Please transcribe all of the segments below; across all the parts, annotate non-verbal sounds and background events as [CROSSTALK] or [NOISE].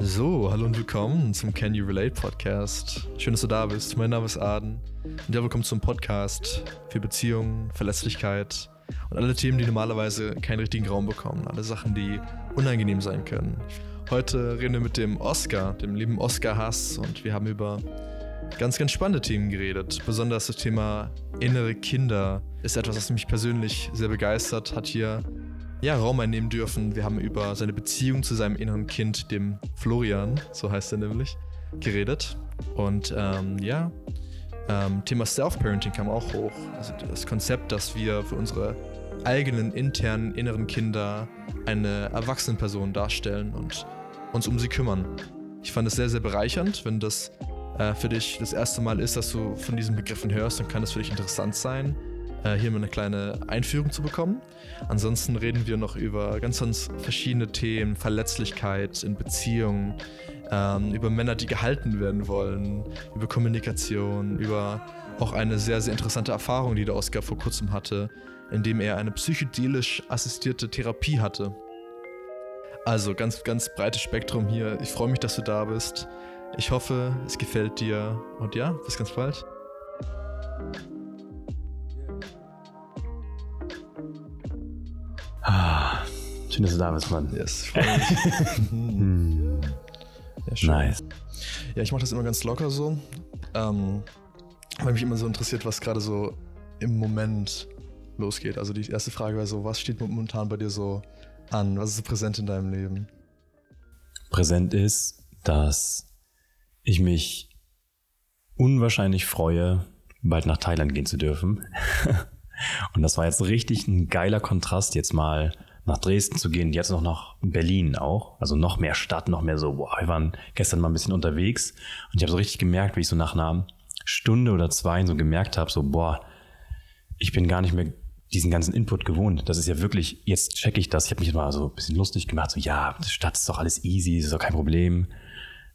So, hallo und willkommen zum Can You Relate Podcast. Schön, dass du da bist. Mein Name ist Aden und ja, willkommen zum Podcast für Beziehungen, Verlässlichkeit und alle Themen, die normalerweise keinen richtigen Raum bekommen. Alle Sachen, die unangenehm sein können. Heute reden wir mit dem Oscar, dem lieben Oscar Hass und wir haben über ganz, ganz spannende Themen geredet. Besonders das Thema innere Kinder ist etwas, was mich persönlich sehr begeistert, hat hier ja, Raum einnehmen dürfen. Wir haben über seine Beziehung zu seinem inneren Kind, dem Florian, so heißt er nämlich, geredet. Und ähm, ja, ähm, Thema Self-Parenting kam auch hoch. Also das Konzept, dass wir für unsere eigenen internen inneren Kinder eine erwachsene Person darstellen und uns um sie kümmern. Ich fand es sehr, sehr bereichernd, wenn das äh, für dich das erste Mal ist, dass du von diesen Begriffen hörst, dann kann das für dich interessant sein, äh, hier mal eine kleine Einführung zu bekommen. Ansonsten reden wir noch über ganz, ganz verschiedene Themen, Verletzlichkeit in Beziehungen, ähm, über Männer, die gehalten werden wollen, über Kommunikation, über auch eine sehr, sehr interessante Erfahrung, die der Oscar vor kurzem hatte, indem er eine psychedelisch assistierte Therapie hatte. Also ganz, ganz breites Spektrum hier. Ich freue mich, dass du da bist. Ich hoffe, es gefällt dir. Und ja, bis ganz bald. Ah, schön, dass du da bist, Mann. Yes, freue mich. [LAUGHS] Hm, ja, schön. nice. Ja, ich mache das immer ganz locker so. Ähm, weil mich immer so interessiert, was gerade so im Moment losgeht. Also die erste Frage wäre so, was steht momentan bei dir so an? Was ist so präsent in deinem Leben? Präsent ist, dass ich mich unwahrscheinlich freue, bald nach Thailand gehen zu dürfen. [LAUGHS] Und das war jetzt richtig ein geiler Kontrast, jetzt mal nach Dresden zu gehen, jetzt noch nach Berlin auch. Also noch mehr Stadt, noch mehr so, boah, wir waren gestern mal ein bisschen unterwegs und ich habe so richtig gemerkt, wie ich so nach einer Stunde oder zwei so gemerkt habe, so, boah, ich bin gar nicht mehr diesen ganzen Input gewohnt. Das ist ja wirklich, jetzt checke ich das. Ich habe mich mal so ein bisschen lustig gemacht, so, ja, die Stadt ist doch alles easy, ist doch kein Problem.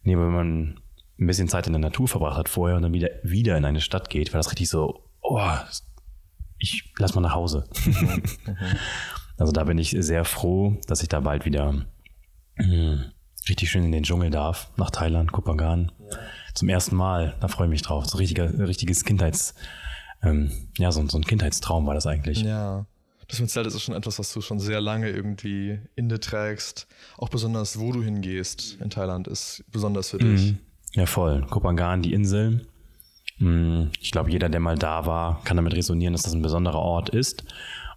Nee, aber wenn man ein bisschen Zeit in der Natur verbracht hat vorher und dann wieder, wieder in eine Stadt geht, war das richtig so, oh, ich lass mal nach Hause. also da bin ich sehr froh, dass ich da bald wieder mh, richtig schön in den Dschungel darf, nach Thailand, Kopangan. Ja. Zum ersten Mal, da freue ich mich drauf. So ein richtiger, richtiges Kindheits, ähm, ja, so, so ein Kindheitstraum war das eigentlich. Ja. Das mit Zelt ist schon etwas, was du schon sehr lange irgendwie in dir trägst. Auch besonders, wo du hingehst in Thailand, ist besonders für dich. Mhm. Ja, voll. Kopangan, die Insel. Mm, ich glaube, jeder, der mal da war, kann damit resonieren, dass das ein besonderer Ort ist.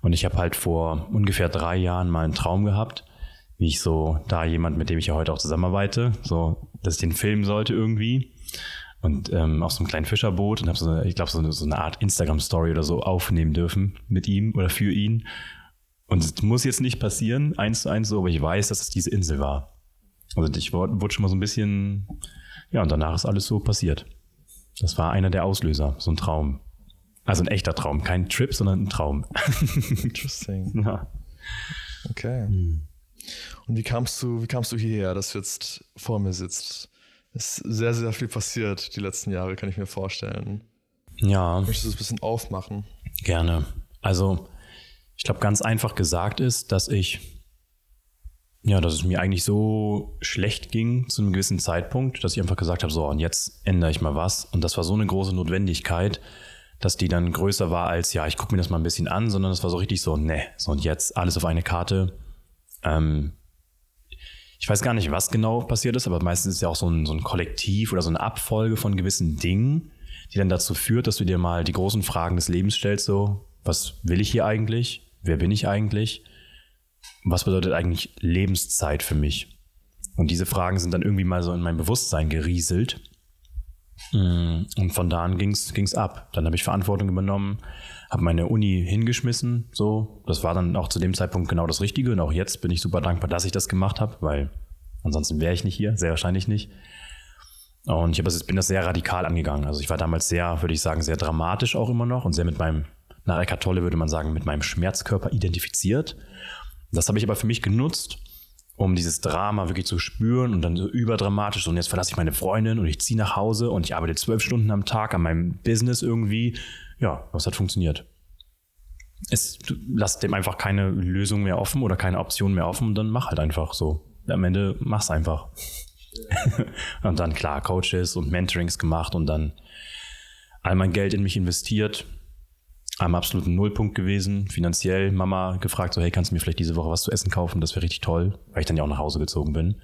Und ich habe halt vor ungefähr drei Jahren mal einen Traum gehabt, wie ich so da jemand, mit dem ich ja heute auch zusammenarbeite, so, dass ich den filmen sollte irgendwie. Und ähm, auf so einem kleinen Fischerboot und habe so, ich glaube, so, so eine Art Instagram-Story oder so aufnehmen dürfen mit ihm oder für ihn. Und es muss jetzt nicht passieren, eins zu eins so, aber ich weiß, dass es diese Insel war. Also ich wurde schon mal so ein bisschen, ja, und danach ist alles so passiert. Das war einer der Auslöser, so ein Traum. Also ein echter Traum, kein Trip, sondern ein Traum. [LAUGHS] Interesting. Ja. Okay. Hm. Und wie kamst du, wie kamst du hierher, dass du jetzt vor mir sitzt? Es ist sehr, sehr viel passiert die letzten Jahre, kann ich mir vorstellen. Ja. Möchtest du es ein bisschen aufmachen? Gerne. Also, ich glaube, ganz einfach gesagt ist, dass ich ja, dass es mir eigentlich so schlecht ging zu einem gewissen Zeitpunkt, dass ich einfach gesagt habe, so, und jetzt ändere ich mal was. Und das war so eine große Notwendigkeit, dass die dann größer war als, ja, ich gucke mir das mal ein bisschen an, sondern das war so richtig so, ne, so und jetzt alles auf eine Karte. Ähm, ich weiß gar nicht, was genau passiert ist, aber meistens ist es ja auch so ein, so ein Kollektiv oder so eine Abfolge von gewissen Dingen, die dann dazu führt, dass du dir mal die großen Fragen des Lebens stellst, so, was will ich hier eigentlich? Wer bin ich eigentlich? Was bedeutet eigentlich Lebenszeit für mich? Und diese Fragen sind dann irgendwie mal so in mein Bewusstsein gerieselt. Mm, und von da an ging es ab. Dann habe ich Verantwortung übernommen, habe meine Uni hingeschmissen. So, das war dann auch zu dem Zeitpunkt genau das Richtige. Und auch jetzt bin ich super dankbar, dass ich das gemacht habe, weil ansonsten wäre ich nicht hier, sehr wahrscheinlich nicht. Und ich das, bin das sehr radikal angegangen. Also ich war damals sehr, würde ich sagen, sehr dramatisch auch immer noch und sehr mit meinem, nach Eckart Tolle würde man sagen, mit meinem Schmerzkörper identifiziert das habe ich aber für mich genutzt, um dieses Drama wirklich zu spüren und dann so überdramatisch. Und jetzt verlasse ich meine Freundin und ich ziehe nach Hause und ich arbeite zwölf Stunden am Tag an meinem Business irgendwie. Ja, was hat funktioniert? Es lasst dem einfach keine Lösung mehr offen oder keine Option mehr offen und dann mach halt einfach so. Am Ende mach's einfach. [LAUGHS] und dann klar Coaches und Mentorings gemacht und dann all mein Geld in mich investiert. Am absoluten Nullpunkt gewesen, finanziell. Mama gefragt, so, hey, kannst du mir vielleicht diese Woche was zu essen kaufen? Das wäre richtig toll, weil ich dann ja auch nach Hause gezogen bin.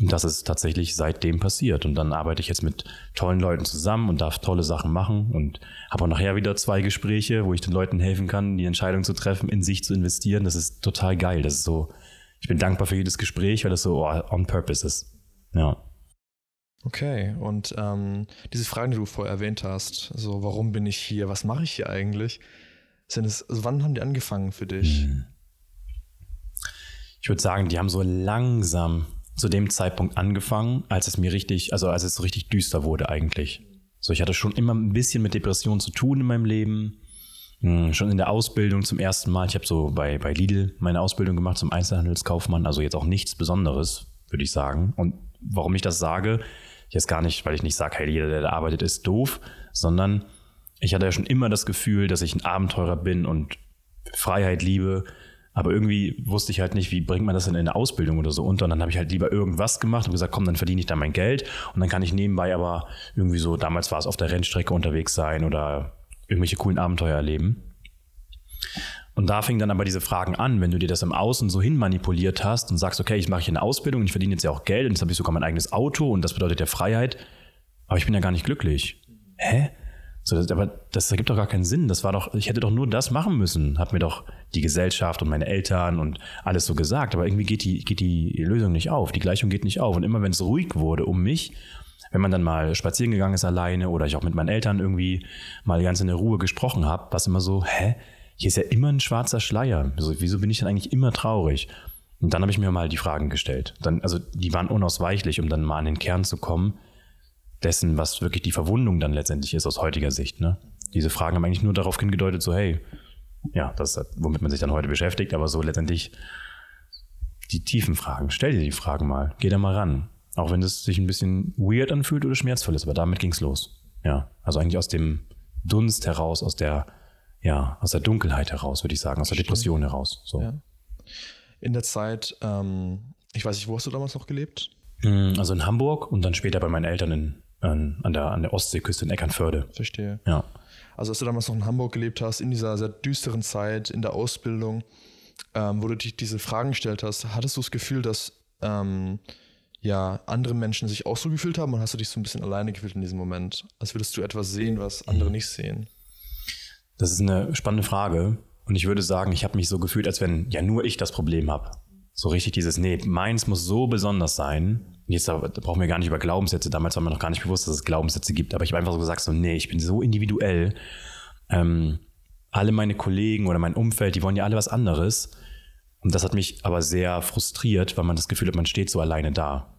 Und das ist tatsächlich seitdem passiert. Und dann arbeite ich jetzt mit tollen Leuten zusammen und darf tolle Sachen machen und habe auch nachher wieder zwei Gespräche, wo ich den Leuten helfen kann, die Entscheidung zu treffen, in sich zu investieren. Das ist total geil. Das ist so, ich bin dankbar für jedes Gespräch, weil das so oh, on purpose ist. Ja. Okay, und ähm, diese Fragen, die du vorher erwähnt hast, so warum bin ich hier, was mache ich hier eigentlich, sind es, also wann haben die angefangen für dich? Hm. Ich würde sagen, die haben so langsam zu dem Zeitpunkt angefangen, als es mir richtig, also als es so richtig düster wurde eigentlich. So, ich hatte schon immer ein bisschen mit Depressionen zu tun in meinem Leben. Hm, schon in der Ausbildung zum ersten Mal. Ich habe so bei, bei Lidl meine Ausbildung gemacht zum Einzelhandelskaufmann, also jetzt auch nichts Besonderes, würde ich sagen. Und warum ich das sage, jetzt gar nicht, weil ich nicht sage, hey, jeder, der da arbeitet, ist doof, sondern ich hatte ja schon immer das Gefühl, dass ich ein Abenteurer bin und Freiheit liebe aber irgendwie wusste ich halt nicht, wie bringt man das denn in eine Ausbildung oder so unter. Und dann habe ich halt lieber irgendwas gemacht und gesagt, komm, dann verdiene ich da mein Geld. Und dann kann ich nebenbei aber irgendwie so, damals war es auf der Rennstrecke unterwegs sein oder irgendwelche coolen Abenteuer erleben. Und da fing dann aber diese Fragen an, wenn du dir das im Außen so hin manipuliert hast und sagst, okay, ich mache hier eine Ausbildung und ich verdiene jetzt ja auch Geld und jetzt habe ich sogar mein eigenes Auto und das bedeutet ja Freiheit, aber ich bin ja gar nicht glücklich. Hä? So, das, aber das ergibt doch gar keinen Sinn. Das war doch, ich hätte doch nur das machen müssen. Hat mir doch die Gesellschaft und meine Eltern und alles so gesagt. Aber irgendwie geht die, geht die Lösung nicht auf. Die Gleichung geht nicht auf. Und immer wenn es ruhig wurde um mich, wenn man dann mal spazieren gegangen ist alleine oder ich auch mit meinen Eltern irgendwie mal ganz in der Ruhe gesprochen habe, war es immer so, hä? Hier ist ja immer ein schwarzer Schleier. Also, wieso bin ich dann eigentlich immer traurig? Und dann habe ich mir mal die Fragen gestellt. Dann, also die waren unausweichlich, um dann mal an den Kern zu kommen dessen, was wirklich die Verwundung dann letztendlich ist aus heutiger Sicht. Ne? Diese Fragen haben eigentlich nur darauf hingedeutet, so hey, ja, das ist, womit man sich dann heute beschäftigt, aber so letztendlich die tiefen Fragen. Stell dir die Fragen mal, geh da mal ran. Auch wenn es sich ein bisschen weird anfühlt oder schmerzvoll ist, aber damit ging es los. Ja, also eigentlich aus dem Dunst heraus, aus der, ja, aus der Dunkelheit heraus, würde ich sagen, aus der Depression heraus. So. Ja. In der Zeit, ähm, ich weiß nicht, wo hast du damals noch gelebt? Hm, also in Hamburg und dann später bei meinen Eltern in an, an, der, an der Ostseeküste in Eckernförde. Verstehe. Ja. Also, als du damals noch in Hamburg gelebt hast, in dieser sehr düsteren Zeit, in der Ausbildung, ähm, wo du dich diese Fragen gestellt hast, hattest du das Gefühl, dass ähm, ja, andere Menschen sich auch so gefühlt haben und hast du dich so ein bisschen alleine gefühlt in diesem Moment? Als würdest du etwas sehen, was andere nicht sehen? Das ist eine spannende Frage. Und ich würde sagen, ich habe mich so gefühlt, als wenn ja nur ich das Problem habe. So richtig dieses, nee, meins muss so besonders sein, jetzt brauchen wir gar nicht über Glaubenssätze, damals war mir noch gar nicht bewusst, dass es Glaubenssätze gibt, aber ich habe einfach so gesagt, so, nee, ich bin so individuell. Ähm, alle meine Kollegen oder mein Umfeld, die wollen ja alle was anderes. Und das hat mich aber sehr frustriert, weil man das Gefühl hat, man steht so alleine da.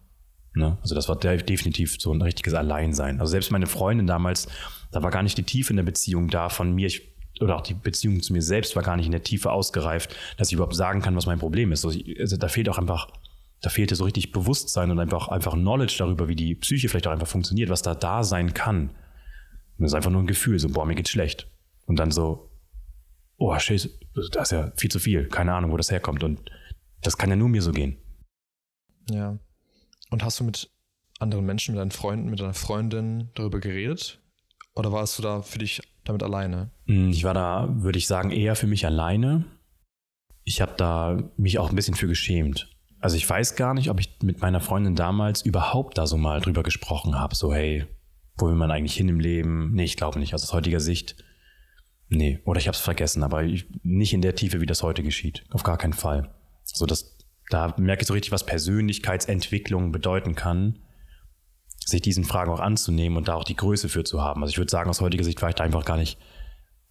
Ne? Also das war definitiv so ein richtiges Alleinsein. Also selbst meine Freundin damals, da war gar nicht die Tiefe in der Beziehung da von mir. Ich, oder auch die Beziehung zu mir selbst war gar nicht in der Tiefe ausgereift, dass ich überhaupt sagen kann, was mein Problem ist. Also, also da fehlt auch einfach da fehlte so richtig Bewusstsein und einfach, einfach Knowledge darüber, wie die Psyche vielleicht auch einfach funktioniert, was da da sein kann. Und das ist einfach nur ein Gefühl, so, boah, mir geht's schlecht. Und dann so, oh, shit, das ist ja viel zu viel, keine Ahnung, wo das herkommt. Und das kann ja nur mir so gehen. Ja. Und hast du mit anderen Menschen, mit deinen Freunden, mit deiner Freundin darüber geredet? Oder warst du da für dich damit alleine? Hm, ich war da, würde ich sagen, eher für mich alleine. Ich habe da mich auch ein bisschen für geschämt also ich weiß gar nicht, ob ich mit meiner Freundin damals überhaupt da so mal drüber gesprochen habe. So, hey, wo will man eigentlich hin im Leben? Nee, ich glaube nicht. Also aus heutiger Sicht, nee. Oder ich habe es vergessen, aber ich, nicht in der Tiefe, wie das heute geschieht. Auf gar keinen Fall. So, das, da merke ich so richtig, was Persönlichkeitsentwicklung bedeuten kann, sich diesen Fragen auch anzunehmen und da auch die Größe für zu haben. Also ich würde sagen, aus heutiger Sicht war ich da einfach gar nicht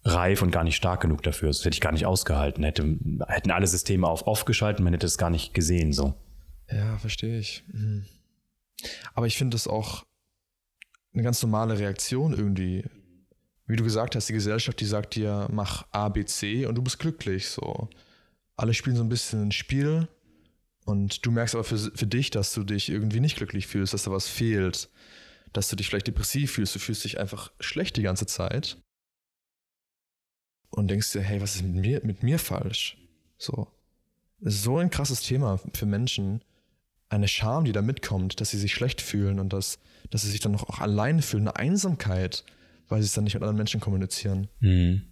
reif und gar nicht stark genug dafür. Das hätte ich gar nicht ausgehalten. Hätte, hätten alle Systeme auf off geschalten, man hätte es gar nicht gesehen. So. Ja, verstehe ich. Mhm. Aber ich finde das auch eine ganz normale Reaktion irgendwie. Wie du gesagt hast, die Gesellschaft, die sagt dir, mach A, B, C und du bist glücklich. So. Alle spielen so ein bisschen ein Spiel und du merkst aber für, für dich, dass du dich irgendwie nicht glücklich fühlst, dass da was fehlt, dass du dich vielleicht depressiv fühlst, du fühlst dich einfach schlecht die ganze Zeit und denkst dir, hey, was ist mit mir, mit mir falsch? So. So ein krasses Thema für Menschen. eine Scham, die da mitkommt, dass sie sich schlecht fühlen und dass, dass sie sich dann auch alleine fühlen, eine Einsamkeit, weil sie es dann nicht mit anderen Menschen kommunizieren. Mhm.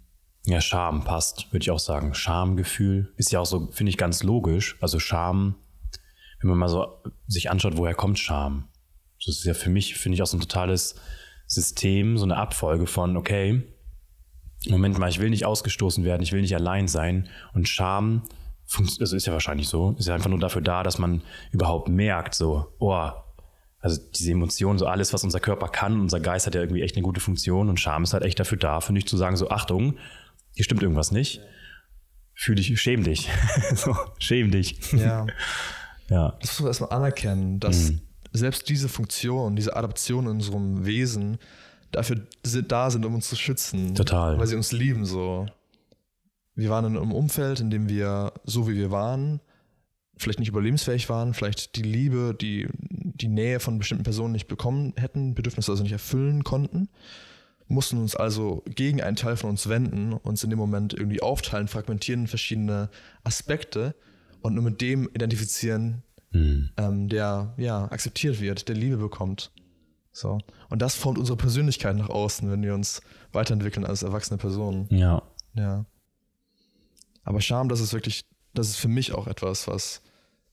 Ja, Scham passt, würde ich auch sagen. Schamgefühl ist ja auch so, finde ich, ganz logisch. Also Scham, wenn man mal so sich anschaut, woher kommt Scham? Das ist ja für mich, finde ich, auch so ein totales System, so eine Abfolge von, okay, Moment mal, ich will nicht ausgestoßen werden, ich will nicht allein sein. Und Scham, also ist ja wahrscheinlich so, ist ja einfach nur dafür da, dass man überhaupt merkt, so, oh, also diese Emotionen, so alles, was unser Körper kann, unser Geist hat ja irgendwie echt eine gute Funktion und Scham ist halt echt dafür da, finde ich, zu sagen, so, Achtung, hier stimmt irgendwas nicht. Fühl dich, schäm dich. [LAUGHS] so, schäm dich. Ja. [LAUGHS] ja. Das muss man erstmal anerkennen, dass mhm. selbst diese Funktion, diese Adaption in unserem Wesen dafür da sind, um uns zu schützen. Total. Weil sie uns lieben so. Wir waren in einem Umfeld, in dem wir, so wie wir waren, vielleicht nicht überlebensfähig waren, vielleicht die Liebe, die, die Nähe von bestimmten Personen nicht bekommen hätten, Bedürfnisse also nicht erfüllen konnten mussten uns also gegen einen Teil von uns wenden, uns in dem Moment irgendwie aufteilen, fragmentieren in verschiedene Aspekte und nur mit dem identifizieren, mhm. ähm, der ja akzeptiert wird, der Liebe bekommt. So. Und das formt unsere Persönlichkeit nach außen, wenn wir uns weiterentwickeln als erwachsene Personen. Ja. Ja. Aber Scham, das ist wirklich, das ist für mich auch etwas, was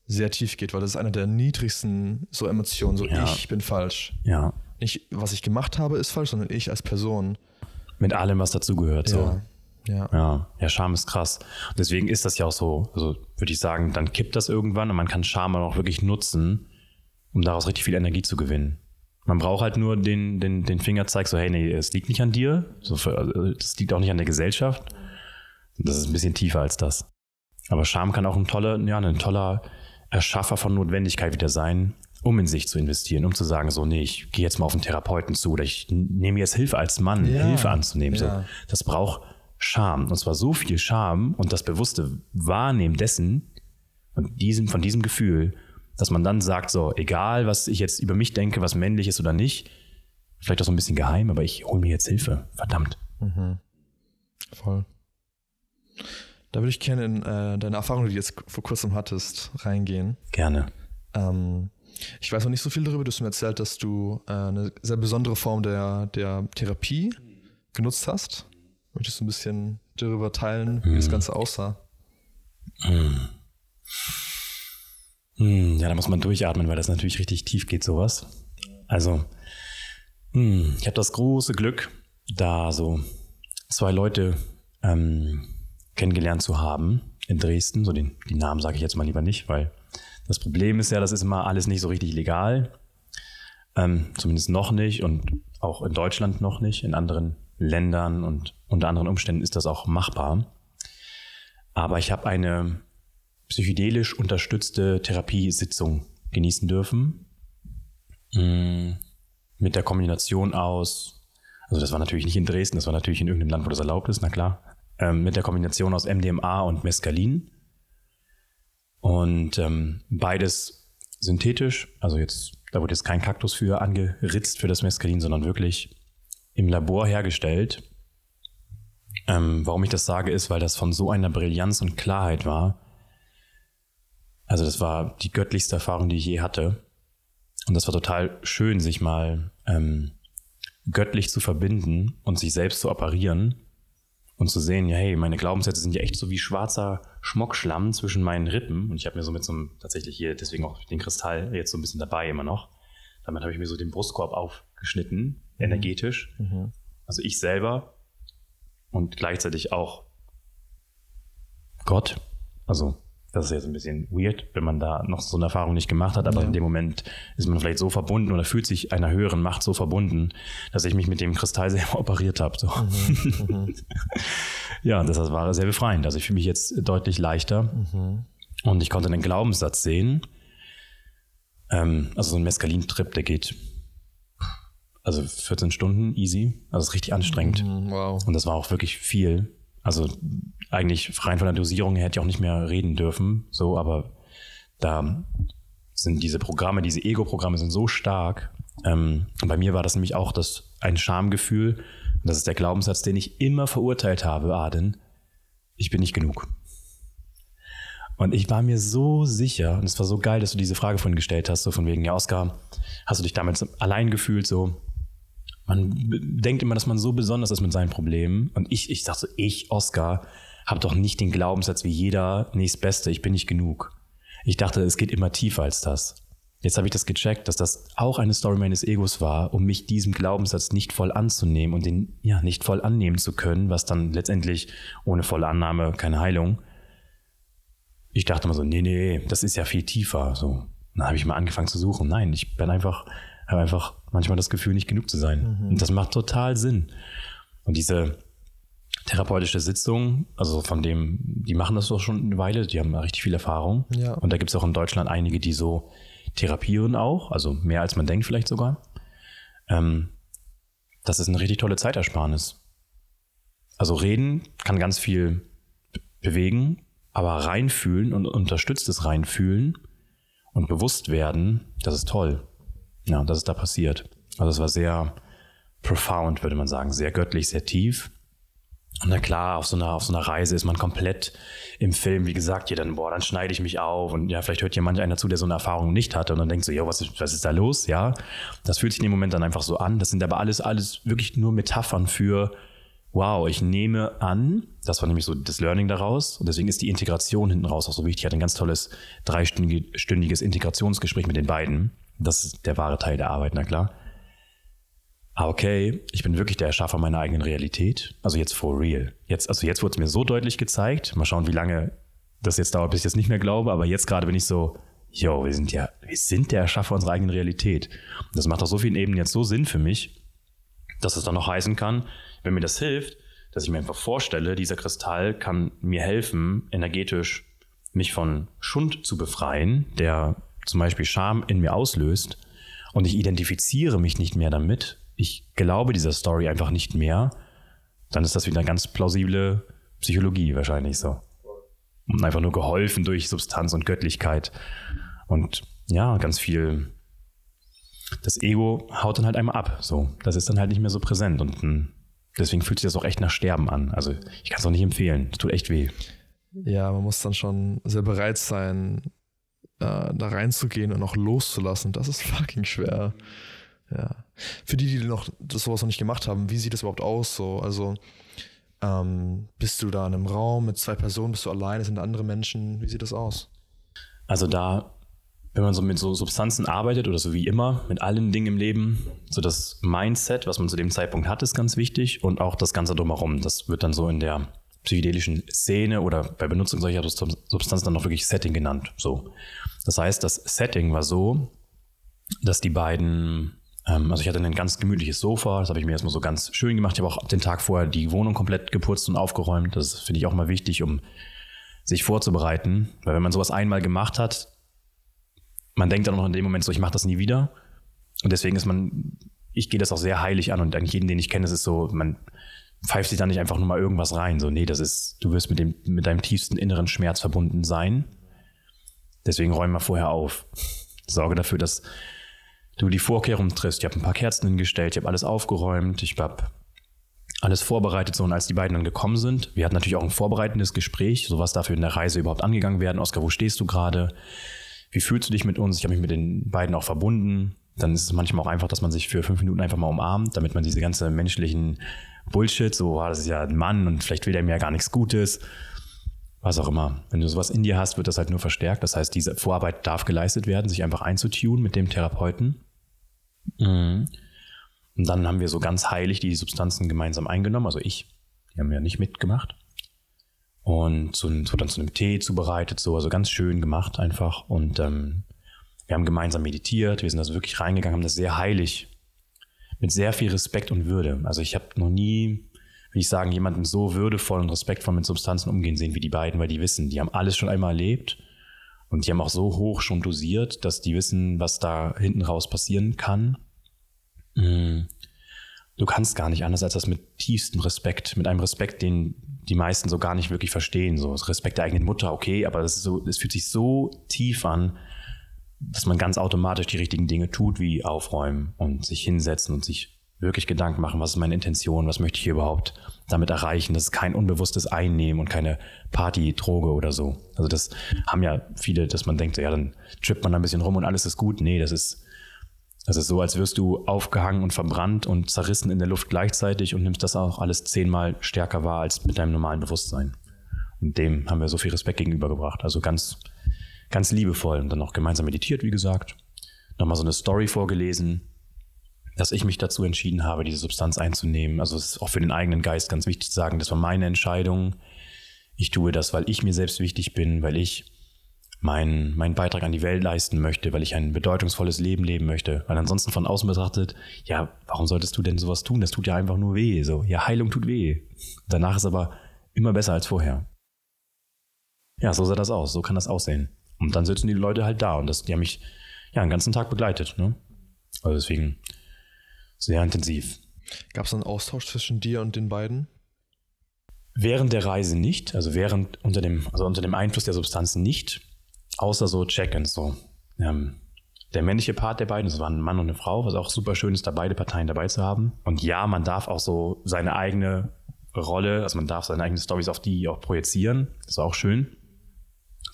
sehr tief geht, weil das ist eine der niedrigsten so Emotionen, so ja. ich bin falsch. Ja nicht, was ich gemacht habe, ist falsch, sondern ich als Person. Mit allem, was dazugehört. Ja. So. Ja. ja. Ja, Scham ist krass. Und deswegen ist das ja auch so, also würde ich sagen, dann kippt das irgendwann und man kann Scham auch wirklich nutzen, um daraus richtig viel Energie zu gewinnen. Man braucht halt nur den, den, den Fingerzeig, so, hey, nee, es liegt nicht an dir, so, also, das liegt auch nicht an der Gesellschaft. Das ist ein bisschen tiefer als das. Aber Scham kann auch ein toller, ja, ein toller Erschaffer von Notwendigkeit wieder sein, um in sich zu investieren, um zu sagen, so, nee, ich gehe jetzt mal auf einen Therapeuten zu oder ich nehme jetzt Hilfe als Mann, ja, Hilfe anzunehmen. Ja. So. Das braucht Scham. Und zwar so viel Scham und das bewusste Wahrnehmen dessen und diesem, von diesem Gefühl, dass man dann sagt, so, egal, was ich jetzt über mich denke, was männlich ist oder nicht, vielleicht auch so ein bisschen geheim, aber ich hole mir jetzt Hilfe. Verdammt. Mhm. Voll. Da würde ich gerne in äh, deine Erfahrung, die du jetzt vor kurzem hattest, reingehen. Gerne. Ähm, ich weiß noch nicht so viel darüber. Du hast mir erzählt, dass du äh, eine sehr besondere Form der, der Therapie genutzt hast. Möchtest du ein bisschen darüber teilen, wie hm. das Ganze aussah? Hm. Hm, ja, da muss man durchatmen, weil das natürlich richtig tief geht, sowas. Also, hm, ich habe das große Glück, da so zwei Leute ähm, kennengelernt zu haben in Dresden. So den, die Namen sage ich jetzt mal lieber nicht, weil das Problem ist ja, das ist immer alles nicht so richtig legal. Ähm, zumindest noch nicht und auch in Deutschland noch nicht. In anderen Ländern und unter anderen Umständen ist das auch machbar. Aber ich habe eine psychedelisch unterstützte Therapiesitzung genießen dürfen. Mm, mit der Kombination aus, also das war natürlich nicht in Dresden, das war natürlich in irgendeinem Land, wo das erlaubt ist, na klar. Ähm, mit der Kombination aus MDMA und Mescalin. Und ähm, beides synthetisch, also jetzt, da wurde jetzt kein Kaktus für angeritzt für das Mescalin, sondern wirklich im Labor hergestellt. Ähm, warum ich das sage, ist, weil das von so einer Brillanz und Klarheit war. Also das war die göttlichste Erfahrung, die ich je hatte. Und das war total schön, sich mal ähm, göttlich zu verbinden und sich selbst zu operieren und zu sehen, ja, hey, meine Glaubenssätze sind ja echt so wie schwarzer Schmockschlamm zwischen meinen Rippen. Und ich habe mir so mit so einem, tatsächlich hier, deswegen auch den Kristall jetzt so ein bisschen dabei immer noch. Damit habe ich mir so den Brustkorb aufgeschnitten, mhm. energetisch. Mhm. Also ich selber und gleichzeitig auch Gott. Also das ist jetzt ein bisschen weird, wenn man da noch so eine Erfahrung nicht gemacht hat, aber ja. in dem Moment ist man vielleicht so verbunden oder fühlt sich einer höheren Macht so verbunden, dass ich mich mit dem Kristall [LAUGHS] selber operiert habe. So. Mhm, mhm. [LAUGHS] ja, das war sehr befreiend. Also ich fühle mich jetzt deutlich leichter mhm. und ich konnte einen Glaubenssatz sehen. Ähm, also so ein Mescalin-Trip, der geht also 14 Stunden easy. Also ist richtig anstrengend. Mhm, wow. Und das war auch wirklich viel. Also eigentlich rein von der Dosierung her hätte ich auch nicht mehr reden dürfen, so, aber da sind diese Programme, diese Ego-Programme sind so stark. Ähm, und bei mir war das nämlich auch das, ein Schamgefühl. Und das ist der Glaubenssatz, den ich immer verurteilt habe, Aden. Ich bin nicht genug. Und ich war mir so sicher, und es war so geil, dass du diese Frage vorhin gestellt hast, so von wegen, ja, Oscar, hast du dich damals allein gefühlt, so, man denkt immer, dass man so besonders ist mit seinen Problemen. Und ich, ich dachte so, ich, Oscar, habe doch nicht den Glaubenssatz wie jeder nächstbeste, ich bin nicht genug. Ich dachte, es geht immer tiefer als das. Jetzt habe ich das gecheckt, dass das auch eine Story meines Egos war, um mich diesem Glaubenssatz nicht voll anzunehmen und den ja nicht voll annehmen zu können, was dann letztendlich ohne volle Annahme keine Heilung. Ich dachte immer so, nee, nee, das ist ja viel tiefer. So, dann habe ich mal angefangen zu suchen. Nein, ich bin einfach, habe einfach manchmal das Gefühl, nicht genug zu sein. Mhm. Und das macht total Sinn. Und diese therapeutische Sitzung, also von dem, die machen das doch schon eine Weile, die haben richtig viel Erfahrung. Ja. Und da gibt es auch in Deutschland einige, die so therapieren auch, also mehr als man denkt vielleicht sogar. Ähm, das ist eine richtig tolle Zeitersparnis. Also reden kann ganz viel bewegen, aber reinfühlen und unterstütztes Reinfühlen und bewusst werden, das ist toll. Ja, das ist da passiert. Also es war sehr profound, würde man sagen, sehr göttlich, sehr tief. Und na klar, auf so, einer, auf so einer Reise ist man komplett im Film, wie gesagt, hier dann, boah, dann schneide ich mich auf und ja, vielleicht hört hier manch einer zu, der so eine Erfahrung nicht hatte und dann denkt so, ja, was ist, was ist da los? Ja, das fühlt sich in dem Moment dann einfach so an. Das sind aber alles, alles wirklich nur Metaphern für, wow, ich nehme an, das war nämlich so das Learning daraus und deswegen ist die Integration hinten raus auch so wichtig. Ich hatte ein ganz tolles dreistündiges Integrationsgespräch mit den beiden. Das ist der wahre Teil der Arbeit, na klar okay, ich bin wirklich der Erschaffer meiner eigenen Realität. Also jetzt for real. Jetzt, also jetzt wurde es mir so deutlich gezeigt. Mal schauen, wie lange das jetzt dauert, bis ich das nicht mehr glaube. Aber jetzt gerade bin ich so, yo, wir sind ja, wir sind der Erschaffer unserer eigenen Realität. Und das macht auf so vielen Ebenen jetzt so Sinn für mich, dass es dann noch heißen kann, wenn mir das hilft, dass ich mir einfach vorstelle, dieser Kristall kann mir helfen, energetisch mich von Schund zu befreien, der zum Beispiel Scham in mir auslöst. Und ich identifiziere mich nicht mehr damit, ich glaube dieser Story einfach nicht mehr, dann ist das wieder eine ganz plausible Psychologie wahrscheinlich so. Und einfach nur geholfen durch Substanz und Göttlichkeit. Und ja, ganz viel. Das Ego haut dann halt einmal ab. So, das ist dann halt nicht mehr so präsent. Und hm, deswegen fühlt sich das auch echt nach Sterben an. Also ich kann es auch nicht empfehlen. Das tut echt weh. Ja, man muss dann schon sehr bereit sein, äh, da reinzugehen und auch loszulassen. Das ist fucking schwer. Ja. Für die, die noch das sowas noch nicht gemacht haben, wie sieht das überhaupt aus? So, also ähm, bist du da in einem Raum mit zwei Personen, bist du alleine, sind andere Menschen? Wie sieht das aus? Also da, wenn man so mit so Substanzen arbeitet oder so wie immer, mit allen Dingen im Leben, so das Mindset, was man zu dem Zeitpunkt hat, ist ganz wichtig und auch das Ganze drumherum. Das wird dann so in der psychedelischen Szene oder bei Benutzung solcher Substanzen dann noch wirklich Setting genannt. So. Das heißt, das Setting war so, dass die beiden ähm, also ich hatte ein ganz gemütliches Sofa, das habe ich mir erstmal so ganz schön gemacht. Ich habe auch den Tag vorher die Wohnung komplett geputzt und aufgeräumt. Das finde ich auch mal wichtig, um sich vorzubereiten. Weil wenn man sowas einmal gemacht hat, man denkt dann noch in dem Moment so, ich mache das nie wieder. Und deswegen ist man, ich gehe das auch sehr heilig an und eigentlich jeden, den ich kenne, ist es so, man pfeift sich da nicht einfach nur mal irgendwas rein. So, nee, das ist, du wirst mit dem, mit deinem tiefsten inneren Schmerz verbunden sein. Deswegen räum mal vorher auf. Sorge dafür, dass du die Vorkehrungen triffst. Ich habe ein paar Kerzen hingestellt, ich habe alles aufgeräumt, ich habe alles vorbereitet. So, und als die beiden dann gekommen sind, wir hatten natürlich auch ein vorbereitendes Gespräch, so was dafür in der Reise überhaupt angegangen werden. Oskar, wo stehst du gerade? Wie fühlst du dich mit uns? Ich habe mich mit den beiden auch verbunden. Dann ist es manchmal auch einfach, dass man sich für fünf Minuten einfach mal umarmt, damit man diese ganze menschlichen Bullshit, so, ah, das ist ja ein Mann und vielleicht will der mir ja gar nichts Gutes, was auch immer. Wenn du sowas in dir hast, wird das halt nur verstärkt. Das heißt, diese Vorarbeit darf geleistet werden, sich einfach einzutun mit dem Therapeuten. Mhm. Und dann haben wir so ganz heilig die Substanzen gemeinsam eingenommen. Also ich, die haben ja nicht mitgemacht. Und so, so dann zu einem Tee zubereitet, so, also ganz schön gemacht einfach. Und ähm, wir haben gemeinsam meditiert, wir sind also wirklich reingegangen, haben das sehr heilig, mit sehr viel Respekt und Würde. Also ich habe noch nie, will ich sagen, jemanden so würdevoll und respektvoll mit Substanzen umgehen sehen wie die beiden, weil die wissen, die haben alles schon einmal erlebt und die haben auch so hoch schon dosiert, dass die wissen, was da hinten raus passieren kann. Mm. Du kannst gar nicht anders als das mit tiefstem Respekt, mit einem Respekt, den die meisten so gar nicht wirklich verstehen. So Respekt der eigenen Mutter, okay, aber das, so, das fühlt sich so tief an, dass man ganz automatisch die richtigen Dinge tut, wie aufräumen und sich hinsetzen und sich wirklich Gedanken machen, was ist meine Intention, was möchte ich hier überhaupt damit erreichen. Das ist kein unbewusstes Einnehmen und keine Party-Droge oder so. Also das haben ja viele, dass man denkt, ja, dann trippt man ein bisschen rum und alles ist gut. Nee, das ist, das ist so, als wirst du aufgehangen und verbrannt und zerrissen in der Luft gleichzeitig und nimmst das auch alles zehnmal stärker wahr als mit deinem normalen Bewusstsein. Und dem haben wir so viel Respekt gegenübergebracht. Also ganz, ganz liebevoll und dann auch gemeinsam meditiert, wie gesagt. Nochmal so eine Story vorgelesen, dass ich mich dazu entschieden habe, diese Substanz einzunehmen. Also es ist auch für den eigenen Geist ganz wichtig zu sagen, das war meine Entscheidung. Ich tue das, weil ich mir selbst wichtig bin, weil ich meinen, meinen Beitrag an die Welt leisten möchte, weil ich ein bedeutungsvolles Leben leben möchte. Weil ansonsten von außen betrachtet, ja, warum solltest du denn sowas tun? Das tut ja einfach nur weh. So, ja, Heilung tut weh. Danach ist aber immer besser als vorher. Ja, so sah das aus. So kann das aussehen. Und dann sitzen die Leute halt da und das, die haben mich ja den ganzen Tag begleitet. Ne? Also deswegen sehr intensiv. Gab es einen Austausch zwischen dir und den beiden? Während der Reise nicht, also während unter dem, also unter dem Einfluss der Substanz nicht, außer so Check-ins so. Ähm, der männliche Part der beiden, das waren ein Mann und eine Frau, was auch super schön ist, da beide Parteien dabei zu haben. Und ja, man darf auch so seine eigene Rolle, also man darf seine eigenen Stories auf die auch projizieren. Das ist auch schön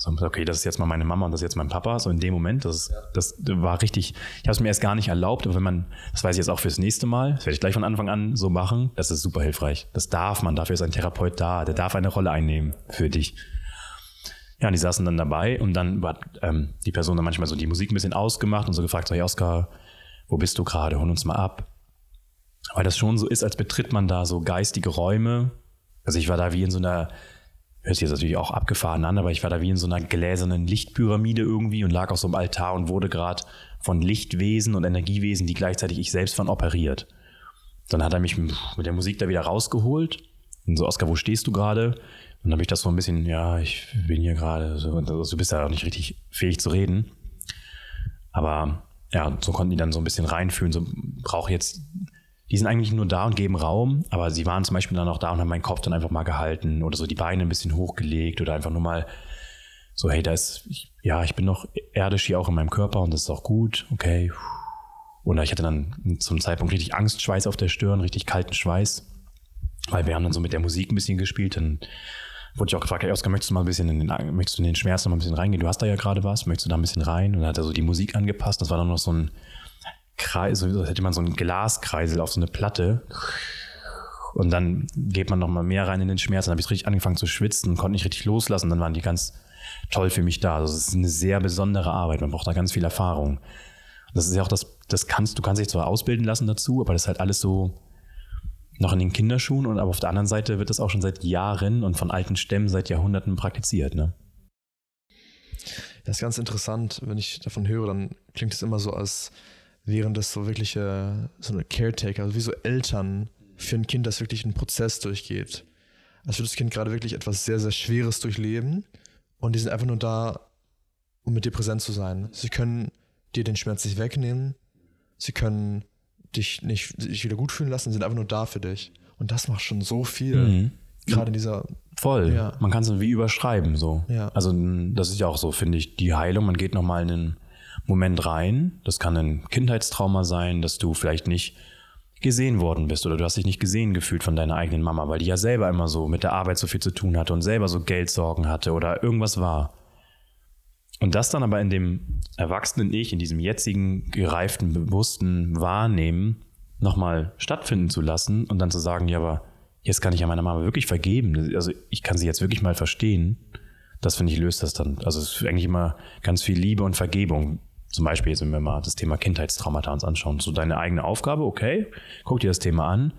so, okay, das ist jetzt mal meine Mama und das ist jetzt mein Papa. So in dem Moment, das, das war richtig, ich habe es mir erst gar nicht erlaubt, aber wenn man, das weiß ich jetzt auch fürs nächste Mal, das werde ich gleich von Anfang an so machen, das ist super hilfreich. Das darf man, dafür ist ein Therapeut da, der darf eine Rolle einnehmen für dich. Ja, und die saßen dann dabei und dann war ähm, die Person dann manchmal so die Musik ein bisschen ausgemacht und so gefragt, so, hey Oskar, wo bist du gerade? Hol uns mal ab. Weil das schon so ist, als betritt man da so geistige Räume. Also ich war da wie in so einer hört sich jetzt natürlich auch abgefahren an, aber ich war da wie in so einer gläsernen Lichtpyramide irgendwie und lag auf so einem Altar und wurde gerade von Lichtwesen und Energiewesen, die gleichzeitig ich selbst von operiert. Dann hat er mich mit der Musik da wieder rausgeholt und so, Oskar, wo stehst du gerade? Und dann habe ich das so ein bisschen, ja, ich bin hier gerade, so, du bist ja auch nicht richtig fähig zu reden. Aber ja, so konnten die dann so ein bisschen reinfühlen, so brauche jetzt die sind eigentlich nur da und geben Raum, aber sie waren zum Beispiel dann auch da und haben meinen Kopf dann einfach mal gehalten oder so die Beine ein bisschen hochgelegt oder einfach nur mal so, hey, da ist, ja, ich bin noch erdisch hier auch in meinem Körper und das ist auch gut, okay. Oder ich hatte dann zum Zeitpunkt richtig Angstschweiß auf der Stirn, richtig kalten Schweiß, weil wir haben dann so mit der Musik ein bisschen gespielt. Dann wurde ich auch gefragt, hey Oskar, möchtest du mal ein bisschen in den, möchtest du in den Schmerz noch mal ein bisschen reingehen? Du hast da ja gerade was, möchtest du da ein bisschen rein? Und dann hat er so die Musik angepasst. Das war dann noch so ein, Kreis, als hätte man so einen Glaskreisel auf so eine Platte. Und dann geht man noch mal mehr rein in den Schmerz. Dann habe ich richtig angefangen zu schwitzen, konnte nicht richtig loslassen. Dann waren die ganz toll für mich da. Also es ist eine sehr besondere Arbeit. Man braucht da ganz viel Erfahrung. Das ist ja auch das, das kannst, du kannst dich zwar ausbilden lassen dazu, aber das ist halt alles so noch in den Kinderschuhen. Und aber auf der anderen Seite wird das auch schon seit Jahren und von alten Stämmen seit Jahrhunderten praktiziert, ne? Das ist ganz interessant, wenn ich davon höre, dann klingt es immer so, als während das so wirkliche, so eine Caretaker, also wie so Eltern für ein Kind, das wirklich einen Prozess durchgeht. Als würde das Kind gerade wirklich etwas sehr, sehr Schweres durchleben und die sind einfach nur da, um mit dir präsent zu sein. Sie können dir den Schmerz nicht wegnehmen, sie können dich nicht dich wieder gut fühlen lassen, sind einfach nur da für dich. Und das macht schon so viel. Mhm. Gerade in dieser. Voll. Ja. Man kann es wie überschreiben, so. Ja. Also, das ist ja auch so, finde ich, die Heilung. Man geht nochmal in einen Moment rein. Das kann ein Kindheitstrauma sein, dass du vielleicht nicht gesehen worden bist oder du hast dich nicht gesehen gefühlt von deiner eigenen Mama, weil die ja selber immer so mit der Arbeit so viel zu tun hatte und selber so Geldsorgen hatte oder irgendwas war. Und das dann aber in dem erwachsenen Ich, in diesem jetzigen gereiften, bewussten Wahrnehmen nochmal stattfinden zu lassen und dann zu sagen, ja, aber jetzt kann ich ja meiner Mama wirklich vergeben. Also ich kann sie jetzt wirklich mal verstehen. Das finde ich löst das dann. Also es ist eigentlich immer ganz viel Liebe und Vergebung zum Beispiel, jetzt, wenn wir mal das Thema Kindheitstraumata uns anschauen, so deine eigene Aufgabe, okay, guck dir das Thema an,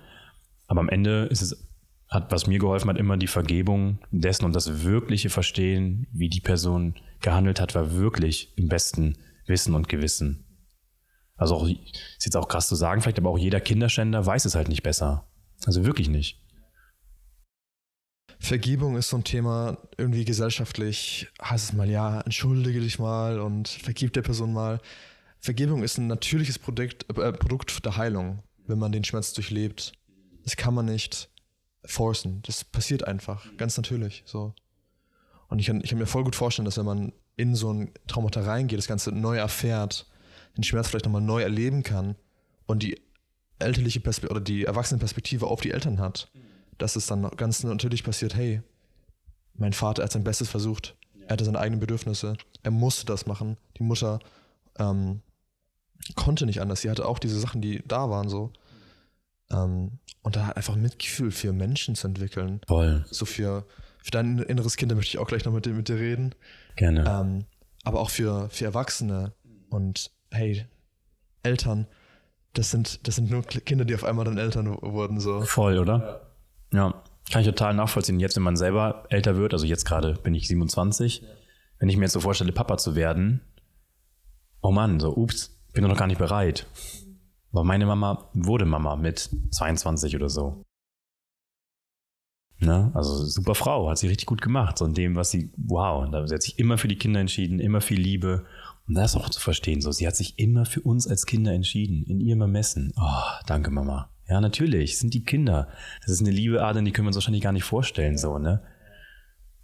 aber am Ende ist es, hat, was mir geholfen hat, immer die Vergebung dessen und das wirkliche Verstehen, wie die Person gehandelt hat, war wirklich im besten Wissen und Gewissen. Also auch, ist jetzt auch krass zu sagen, vielleicht, aber auch jeder Kinderschänder weiß es halt nicht besser. Also wirklich nicht. Vergebung ist so ein Thema, irgendwie gesellschaftlich heißt es mal, ja, entschuldige dich mal und vergib der Person mal. Vergebung ist ein natürliches Produkt, äh, Produkt der Heilung, wenn man den Schmerz durchlebt. Das kann man nicht forcen. Das passiert einfach, ganz natürlich. So. Und ich kann, ich kann mir voll gut vorstellen, dass wenn man in so ein Traumata reingeht, das Ganze neu erfährt, den Schmerz vielleicht nochmal neu erleben kann und die elterliche Perspektive oder die Erwachsenenperspektive auf die Eltern hat. Dass es dann ganz natürlich passiert, hey, mein Vater hat sein Bestes versucht, er hatte seine eigenen Bedürfnisse, er musste das machen. Die Mutter ähm, konnte nicht anders, sie hatte auch diese Sachen, die da waren so. Ähm, und da einfach Mitgefühl für Menschen zu entwickeln. Voll. So für, für dein inneres Kind, da möchte ich auch gleich noch mit dir, mit dir reden. Gerne. Ähm, aber auch für, für Erwachsene und hey, Eltern, das sind, das sind nur Kinder, die auf einmal dann Eltern wurden. So. Voll, oder? Ja. ja. Kann ich total nachvollziehen. Jetzt, wenn man selber älter wird, also jetzt gerade bin ich 27, ja. wenn ich mir jetzt so vorstelle, Papa zu werden, oh Mann, so, ups, bin noch gar nicht bereit. Aber meine Mama wurde Mama mit 22 oder so. Ne? Also super Frau, hat sie richtig gut gemacht. So in dem, was sie, wow, da hat sich immer für die Kinder entschieden, immer viel Liebe. Und das auch zu verstehen, so, sie hat sich immer für uns als Kinder entschieden, in ihrem Ermessen. Oh, danke Mama. Ja, natürlich, sind die Kinder. Das ist eine liebe Ader, die können wir uns wahrscheinlich gar nicht vorstellen, so, ne?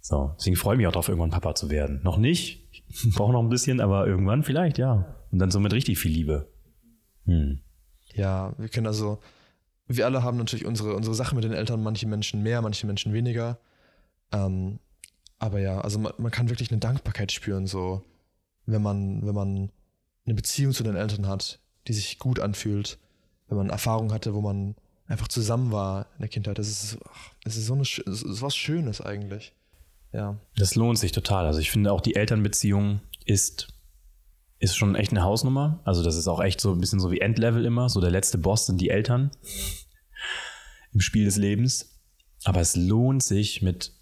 So, deswegen freue ich mich auch darauf, irgendwann Papa zu werden. Noch nicht, [LAUGHS] brauche noch ein bisschen, aber irgendwann vielleicht, ja. Und dann so mit richtig viel Liebe. Hm. Ja, wir können also, wir alle haben natürlich unsere, unsere Sache mit den Eltern, manche Menschen mehr, manche Menschen weniger. Ähm, aber ja, also man, man, kann wirklich eine Dankbarkeit spüren, so, wenn man, wenn man eine Beziehung zu den Eltern hat, die sich gut anfühlt, wenn man Erfahrungen hatte, wo man einfach zusammen war in der Kindheit. Das ist, ach, das ist so eine, das ist was Schönes eigentlich. Ja. Das lohnt sich total. Also ich finde auch die Elternbeziehung ist ist schon echt eine Hausnummer. Also das ist auch echt so ein bisschen so wie Endlevel immer. So der letzte Boss sind die Eltern im Spiel des Lebens. Aber es lohnt sich mit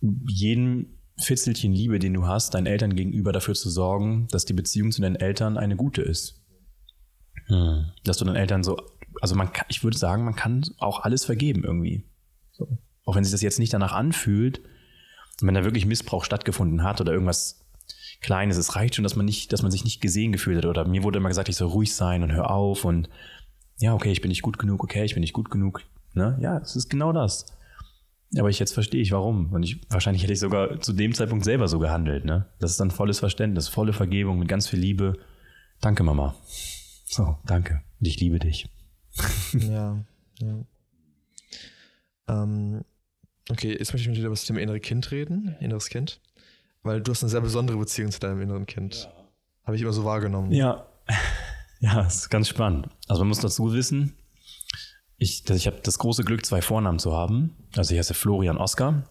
jedem Fitzelchen Liebe, den du hast, deinen Eltern gegenüber dafür zu sorgen, dass die Beziehung zu deinen Eltern eine gute ist. Hm. Dass du deinen Eltern so, also man kann, ich würde sagen, man kann auch alles vergeben irgendwie. So. Auch wenn sich das jetzt nicht danach anfühlt, wenn da wirklich Missbrauch stattgefunden hat oder irgendwas Kleines. Es reicht schon, dass man nicht, dass man sich nicht gesehen gefühlt hat. Oder mir wurde immer gesagt, ich soll ruhig sein und hör auf und ja, okay, ich bin nicht gut genug, okay, ich bin nicht gut genug. Ne? Ja, es ist genau das. Aber ich jetzt verstehe ich, warum. Und ich, wahrscheinlich hätte ich sogar zu dem Zeitpunkt selber so gehandelt. Ne? Das ist dann volles Verständnis, volle Vergebung mit ganz viel Liebe. Danke, Mama. So, danke. Und ich liebe dich. [LAUGHS] ja, ja. Ähm, okay, jetzt möchte ich mit dir über das Thema innere Kind reden, inneres Kind. Weil du hast eine sehr besondere Beziehung zu deinem inneren Kind. Ja. Habe ich immer so wahrgenommen. Ja. [LAUGHS] Ja, ist ganz spannend. Also man muss dazu wissen, ich, ich habe das große Glück, zwei Vornamen zu haben. Also ich heiße Florian Oskar.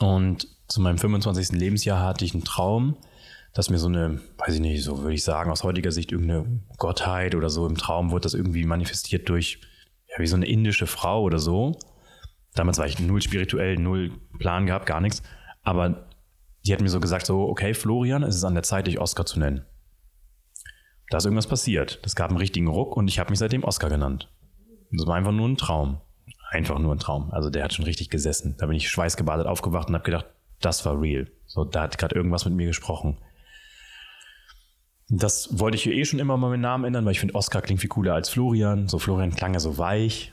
Und zu meinem 25. Lebensjahr hatte ich einen Traum, dass mir so eine, weiß ich nicht, so würde ich sagen, aus heutiger Sicht irgendeine Gottheit oder so im Traum wurde das irgendwie manifestiert durch, ja, wie so eine indische Frau oder so. Damals war ich null spirituell, null Plan gehabt, gar nichts. Aber die hat mir so gesagt, so, okay, Florian, es ist an der Zeit, dich Oscar zu nennen. Da ist irgendwas passiert. Das gab einen richtigen Ruck und ich habe mich seitdem Oscar genannt. das war einfach nur ein Traum. Einfach nur ein Traum. Also der hat schon richtig gesessen. Da bin ich schweißgebadet aufgewacht und habe gedacht, das war real. So, da hat gerade irgendwas mit mir gesprochen. Das wollte ich eh schon immer mal meinen Namen ändern, weil ich finde, Oscar klingt viel cooler als Florian. So Florian klang ja so weich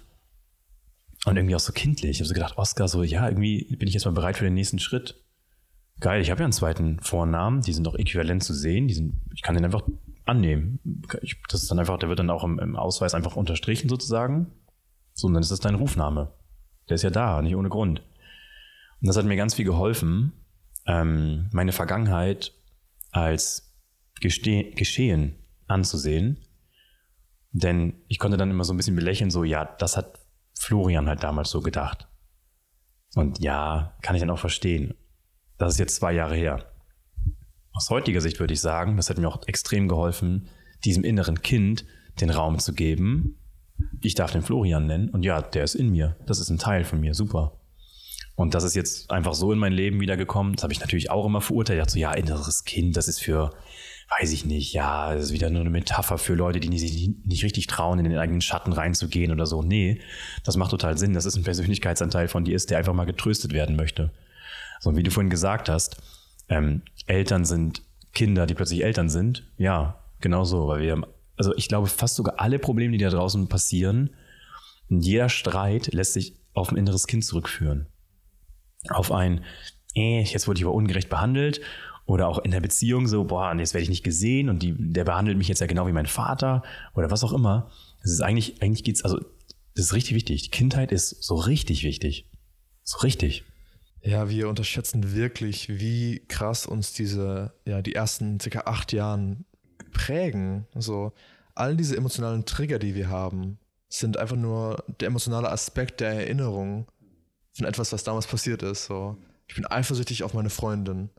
und irgendwie auch so kindlich. Ich habe so gedacht, Oscar, so, ja, irgendwie bin ich jetzt mal bereit für den nächsten Schritt. Geil, ich habe ja einen zweiten Vornamen, die sind doch äquivalent zu sehen, die sind, ich kann den einfach annehmen. Ich, das ist dann einfach, der wird dann auch im, im, Ausweis einfach unterstrichen sozusagen. So, und dann ist das dein Rufname. Der ist ja da, nicht ohne Grund. Und das hat mir ganz viel geholfen, ähm, meine Vergangenheit als Geschehen anzusehen. Denn ich konnte dann immer so ein bisschen belächeln, so, ja, das hat Florian halt damals so gedacht. Und ja, kann ich dann auch verstehen. Das ist jetzt zwei Jahre her. Aus heutiger Sicht würde ich sagen, das hat mir auch extrem geholfen, diesem inneren Kind den Raum zu geben. Ich darf den Florian nennen und ja, der ist in mir. Das ist ein Teil von mir. Super. Und das ist jetzt einfach so in mein Leben wiedergekommen. Das habe ich natürlich auch immer verurteilt. Ich dachte so, ja, inneres Kind, das ist für, weiß ich nicht, ja, das ist wieder nur eine Metapher für Leute, die sich nicht richtig trauen, in den eigenen Schatten reinzugehen oder so. Nee, das macht total Sinn. Das ist ein Persönlichkeitsanteil von dir ist, der einfach mal getröstet werden möchte. So, wie du vorhin gesagt hast, ähm, Eltern sind Kinder, die plötzlich Eltern sind. Ja, genau so, weil wir, also ich glaube, fast sogar alle Probleme, die da draußen passieren, jeder Streit lässt sich auf ein inneres Kind zurückführen. Auf ein, eh, jetzt wurde ich aber ungerecht behandelt Oder auch in der Beziehung so, boah, jetzt werde ich nicht gesehen und die, der behandelt mich jetzt ja genau wie mein Vater oder was auch immer. Das ist eigentlich, eigentlich geht's, also, das ist richtig wichtig. Die Kindheit ist so richtig wichtig. So richtig. Ja, wir unterschätzen wirklich, wie krass uns diese, ja, die ersten circa acht Jahren prägen. So, all diese emotionalen Trigger, die wir haben, sind einfach nur der emotionale Aspekt der Erinnerung von etwas, was damals passiert ist. So, ich bin eifersüchtig auf meine Freundin.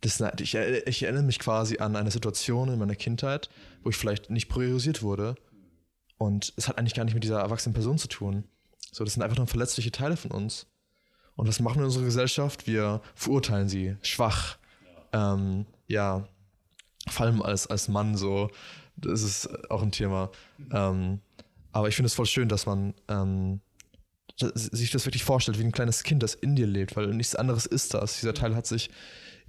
Das, ich, ich erinnere mich quasi an eine Situation in meiner Kindheit, wo ich vielleicht nicht priorisiert wurde. Und es hat eigentlich gar nicht mit dieser erwachsenen Person zu tun. So, das sind einfach nur verletzliche Teile von uns. Und was machen wir in unserer Gesellschaft? Wir verurteilen sie schwach. Ja, ähm, ja vor allem als, als Mann so. Das ist auch ein Thema. Ähm, aber ich finde es voll schön, dass man ähm, sich das wirklich vorstellt, wie ein kleines Kind, das in dir lebt, weil nichts anderes ist das. Dieser Teil hat sich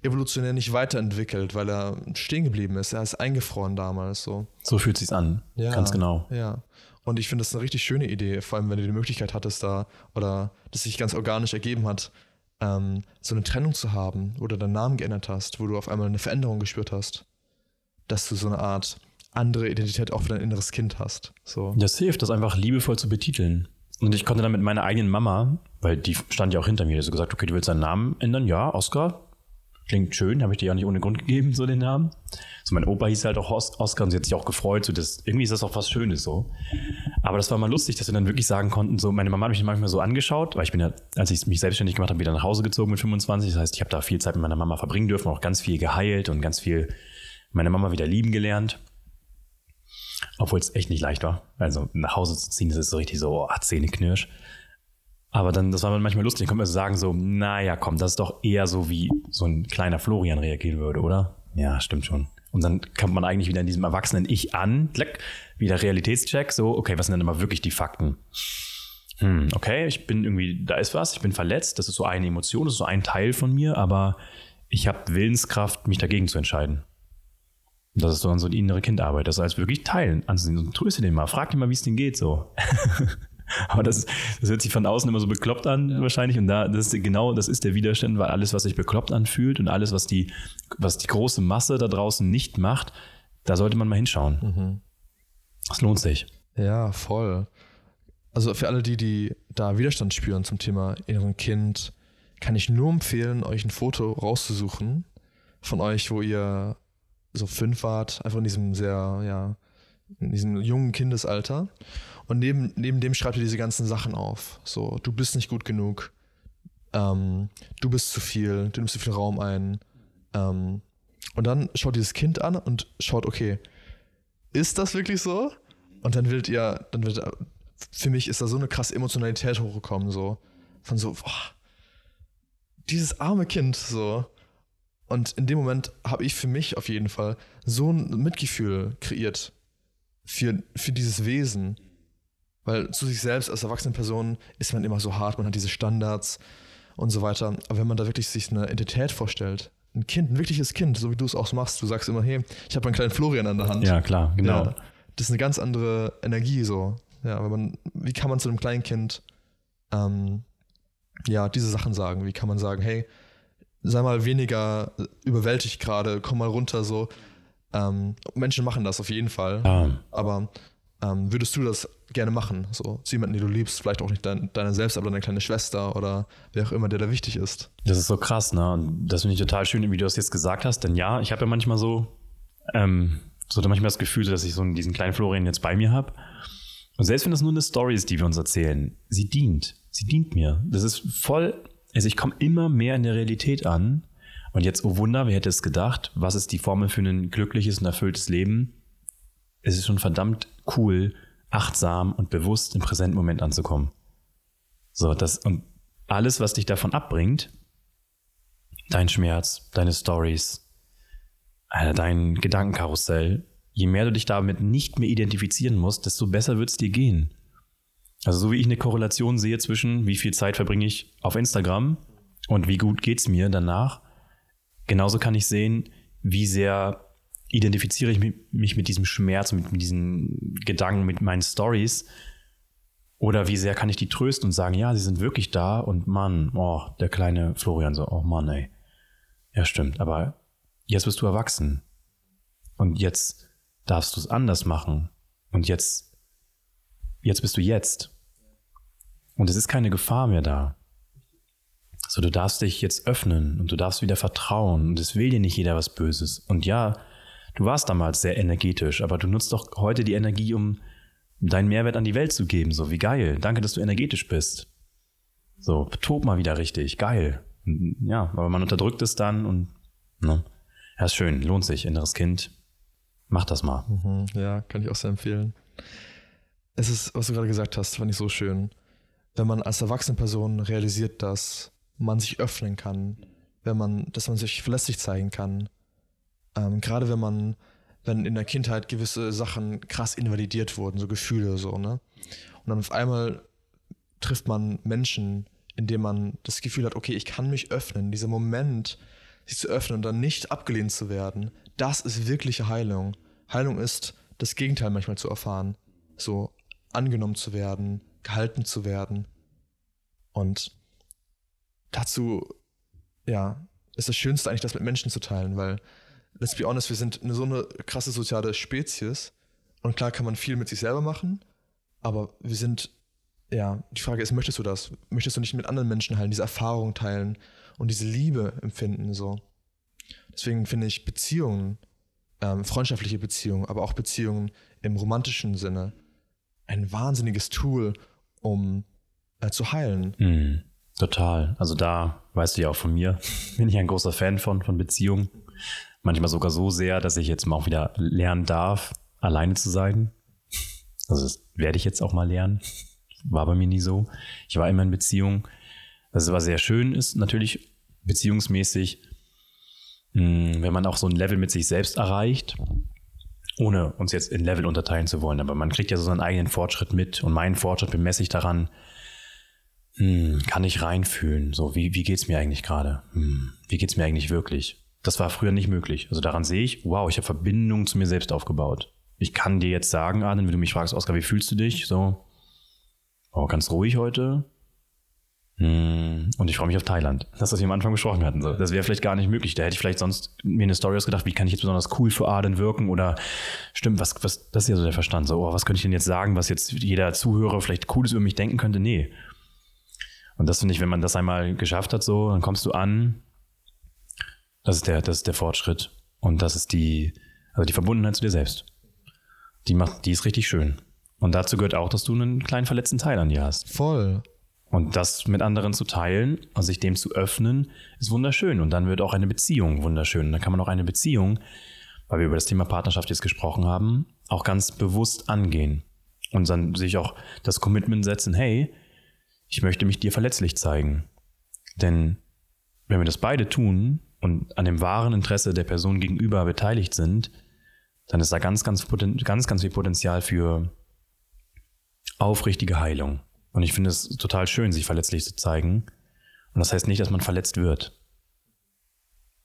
evolutionär nicht weiterentwickelt, weil er stehen geblieben ist. Er ist eingefroren damals. So, so fühlt es sich an. Ja, ganz genau. Ja. Und ich finde das eine richtig schöne Idee, vor allem wenn du die Möglichkeit hattest, da oder das sich ganz organisch ergeben hat, ähm, so eine Trennung zu haben, du deinen Namen geändert hast, wo du auf einmal eine Veränderung gespürt hast, dass du so eine Art andere Identität auch für dein inneres Kind hast. So. Das hilft, das einfach liebevoll zu betiteln. Und ich konnte dann mit meiner eigenen Mama, weil die stand ja auch hinter mir, so gesagt, okay, du willst deinen Namen ändern? Ja, Oscar. Klingt schön, habe ich dir ja nicht ohne Grund gegeben, so den Namen. So, mein Opa hieß halt auch Oscar und sie hat sich auch gefreut. So, das, irgendwie ist das auch was Schönes so. Aber das war mal lustig, dass wir dann wirklich sagen konnten, so, meine Mama hat mich manchmal so angeschaut, weil ich bin ja, als ich mich selbstständig gemacht habe, wieder nach Hause gezogen mit 25. Das heißt, ich habe da viel Zeit mit meiner Mama verbringen dürfen, auch ganz viel geheilt und ganz viel meine Mama wieder lieben gelernt. Obwohl es echt nicht leicht war. Also nach Hause zu ziehen, das ist so richtig so, oh, Zähne knirsch. Aber dann, das war manchmal lustig, dann konnte man sagen, so, naja, komm, das ist doch eher so, wie so ein kleiner Florian reagieren würde, oder? Ja, stimmt schon. Und dann kommt man eigentlich wieder in diesem erwachsenen Ich an, wieder Realitätscheck, so, okay, was sind denn immer wirklich die Fakten? Hm, okay, ich bin irgendwie, da ist was, ich bin verletzt, das ist so eine Emotion, das ist so ein Teil von mir, aber ich habe Willenskraft, mich dagegen zu entscheiden. Das ist so die innere Kindarbeit, das heißt wirklich teilen, ansehen. Und tröste den mal, frag ihn mal, wie es denen geht, so. [LAUGHS] [LAUGHS] Aber das, das hört sich von außen immer so bekloppt an, ja. wahrscheinlich. Und da, das ist genau, das ist der Widerstand, weil alles, was sich bekloppt anfühlt und alles, was die, was die große Masse da draußen nicht macht, da sollte man mal hinschauen. Mhm. Das lohnt sich. Ja, voll. Also für alle, die, die da Widerstand spüren zum Thema inneren Kind, kann ich nur empfehlen, euch ein Foto rauszusuchen von euch, wo ihr so fünf wart, einfach in diesem sehr, ja, in diesem jungen Kindesalter. Und neben, neben dem schreibt ihr diese ganzen Sachen auf. So, du bist nicht gut genug, ähm, du bist zu viel, du nimmst zu viel Raum ein. Ähm, und dann schaut dieses Kind an und schaut, okay, ist das wirklich so? Und dann wird ihr, dann wird, für mich ist da so eine krasse Emotionalität hochgekommen, so. Von so, boah, dieses arme Kind, so. Und in dem Moment habe ich für mich auf jeden Fall so ein Mitgefühl kreiert für, für dieses Wesen. Weil zu sich selbst als erwachsene Person ist man immer so hart, man hat diese Standards und so weiter. Aber wenn man da wirklich sich eine Identität vorstellt, ein Kind, ein wirkliches Kind, so wie du es auch machst, du sagst immer, hey, ich habe einen kleinen Florian an der Hand. Ja, klar, genau. Ja, das ist eine ganz andere Energie so. Ja, wenn man, wie kann man zu einem kleinen Kind ähm, ja, diese Sachen sagen? Wie kann man sagen, hey, sei mal weniger überwältigt gerade, komm mal runter so. Ähm, Menschen machen das auf jeden Fall. Ja. Aber ähm, würdest du das gerne machen? So, zu jemandem, den du liebst, vielleicht auch nicht dein, deine selbst, aber deine kleine Schwester oder wer auch immer, der da wichtig ist. Das ist so krass, ne? Und das finde ich total schön, wie du das jetzt gesagt hast. Denn ja, ich habe ja manchmal so, ähm, so manchmal das Gefühl, dass ich so diesen kleinen Florian jetzt bei mir habe. Und selbst wenn das nur eine Story ist, die wir uns erzählen, sie dient. Sie dient mir. Das ist voll, also ich komme immer mehr in der Realität an. Und jetzt, oh Wunder, wer hätte es gedacht? Was ist die Formel für ein glückliches und erfülltes Leben? Es ist schon verdammt cool, achtsam und bewusst im präsenten Moment anzukommen. So, das und alles, was dich davon abbringt, dein Schmerz, deine Stories, äh, dein Gedankenkarussell, je mehr du dich damit nicht mehr identifizieren musst, desto besser wird es dir gehen. Also so wie ich eine Korrelation sehe zwischen, wie viel Zeit verbringe ich auf Instagram und wie gut geht es mir danach, genauso kann ich sehen, wie sehr identifiziere ich mich mit diesem Schmerz, mit, diesen Gedanken, mit meinen Stories? Oder wie sehr kann ich die trösten und sagen, ja, sie sind wirklich da und Mann, oh, der kleine Florian so, oh Mann, ey. Ja, stimmt, aber jetzt bist du erwachsen. Und jetzt darfst du es anders machen. Und jetzt, jetzt bist du jetzt. Und es ist keine Gefahr mehr da. So, du darfst dich jetzt öffnen und du darfst wieder vertrauen und es will dir nicht jeder was Böses. Und ja, du warst damals sehr energetisch, aber du nutzt doch heute die Energie, um deinen Mehrwert an die Welt zu geben. So, wie geil. Danke, dass du energetisch bist. So, tob mal wieder richtig. Geil. Ja, aber man unterdrückt es dann und, ne? Ja, ist schön. Lohnt sich. Inneres Kind. Mach das mal. Mhm, ja, kann ich auch sehr empfehlen. Es ist, was du gerade gesagt hast, fand ich so schön. Wenn man als erwachsene Person realisiert, dass man sich öffnen kann, wenn man, dass man sich verlässlich zeigen kann. Ähm, gerade wenn man, wenn in der Kindheit gewisse Sachen krass invalidiert wurden, so Gefühle so, ne? Und dann auf einmal trifft man Menschen, in denen man das Gefühl hat, okay, ich kann mich öffnen. Dieser Moment, sich zu öffnen und dann nicht abgelehnt zu werden, das ist wirkliche Heilung. Heilung ist, das Gegenteil manchmal zu erfahren. So angenommen zu werden, gehalten zu werden. Und dazu, ja, ist das Schönste eigentlich, das mit Menschen zu teilen, weil, let's be honest, wir sind eine, so eine krasse soziale Spezies. Und klar kann man viel mit sich selber machen, aber wir sind, ja, die Frage ist, möchtest du das? Möchtest du nicht mit anderen Menschen heilen, diese Erfahrung teilen und diese Liebe empfinden, so? Deswegen finde ich Beziehungen, ähm, freundschaftliche Beziehungen, aber auch Beziehungen im romantischen Sinne, ein wahnsinniges Tool, um äh, zu heilen. Mhm. Total. Also da weißt du ja auch von mir, [LAUGHS] bin ich ein großer Fan von, von Beziehungen. Manchmal sogar so sehr, dass ich jetzt mal auch wieder lernen darf, alleine zu sein. Also das werde ich jetzt auch mal lernen. War bei mir nie so. Ich war immer in Beziehung. Also was sehr schön ist, natürlich beziehungsmäßig, wenn man auch so ein Level mit sich selbst erreicht, ohne uns jetzt in Level unterteilen zu wollen. Aber man kriegt ja so seinen eigenen Fortschritt mit und meinen Fortschritt bemesse ich daran, kann ich reinfühlen. So, wie, wie geht's mir eigentlich gerade? Wie geht's mir eigentlich wirklich? Das war früher nicht möglich. Also daran sehe ich, wow, ich habe Verbindung zu mir selbst aufgebaut. Ich kann dir jetzt sagen, Arden, wenn du mich fragst, Oskar, wie fühlst du dich? So, oh, ganz ruhig heute. Hm, und ich freue mich auf Thailand. Das, was wir am Anfang besprochen hatten. So. Das wäre vielleicht gar nicht möglich. Da hätte ich vielleicht sonst mir eine Story ausgedacht, wie kann ich jetzt besonders cool für Aden wirken oder stimmt, was, was, das ist ja so der Verstand. So, oh, was könnte ich denn jetzt sagen, was jetzt jeder Zuhörer vielleicht Cooles über mich denken könnte? Nee. Und das finde ich, wenn man das einmal geschafft hat, so, dann kommst du an. Das ist der, das ist der Fortschritt. Und das ist die, also die Verbundenheit zu dir selbst. Die macht, die ist richtig schön. Und dazu gehört auch, dass du einen kleinen verletzten Teil an dir hast. Voll. Und das mit anderen zu teilen und sich dem zu öffnen, ist wunderschön. Und dann wird auch eine Beziehung wunderschön. Dann kann man auch eine Beziehung, weil wir über das Thema Partnerschaft jetzt gesprochen haben, auch ganz bewusst angehen. Und dann sich auch das Commitment setzen, hey, ich möchte mich dir verletzlich zeigen. Denn wenn wir das beide tun und an dem wahren Interesse der Person gegenüber beteiligt sind, dann ist da ganz, ganz, ganz, ganz viel Potenzial für aufrichtige Heilung. Und ich finde es total schön, sich verletzlich zu zeigen. Und das heißt nicht, dass man verletzt wird.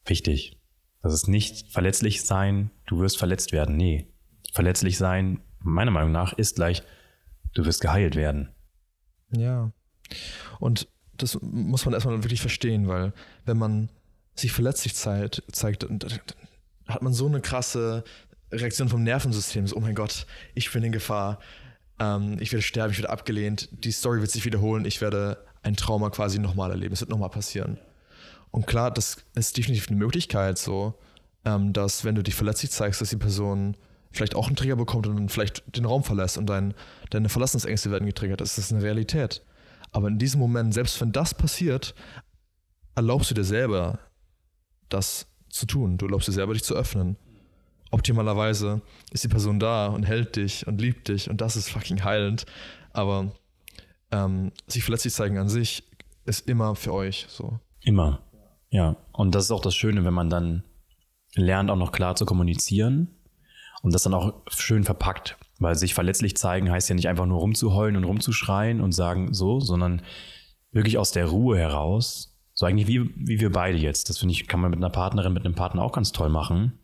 Wichtig. Das ist nicht verletzlich sein, du wirst verletzt werden. Nee. Verletzlich sein, meiner Meinung nach, ist gleich, du wirst geheilt werden. Ja. Und das muss man erstmal wirklich verstehen, weil wenn man sich verletzlich zeigt, zeigt hat man so eine krasse Reaktion vom Nervensystem. So, oh mein Gott, ich bin in Gefahr. Ähm, ich werde sterben, ich werde abgelehnt. Die Story wird sich wiederholen. Ich werde ein Trauma quasi nochmal erleben. Es wird nochmal passieren. Und klar, das ist definitiv eine Möglichkeit, so, ähm, dass wenn du dich verletzlich zeigst, dass die Person vielleicht auch einen Trigger bekommt und dann vielleicht den Raum verlässt und dein, deine Verlassensängste werden getriggert. Das ist eine Realität. Aber in diesem Moment, selbst wenn das passiert, erlaubst du dir selber, das zu tun. Du erlaubst dir selber, dich zu öffnen. Optimalerweise ist die Person da und hält dich und liebt dich und das ist fucking heilend. Aber ähm, sich verletzlich zeigen an sich ist immer für euch so. Immer. Ja. Und das ist auch das Schöne, wenn man dann lernt, auch noch klar zu kommunizieren und das dann auch schön verpackt. Weil sich verletzlich zeigen heißt ja nicht einfach nur rumzuheulen und rumzuschreien und sagen so, sondern wirklich aus der Ruhe heraus. So eigentlich wie, wie wir beide jetzt. Das finde ich, kann man mit einer Partnerin, mit einem Partner auch ganz toll machen.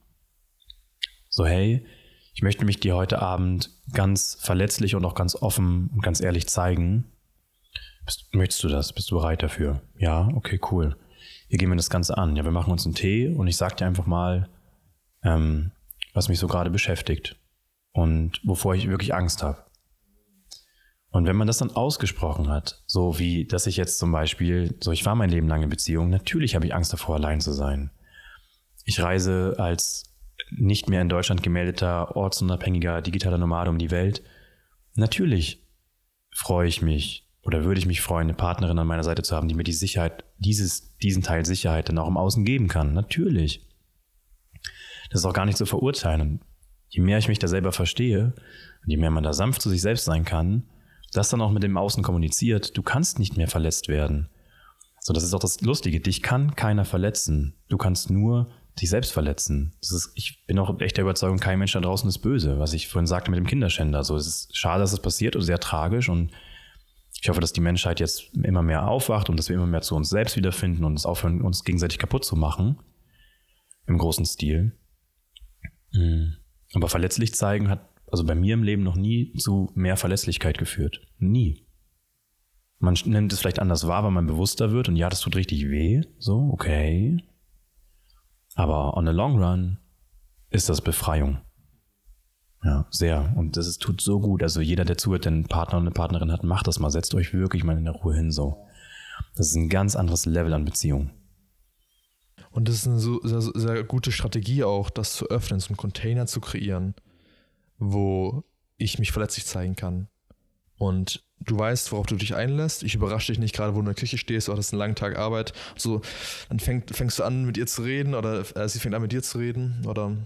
So, hey, ich möchte mich dir heute Abend ganz verletzlich und auch ganz offen und ganz ehrlich zeigen. Bist, möchtest du das? Bist du bereit dafür? Ja, okay, cool. wie gehen wir das Ganze an? Ja, wir machen uns einen Tee und ich sage dir einfach mal, ähm, was mich so gerade beschäftigt und wovor ich wirklich Angst habe. Und wenn man das dann ausgesprochen hat, so wie, dass ich jetzt zum Beispiel, so ich war mein Leben lang in Beziehung, natürlich habe ich Angst davor, allein zu sein. Ich reise als nicht mehr in Deutschland gemeldeter, ortsunabhängiger, digitaler Nomade um die Welt. Natürlich freue ich mich oder würde ich mich freuen, eine Partnerin an meiner Seite zu haben, die mir die Sicherheit, dieses, diesen Teil Sicherheit dann auch im Außen geben kann. Natürlich. Das ist auch gar nicht zu verurteilen. Je mehr ich mich da selber verstehe, und je mehr man da sanft zu sich selbst sein kann, das dann auch mit dem Außen kommuniziert, du kannst nicht mehr verletzt werden. So, das ist auch das Lustige. Dich kann keiner verletzen. Du kannst nur dich selbst verletzen. Ist, ich bin auch echt der Überzeugung, kein Mensch da draußen ist böse, was ich vorhin sagte mit dem Kinderschänder. So, es ist schade, dass es passiert und sehr tragisch und ich hoffe, dass die Menschheit jetzt immer mehr aufwacht und dass wir immer mehr zu uns selbst wiederfinden und uns aufhören, uns gegenseitig kaputt zu machen. Im großen Stil. Hm. Aber verletzlich zeigen hat also bei mir im Leben noch nie zu mehr Verlässlichkeit geführt. Nie. Man nimmt es vielleicht anders wahr, weil man bewusster wird und ja, das tut richtig weh. So, okay. Aber on the long run ist das Befreiung. Ja, sehr. Und das ist, tut so gut. Also jeder, der zuhört, der einen Partner und eine Partnerin hat, macht das mal. Setzt euch wirklich mal in der Ruhe hin. So. Das ist ein ganz anderes Level an Beziehung. Und das ist eine so, sehr, sehr gute Strategie auch, das zu öffnen, so einen Container zu kreieren, wo ich mich verletzlich zeigen kann. Und du weißt, worauf du dich einlässt. Ich überrasche dich nicht gerade, wo du in der Küche stehst, oder hast einen langen Tag Arbeit. So, dann fäng, fängst du an, mit ihr zu reden, oder äh, sie fängt an, mit dir zu reden, oder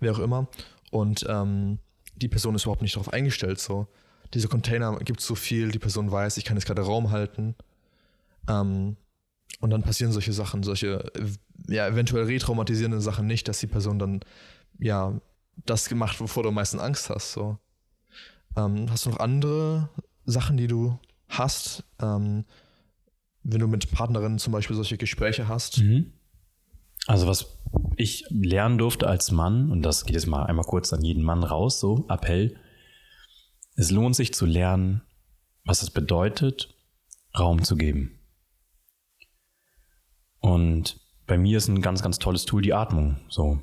wer auch immer. Und ähm, die Person ist überhaupt nicht darauf eingestellt. So, diese Container gibt so viel, die Person weiß, ich kann jetzt gerade Raum halten. Ähm, und dann passieren solche Sachen, solche, ja, eventuell retraumatisierende Sachen nicht, dass die Person dann, ja, das gemacht, wovor du am meisten Angst hast. So. Ähm, hast du noch andere Sachen, die du hast, ähm, wenn du mit Partnerinnen zum Beispiel solche Gespräche hast? Mhm. Also was ich lernen durfte als Mann, und das geht jetzt mal einmal kurz an jeden Mann raus, so Appell, es lohnt sich zu lernen, was es bedeutet, Raum zu geben. Und bei mir ist ein ganz, ganz tolles Tool die Atmung. So.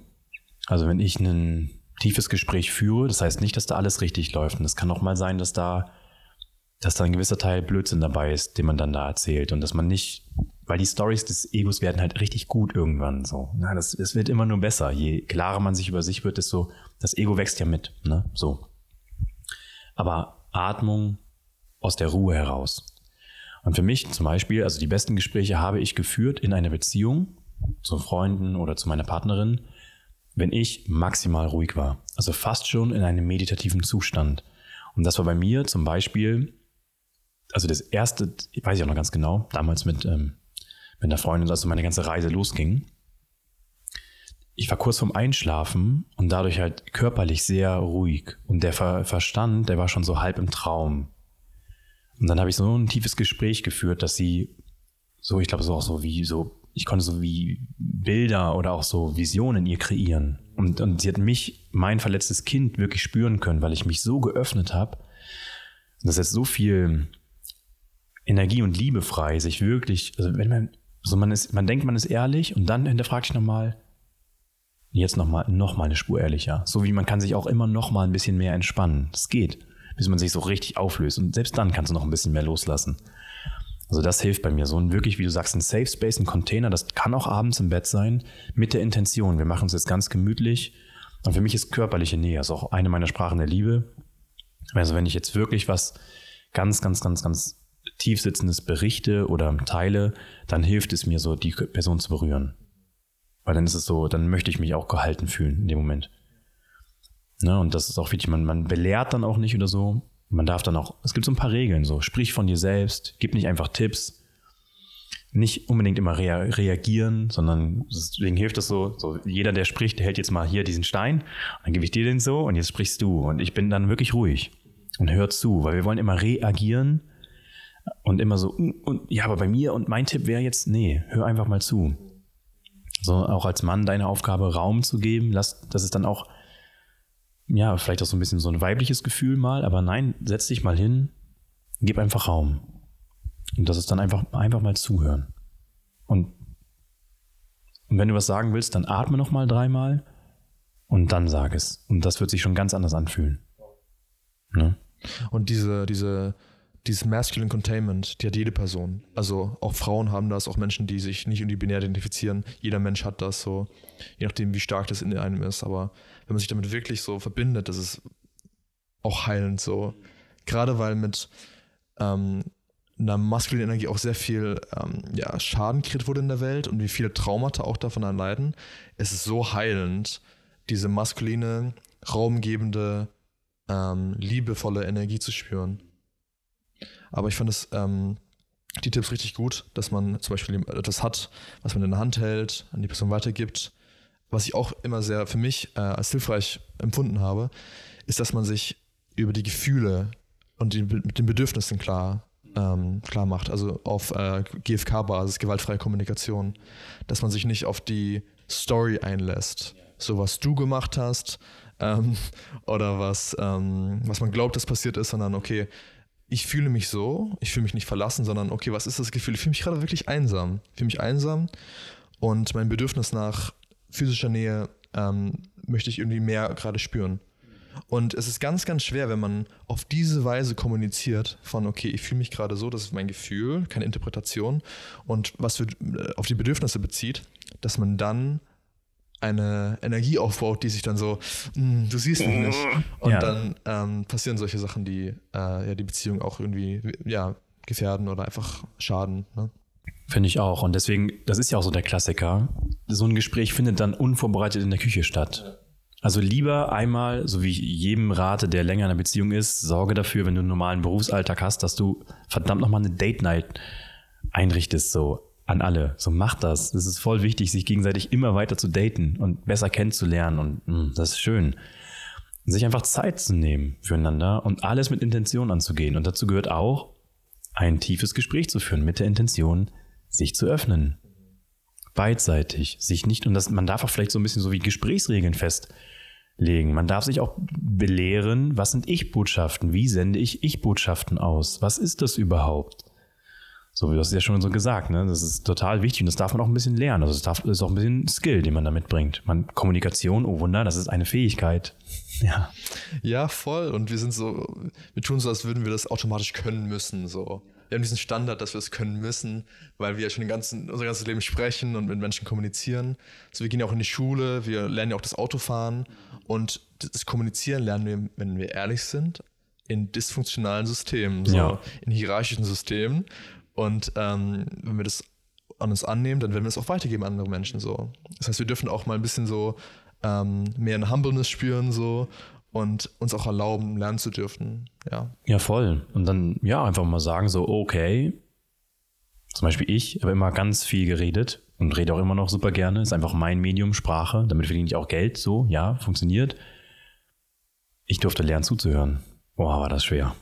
Also wenn ich ein tiefes Gespräch führe, das heißt nicht, dass da alles richtig läuft. Und es kann auch mal sein, dass da, dass da ein gewisser Teil Blödsinn dabei ist, den man dann da erzählt. Und dass man nicht, weil die Stories des Egos werden halt richtig gut irgendwann so. Na, das, es wird immer nur besser. Je klarer man sich über sich wird, desto, das Ego wächst ja mit. Ne? So. Aber Atmung aus der Ruhe heraus. Und für mich zum Beispiel, also die besten Gespräche habe ich geführt in einer Beziehung zu Freunden oder zu meiner Partnerin, wenn ich maximal ruhig war. Also fast schon in einem meditativen Zustand. Und das war bei mir zum Beispiel, also das erste, weiß ich auch noch ganz genau, damals mit, ähm, mit einer Freundin, als meine ganze Reise losging. Ich war kurz vorm Einschlafen und dadurch halt körperlich sehr ruhig. Und der Ver Verstand, der war schon so halb im Traum. Und dann habe ich so ein tiefes Gespräch geführt, dass sie so, ich glaube, so auch so wie so, ich konnte so wie Bilder oder auch so Visionen ihr kreieren. Und, und sie hat mich, mein verletztes Kind, wirklich spüren können, weil ich mich so geöffnet habe. Das ist so viel Energie und Liebe frei, sich wirklich, also wenn man, so man ist, man denkt, man ist ehrlich und dann hinterfragt ich nochmal, jetzt nochmal, noch mal eine Spur ehrlicher. So wie man kann sich auch immer nochmal ein bisschen mehr entspannen. Das geht bis man sich so richtig auflöst. Und selbst dann kannst du noch ein bisschen mehr loslassen. Also das hilft bei mir. So ein wirklich, wie du sagst, ein Safe Space, ein Container, das kann auch abends im Bett sein, mit der Intention. Wir machen es jetzt ganz gemütlich. Und für mich ist körperliche Nähe, also auch eine meiner Sprachen der Liebe. Also wenn ich jetzt wirklich was ganz, ganz, ganz, ganz tiefsitzendes berichte oder teile, dann hilft es mir so, die Person zu berühren. Weil dann ist es so, dann möchte ich mich auch gehalten fühlen in dem Moment. Ne? Und das ist auch wichtig, man, man belehrt dann auch nicht oder so. Man darf dann auch, es gibt so ein paar Regeln, so sprich von dir selbst, gib nicht einfach Tipps, nicht unbedingt immer rea reagieren, sondern deswegen hilft es so, so, jeder, der spricht, der hält jetzt mal hier diesen Stein, dann gebe ich dir den so und jetzt sprichst du. Und ich bin dann wirklich ruhig und hör zu, weil wir wollen immer reagieren und immer so, mm, und ja, aber bei mir und mein Tipp wäre jetzt, nee, hör einfach mal zu. So auch als Mann deine Aufgabe Raum zu geben, lass, dass es dann auch ja, vielleicht auch so ein bisschen so ein weibliches Gefühl mal, aber nein, setz dich mal hin, gib einfach Raum. Und das ist dann einfach, einfach mal zuhören. Und Und wenn du was sagen willst, dann atme noch mal dreimal und dann sag es. Und das wird sich schon ganz anders anfühlen. Ne? Und diese, diese, dieses Masculine Containment, die hat jede Person. Also auch Frauen haben das, auch Menschen, die sich nicht irgendwie binär identifizieren. Jeder Mensch hat das so, je nachdem, wie stark das in einem ist. Aber wenn man sich damit wirklich so verbindet, das ist auch heilend so. Gerade weil mit ähm, einer maskulinen Energie auch sehr viel ähm, ja, Schaden kreiert wurde in der Welt und wie viele Traumata auch davon erleiden, es ist so heilend, diese maskuline, raumgebende, ähm, liebevolle Energie zu spüren. Aber ich fand es, ähm, die Tipps richtig gut, dass man zum Beispiel etwas hat, was man in der Hand hält, an die Person weitergibt. Was ich auch immer sehr für mich äh, als hilfreich empfunden habe, ist, dass man sich über die Gefühle und die, mit den Bedürfnissen klar, ähm, klar macht. Also auf äh, GFK-Basis, gewaltfreie Kommunikation. Dass man sich nicht auf die Story einlässt. So was du gemacht hast ähm, [LAUGHS] oder was, ähm, was man glaubt, dass passiert ist, sondern okay, ich fühle mich so, ich fühle mich nicht verlassen, sondern okay, was ist das Gefühl? Ich fühle mich gerade wirklich einsam. Ich fühle mich einsam und mein Bedürfnis nach physischer Nähe ähm, möchte ich irgendwie mehr gerade spüren. Und es ist ganz, ganz schwer, wenn man auf diese Weise kommuniziert, von okay, ich fühle mich gerade so, das ist mein Gefühl, keine Interpretation, und was für, äh, auf die Bedürfnisse bezieht, dass man dann eine Energie aufbaut, die sich dann so, mm, du siehst mich nicht. Und ja. dann ähm, passieren solche Sachen, die äh, ja die Beziehung auch irgendwie ja, gefährden oder einfach schaden. Ne? Finde ich auch. Und deswegen, das ist ja auch so der Klassiker. So ein Gespräch findet dann unvorbereitet in der Küche statt. Also lieber einmal, so wie ich jedem rate, der länger in einer Beziehung ist, sorge dafür, wenn du einen normalen Berufsalltag hast, dass du verdammt nochmal eine Date Night einrichtest, so an alle. So macht das. Es ist voll wichtig, sich gegenseitig immer weiter zu daten und besser kennenzulernen und mh, hm, das ist schön. Sich einfach Zeit zu nehmen füreinander und alles mit Intention anzugehen. Und dazu gehört auch, ein tiefes Gespräch zu führen mit der Intention, sich zu öffnen. Beidseitig, sich nicht, und das, man darf auch vielleicht so ein bisschen so wie Gesprächsregeln festlegen. Man darf sich auch belehren, was sind Ich-Botschaften? Wie sende ich Ich-Botschaften aus? Was ist das überhaupt? So wie du hast ja schon so gesagt, ne? Das ist total wichtig und das darf man auch ein bisschen lernen. Also das, darf, das ist auch ein bisschen Skill, den man da mitbringt. Man, Kommunikation, oh Wunder, das ist eine Fähigkeit. [LAUGHS] Ja. Ja, voll. Und wir sind so, wir tun so, als würden wir das automatisch können müssen. So. Wir haben diesen Standard, dass wir es können müssen, weil wir ja schon den ganzen, unser ganzes Leben sprechen und mit Menschen kommunizieren. So, wir gehen ja auch in die Schule, wir lernen ja auch das Autofahren und das Kommunizieren lernen wir, wenn wir ehrlich sind, in dysfunktionalen Systemen, so ja. in hierarchischen Systemen. Und ähm, wenn wir das an uns annehmen, dann werden wir es auch weitergeben an andere Menschen so. Das heißt, wir dürfen auch mal ein bisschen so ähm, mehr eine Humbleness spüren so und uns auch erlauben, lernen zu dürfen. Ja. Ja, voll. Und dann ja einfach mal sagen so, okay. Zum Beispiel ich habe immer ganz viel geredet und rede auch immer noch super gerne. Ist einfach mein Medium Sprache. Damit verdiene ich auch Geld. So, ja, funktioniert. Ich durfte lernen zuzuhören. Boah, war das schwer.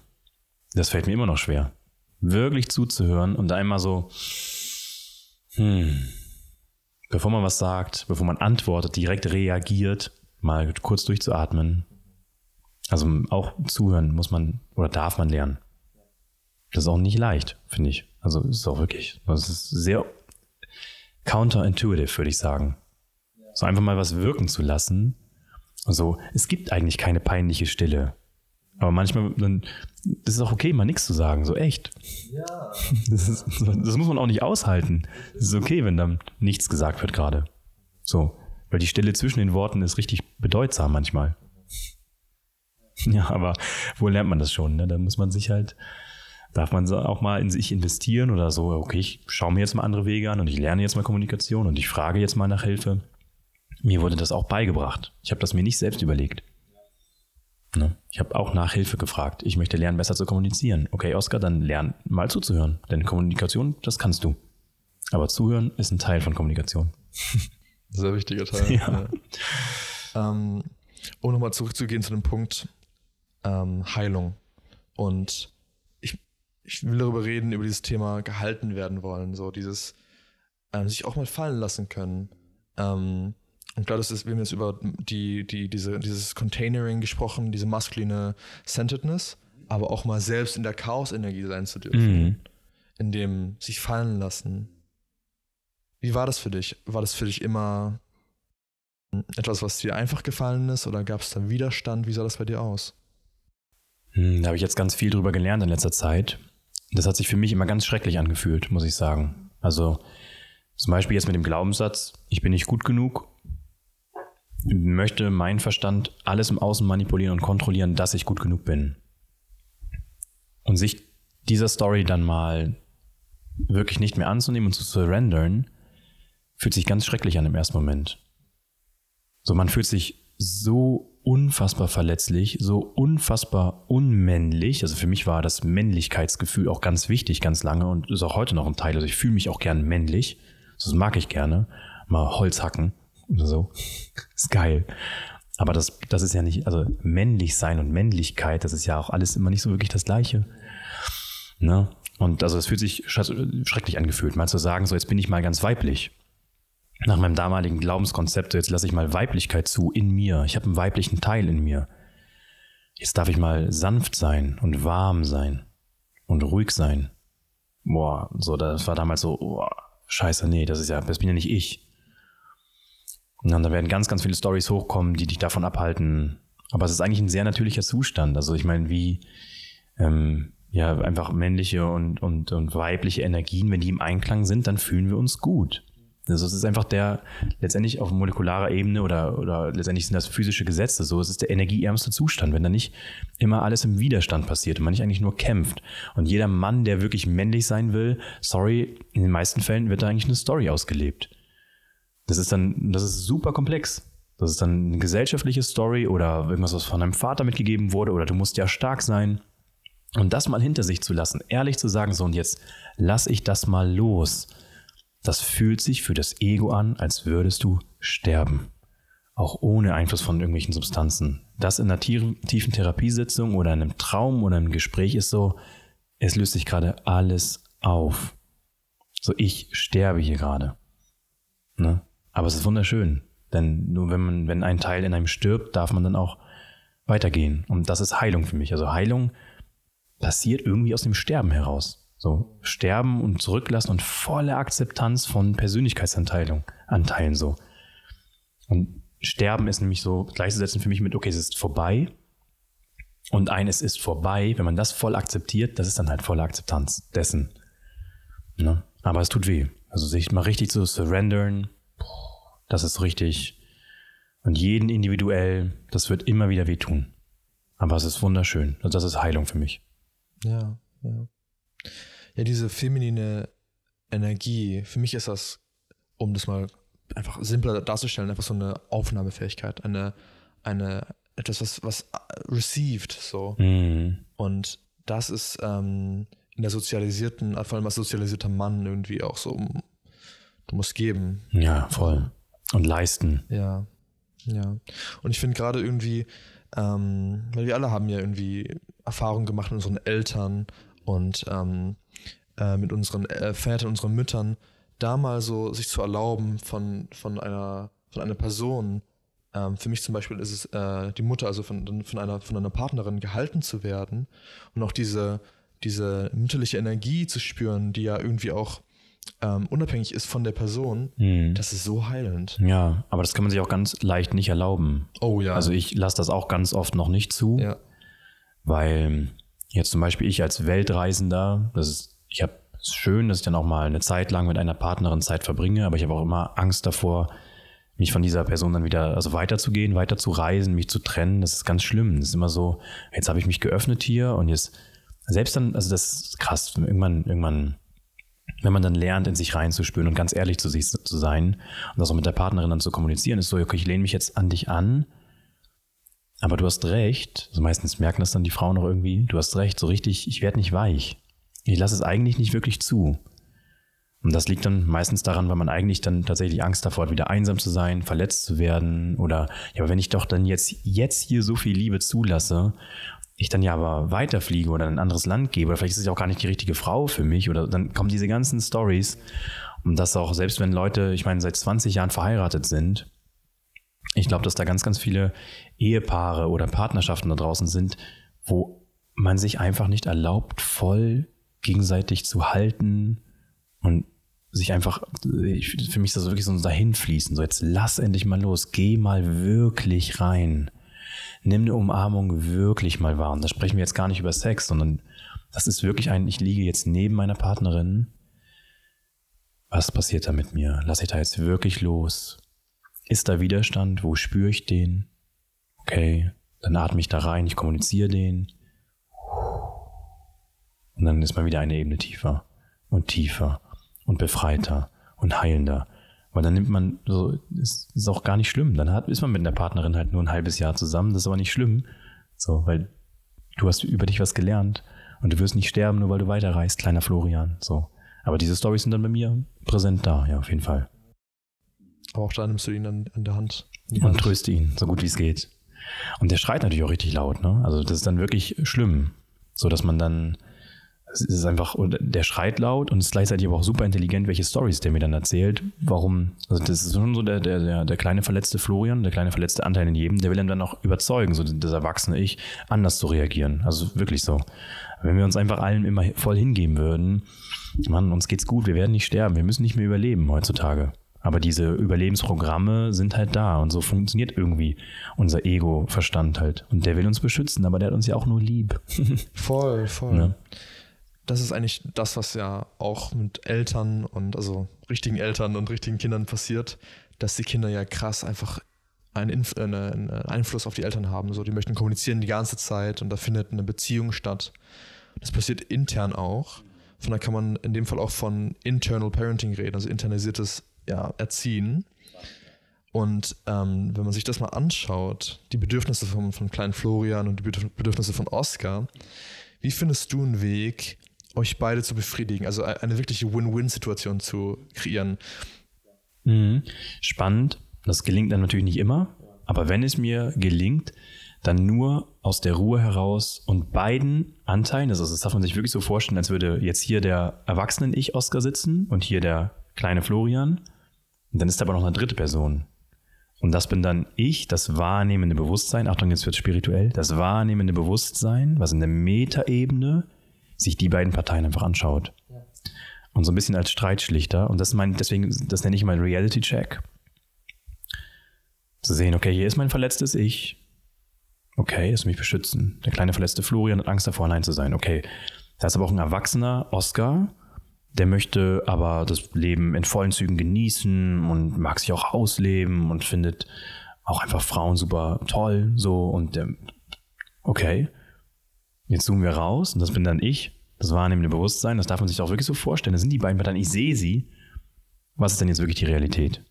Das fällt mir immer noch schwer wirklich zuzuhören und einmal so, hm, bevor man was sagt, bevor man antwortet, direkt reagiert, mal kurz durchzuatmen. Also auch zuhören muss man oder darf man lernen. Das ist auch nicht leicht, finde ich. Also ist auch wirklich, das ist sehr counterintuitive, würde ich sagen. So einfach mal was wirken zu lassen. Also es gibt eigentlich keine peinliche Stille. Aber manchmal, dann, das ist auch okay, mal nichts zu sagen, so echt. Ja. [LAUGHS] Das, ist, das muss man auch nicht aushalten. Es ist okay, wenn dann nichts gesagt wird gerade. So. Weil die Stille zwischen den Worten ist richtig bedeutsam manchmal. [LAUGHS] Ja, aber wo lernt man das schon? Ne? Da muss man sich halt, darf man auch mal in sich investieren oder so, okay, ich schaue mir jetzt mal andere Wege an und ich lerne jetzt mal Kommunikation und ich frage jetzt mal nach Hilfe. Mir wurde das auch beigebracht. Ich habe das mir nicht selbst überlegt. Ne? Ich habe auch nach Hilfe gefragt. Ich möchte lernen, besser zu kommunizieren. Okay, Oskar, dann lern mal zuzuhören. Denn Kommunikation, das kannst du. Aber zuhören ist ein Teil von Kommunikation. Sehr wichtiger Teil. [LAUGHS] Ja. ja. Ähm, um nochmal zurückzugehen zu dem Punkt ähm, Heilung. Und ich, ich will darüber reden, über dieses Thema gehalten werden wollen. So dieses ähm, sich auch mal fallen lassen können. Ähm, und klar, das ist, wir haben jetzt über die, die, diese, dieses Containering gesprochen, diese maskuline Centeredness, aber auch mal selbst in der Chaos-Energie sein zu dürfen. Mhm. In dem sich fallen lassen. wie war das für dich? War das für dich immer etwas, was dir einfach gefallen ist oder gab es da Widerstand? Wie sah das bei dir aus? Hm, da habe ich jetzt ganz viel drüber gelernt in letzter Zeit. Das hat sich für mich immer ganz schrecklich angefühlt, muss ich sagen. Also zum Beispiel jetzt mit dem Glaubenssatz, ich bin nicht gut genug, möchte mein Verstand alles im Außen manipulieren und kontrollieren, dass ich gut genug bin. Und sich dieser Story dann mal wirklich nicht mehr anzunehmen und zu surrendern, fühlt sich ganz schrecklich an im ersten Moment. So, man fühlt sich so unfassbar verletzlich, so unfassbar unmännlich. Also für mich war das Männlichkeitsgefühl auch ganz wichtig, ganz lange und ist auch heute noch ein Teil. Also ich fühle mich auch gern männlich. Das mag ich gerne. Mal Holz hacken oder so. [LAUGHS] ist geil. Aber das, das ist ja nicht, also männlich sein und Männlichkeit, das ist ja auch alles immer nicht so wirklich das Gleiche. Ne? Und also es fühlt sich schrecklich angefühlt, mal zu sagen, so jetzt bin ich mal ganz weiblich nach meinem damaligen Glaubenskonzept, jetzt lasse ich mal Weiblichkeit zu in mir. Ich habe einen weiblichen Teil in mir. Jetzt darf ich mal sanft sein und warm sein und ruhig sein. Boah, so, das war damals so, boah, scheiße, nee, das ist ja, das bin ja nicht ich. Und dann da werden ganz, ganz viele Stories hochkommen, die dich davon abhalten. Aber es ist eigentlich ein sehr natürlicher Zustand. Also ich meine, wie, ähm, ja, einfach männliche und, und, und weibliche Energien, wenn die im Einklang sind, dann fühlen wir uns gut. Also es ist einfach der, letztendlich auf molekularer Ebene oder, oder letztendlich sind das physische Gesetze so, es ist der energieärmste Zustand, wenn da nicht immer alles im Widerstand passiert und man nicht eigentlich nur kämpft. Und jeder Mann, der wirklich männlich sein will, sorry, in den meisten Fällen wird da eigentlich eine Story ausgelebt. Das ist dann, das ist super komplex. Das ist dann eine gesellschaftliche Story oder irgendwas, was von deinem Vater mitgegeben wurde oder du musst ja stark sein. Und das mal hinter sich zu lassen, ehrlich zu sagen, so und jetzt lass ich das mal los das fühlt sich für das Ego an, als würdest du sterben. Auch ohne Einfluss von irgendwelchen Substanzen. Das in einer tiefen Therapiesitzung oder in einem Traum oder einem Gespräch ist so, es löst sich gerade alles auf. So, ich sterbe hier gerade. Ne? Aber es ist wunderschön. Denn nur wenn man, wenn ein Teil in einem stirbt, darf man dann auch weitergehen. Und das ist Heilung für mich. Also Heilung passiert irgendwie aus dem Sterben heraus. So sterben und zurücklassen und volle Akzeptanz von Persönlichkeitsanteilen Anteilen so. Und sterben ist nämlich so gleichzusetzen für mich mit, okay, es ist vorbei. Und ein, es ist vorbei, wenn man das voll akzeptiert, das ist dann halt volle Akzeptanz dessen. Ne? Aber es tut weh. Also sich mal richtig zu surrendern, das ist richtig. Und jeden individuell, das wird immer wieder wehtun. Aber es ist wunderschön. Also das ist Heilung für mich. Ja, ja ja, diese feminine Energie, für mich ist das, um das mal einfach simpler darzustellen, einfach so eine Aufnahmefähigkeit, eine, eine, etwas, was, was received, so. Mhm. Und das ist ähm, in der sozialisierten, vor allem als sozialisierter Mann irgendwie auch so, du musst geben. Ja, voll. Und leisten. Ja, ja. Und ich finde gerade irgendwie, ähm, weil wir alle haben ja irgendwie Erfahrungen gemacht mit unseren Eltern und ähm, äh, mit unseren äh, Vätern, unseren Müttern, da mal so sich zu erlauben von, von, einer, von einer Person, ähm, für mich zum Beispiel ist es äh, die Mutter, also von, von, einer, von einer Partnerin gehalten zu werden und auch diese, diese mütterliche Energie zu spüren, die ja irgendwie auch ähm, unabhängig ist von der Person, mhm. das ist so heilend. Ja, aber das kann man sich auch ganz leicht nicht erlauben. Oh ja. Also ich lasse das auch ganz oft noch nicht zu, ja. weil Jetzt zum Beispiel ich als Weltreisender, das ist, ich habe es schön, dass ich dann auch mal eine Zeit lang mit einer Partnerin Zeit verbringe, aber ich habe auch immer Angst davor, mich von dieser Person dann wieder, also weiterzugehen, weiter zu reisen, mich zu trennen. Das ist ganz schlimm. Das ist immer so, jetzt habe ich mich geöffnet hier und jetzt, selbst dann, also das ist krass, irgendwann, irgendwann, wenn man dann lernt, in sich reinzuspüren und ganz ehrlich zu sich zu sein und das auch mit der Partnerin dann zu kommunizieren, ist so, okay, ich lehne mich jetzt an dich an aber du hast recht, also meistens merken das dann die Frauen auch irgendwie, du hast recht, so richtig, ich werde nicht weich. Ich lasse es eigentlich nicht wirklich zu. Und das liegt dann meistens daran, weil man eigentlich dann tatsächlich Angst davor hat, wieder einsam zu sein, verletzt zu werden oder, ja, aber wenn ich doch dann jetzt, jetzt hier so viel Liebe zulasse, ich dann ja aber weiterfliege oder in ein anderes Land gehe, oder vielleicht ist es ja auch gar nicht die richtige Frau für mich oder dann kommen diese ganzen Stories. Und das auch, selbst wenn Leute, ich meine, seit 20 Jahren verheiratet sind, ich glaube, dass da ganz, ganz viele Ehepaare oder Partnerschaften da draußen sind, wo man sich einfach nicht erlaubt, voll gegenseitig zu halten und sich einfach, für mich ist das wirklich so ein Dahinfließen. So, jetzt lass endlich mal los. Geh mal wirklich rein. Nimm eine Umarmung wirklich mal wahr. Und da sprechen wir jetzt gar nicht über Sex, sondern das ist wirklich ein, ich liege jetzt neben meiner Partnerin. Was passiert da mit mir? Lass ich da jetzt wirklich los? Ist da Widerstand? Wo spüre ich den? Okay, dann atme ich da rein, ich kommuniziere den. Und dann ist man wieder eine Ebene tiefer und tiefer und befreiter und heilender. Weil dann nimmt man so, ist, ist auch gar nicht schlimm. Dann hat, ist man mit der Partnerin halt nur ein halbes Jahr zusammen. Das ist aber nicht schlimm. So, weil du hast über dich was gelernt und du wirst nicht sterben, nur weil du weiterreist, kleiner Florian. So. Aber diese Storys sind dann bei mir präsent da, ja, auf jeden Fall. Aber auch da nimmst du ihn an, an der Hand. Und Hand. tröste ihn, so gut wie es geht. Und der schreit natürlich auch richtig laut, ne? Also das ist dann wirklich schlimm. So dass man dann, es ist einfach, der schreit laut und ist gleichzeitig aber auch super intelligent, welche Stories der mir dann erzählt. Warum, also das ist schon so der, der, der, kleine verletzte Florian, der kleine verletzte Anteil in jedem, der will dann auch überzeugen, so das erwachsene Ich, anders zu reagieren. Also wirklich so. Wenn wir uns einfach allen immer voll hingeben würden, Mann, uns geht's gut, wir werden nicht sterben, wir müssen nicht mehr überleben heutzutage. Aber diese Überlebensprogramme sind halt da und so funktioniert irgendwie unser Ego-Verstand halt. Und der will uns beschützen, aber der hat uns ja auch nur lieb. [LAUGHS] voll, voll. Ne? Das ist eigentlich das, was ja auch mit Eltern und also richtigen Eltern und richtigen Kindern passiert, dass die Kinder ja krass einfach einen, Inf äh, einen Einfluss auf die Eltern haben. So, die möchten kommunizieren die ganze Zeit und da findet eine Beziehung statt. Das passiert intern auch. Von daher kann man in dem Fall auch von Internal Parenting reden, also internalisiertes ja, erziehen. Und ähm, wenn man sich das mal anschaut, die Bedürfnisse von, von kleinen Florian und die Bedürfnisse von Oscar, wie findest du einen Weg, euch beide zu befriedigen, also eine wirkliche Win-Win-Situation zu kreieren? Mhm. Spannend. Das gelingt dann natürlich nicht immer, aber wenn es mir gelingt, dann nur aus der Ruhe heraus und beiden Anteilen, also das darf man sich wirklich so vorstellen, als würde jetzt hier der Erwachsenen-Ich Oscar sitzen und hier der kleine Florian. Und dann ist aber noch eine dritte Person. Und das bin dann ich, das wahrnehmende Bewusstsein. Achtung, jetzt wird spirituell. Das wahrnehmende Bewusstsein, was in der Metaebene sich die beiden Parteien einfach anschaut. Und so ein bisschen als Streitschlichter. Und das mein, deswegen, das nenne ich mal Reality Check. Zu sehen, okay, hier ist mein verletztes Ich. Okay, es mich beschützen. Der kleine verletzte Florian hat Angst davor, allein zu sein. Okay, da ist aber auch ein erwachsener Oscar, der möchte aber das Leben in vollen Zügen genießen und mag sich auch ausleben und findet auch einfach Frauen super toll. So und der, okay, jetzt zoomen wir raus und das bin dann ich. Das wahrnehmende Bewusstsein, das darf man sich auch wirklich so vorstellen. Das sind die beiden Parteien, ich sehe sie. Was ist denn jetzt wirklich die Realität?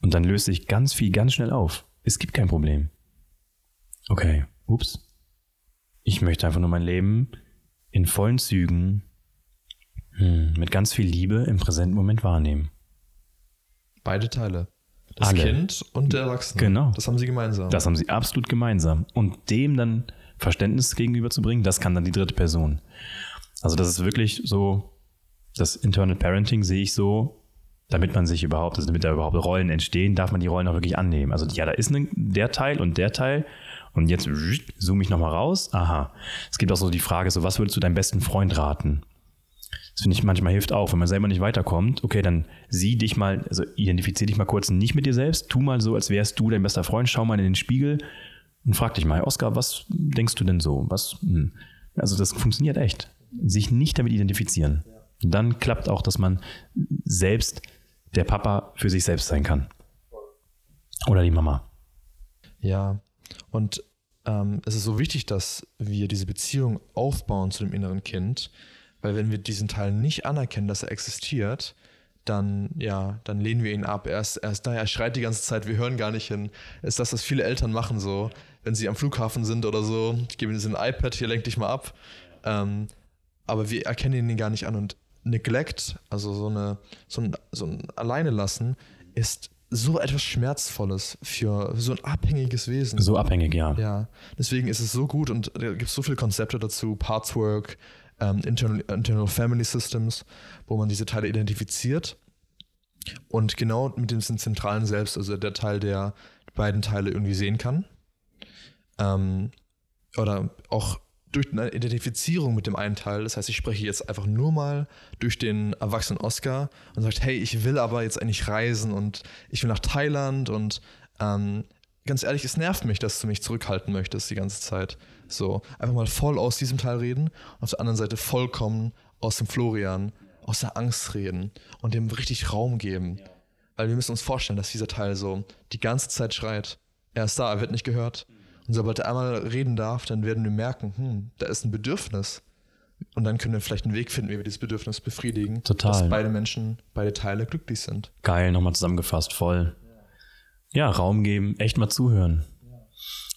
Und dann löst sich ganz viel ganz schnell auf. Es gibt kein Problem. Okay, ups. Ich möchte einfach nur mein Leben in vollen Zügen hm, mit ganz viel Liebe im präsenten Moment wahrnehmen. Beide Teile. Das Alle. Kind und der Erwachsene. Genau. Das haben sie gemeinsam. Das haben sie absolut gemeinsam. Und dem dann Verständnis gegenüberzubringen, das kann dann die dritte Person. Also das ist wirklich so, das Internal Parenting sehe ich so, damit man sich überhaupt, also damit da überhaupt Rollen entstehen, darf man die Rollen auch wirklich annehmen. Also ja, da ist ne, der Teil und der Teil und jetzt zoome ich nochmal raus. Aha. Es gibt auch so die Frage, so was würdest du deinem besten Freund raten? Das finde ich manchmal hilft auch, wenn man selber nicht weiterkommt. Okay, dann sieh dich mal, also identifizier dich mal kurz nicht mit dir selbst. Tu mal so, als wärst du dein bester Freund. Schau mal in den Spiegel und frag dich mal, Oskar, was denkst du denn so? Was? Hm. Also das funktioniert echt. Sich nicht damit identifizieren. Und dann klappt auch, dass man selbst der Papa für sich selbst sein kann. Oder die Mama. Ja, und ähm, es ist so wichtig, dass wir diese Beziehung aufbauen zu dem inneren Kind, weil wenn wir diesen Teil nicht anerkennen, dass er existiert, dann, ja, dann lehnen wir ihn ab. Er ist, er ist da, er schreit die ganze Zeit, wir hören gar nicht hin. Ist das, was viele Eltern machen so, wenn sie am Flughafen sind oder so, geben sie ein iPad, hier lenk dich mal ab. Ähm, aber wir erkennen ihn gar nicht an und Neglect, also so, eine, so, ein, so ein Alleine lassen, ist so etwas Schmerzvolles für so ein abhängiges Wesen. So abhängig, ja. Ja, deswegen ist es so gut und da gibt es so viele Konzepte dazu, Partswork, ähm, internal, internal Family Systems, wo man diese Teile identifiziert und genau mit dem zentralen Selbst, also der Teil, der beiden Teile irgendwie sehen kann. Ähm, oder auch durch eine Identifizierung mit dem einen Teil, das heißt, ich spreche jetzt einfach nur mal durch den erwachsenen Oscar und sagt, hey, ich will aber jetzt eigentlich reisen und ich will nach Thailand und ähm, ganz ehrlich, es nervt mich, dass du mich zurückhalten möchtest die ganze Zeit. So, einfach mal voll aus diesem Teil reden und auf der anderen Seite vollkommen aus dem Florian, aus der Angst reden und dem richtig Raum geben. Weil wir müssen uns vorstellen, dass dieser Teil so die ganze Zeit schreit. Er ist da, er wird nicht gehört. Und sobald er einmal reden darf, dann werden wir merken, hm, da ist ein Bedürfnis. Und dann können wir vielleicht einen Weg finden, wie wir dieses Bedürfnis befriedigen. Total. Dass beide Menschen, beide Teile glücklich sind. Geil, nochmal zusammengefasst, voll. Ja, Raum geben, echt mal zuhören.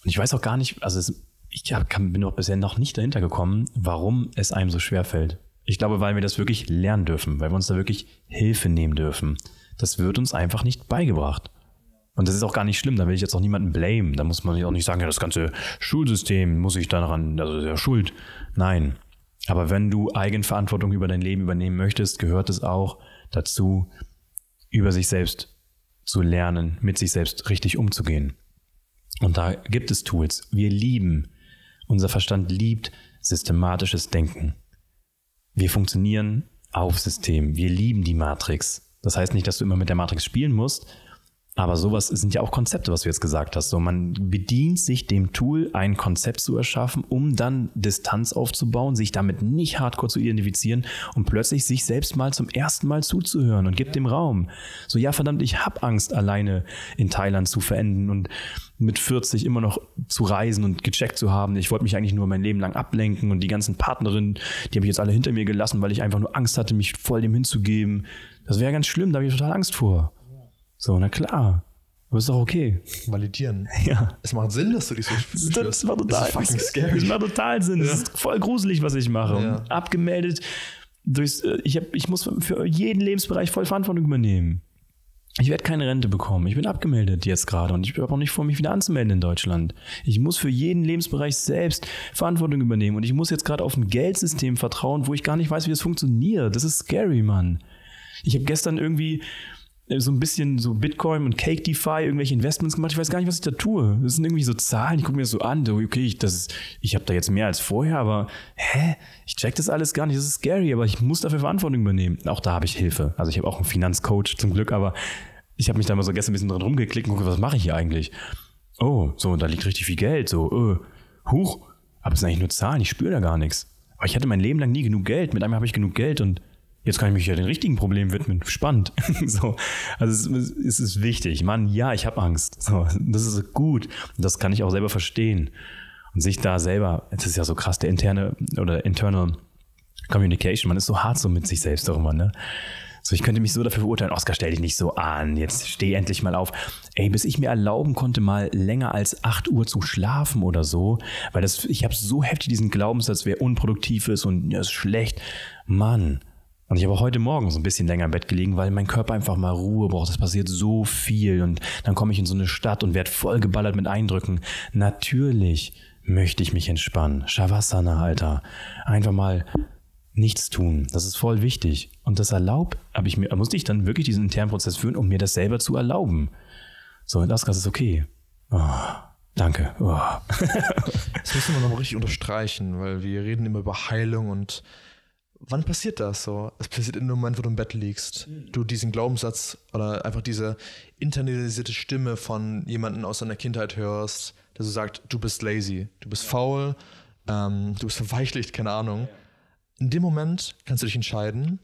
Und ich weiß auch gar nicht, also es, ich hab, bin auch bisher noch nicht dahinter gekommen, warum es einem so schwer fällt. Ich glaube, weil wir das wirklich lernen dürfen, weil wir uns da wirklich Hilfe nehmen dürfen. Das wird uns einfach nicht beigebracht. Und das ist auch gar nicht schlimm, da will ich jetzt auch niemanden blame. Da muss man auch nicht sagen, ja, das ganze Schulsystem muss ich daran, also ist ja schuld. Nein. Aber wenn du Eigenverantwortung über dein Leben übernehmen möchtest, gehört es auch dazu, über sich selbst zu lernen, mit sich selbst richtig umzugehen. Und da gibt es Tools. Wir lieben, unser Verstand liebt systematisches Denken. Wir funktionieren auf System. Wir lieben die Matrix. Das heißt nicht, dass du immer mit der Matrix spielen musst, aber sowas sind ja auch Konzepte, was du jetzt gesagt hast. So, man bedient sich dem Tool, ein Konzept zu erschaffen, um dann Distanz aufzubauen, sich damit nicht hardcore zu identifizieren und plötzlich sich selbst mal zum ersten Mal zuzuhören und gibt dem Raum. So, ja, verdammt, ich hab Angst, alleine in Thailand zu verenden und mit 40 immer noch zu reisen und gecheckt zu haben. Ich wollte mich eigentlich nur mein Leben lang ablenken und die ganzen Partnerinnen, die habe ich jetzt alle hinter mir gelassen, weil ich einfach nur Angst hatte, mich voll dem hinzugeben. Das wäre ganz schlimm, da habe ich total Angst vor. So, na klar. Aber ist doch okay. Validieren. [LAUGHS] Ja. Es macht Sinn, dass du dich so fühlst. Das war total, Das ist fucking scary. Das macht total Sinn. Das ist voll gruselig, was ich mache. Ja. Abgemeldet. Durchs, äh, ich, hab, ich muss für jeden Lebensbereich voll Verantwortung übernehmen. Ich werde keine Rente bekommen. Ich bin abgemeldet jetzt gerade und ich habe auch nicht vor, mich wieder anzumelden in Deutschland. Ich muss für jeden Lebensbereich selbst Verantwortung übernehmen und ich muss jetzt gerade auf ein Geldsystem vertrauen, wo ich gar nicht weiß, wie das funktioniert. Das ist scary, Mann. Ich habe gestern irgendwie so ein bisschen so Bitcoin und Cake DeFi, irgendwelche Investments gemacht. Ich weiß gar nicht, was ich da tue. Das sind irgendwie so Zahlen, ich gucke mir das so an. Okay, ich, ich habe da jetzt mehr als vorher, aber hä? Ich check das alles gar nicht. Das ist scary, aber ich muss dafür Verantwortung übernehmen. Auch da habe ich Hilfe. Also ich habe auch einen Finanzcoach zum Glück, aber ich habe mich da mal so gestern ein bisschen drin rumgeklickt und gucke, was mache ich hier eigentlich? Oh, so, da liegt richtig viel Geld. So, äh, huch, aber es sind eigentlich nur Zahlen, ich spüre da gar nichts. Aber ich hatte mein Leben lang nie genug Geld. Mit einmal habe ich genug Geld und Jetzt kann ich mich ja den richtigen Problemen widmen. Spannend. [LAUGHS] so. Also es, es ist wichtig. Mann, ja, ich habe Angst. So, das ist gut. Das kann ich auch selber verstehen. Und sich da selber, das ist ja so krass, der interne oder internal Communication, man ist so hart so mit sich selbst darüber, ne? So, ich könnte mich so dafür verurteilen, Oscar, stell dich nicht so an, jetzt steh endlich mal auf. Ey, bis ich mir erlauben konnte, mal länger als 8 Uhr zu schlafen oder so, weil das, ich habe so heftig diesen Glaubenssatz, wer unproduktiv ist und ja, ist schlecht. Mann, und ich habe heute Morgen so ein bisschen länger im Bett gelegen, weil mein Körper einfach mal Ruhe braucht. Es passiert so viel und dann komme ich in so eine Stadt und werde voll geballert mit Eindrücken. Natürlich möchte ich mich entspannen. Shavasana, Alter. Einfach mal nichts tun. Das ist voll wichtig. Und das erlaubt, aber ich mir, musste ich dann wirklich diesen internen Prozess führen, um mir das selber zu erlauben. So, und das ist okay. Oh, danke. Oh. Das müssen wir nochmal richtig unterstreichen, weil wir reden immer über Heilung und wann passiert das so? Es passiert in dem Moment, wo du im Bett liegst. Du diesen Glaubenssatz oder einfach diese internalisierte Stimme von jemandem aus deiner Kindheit hörst, der so sagt, du bist lazy, du bist faul, ähm, du bist verweichlicht, keine Ahnung. In dem Moment kannst du dich entscheiden,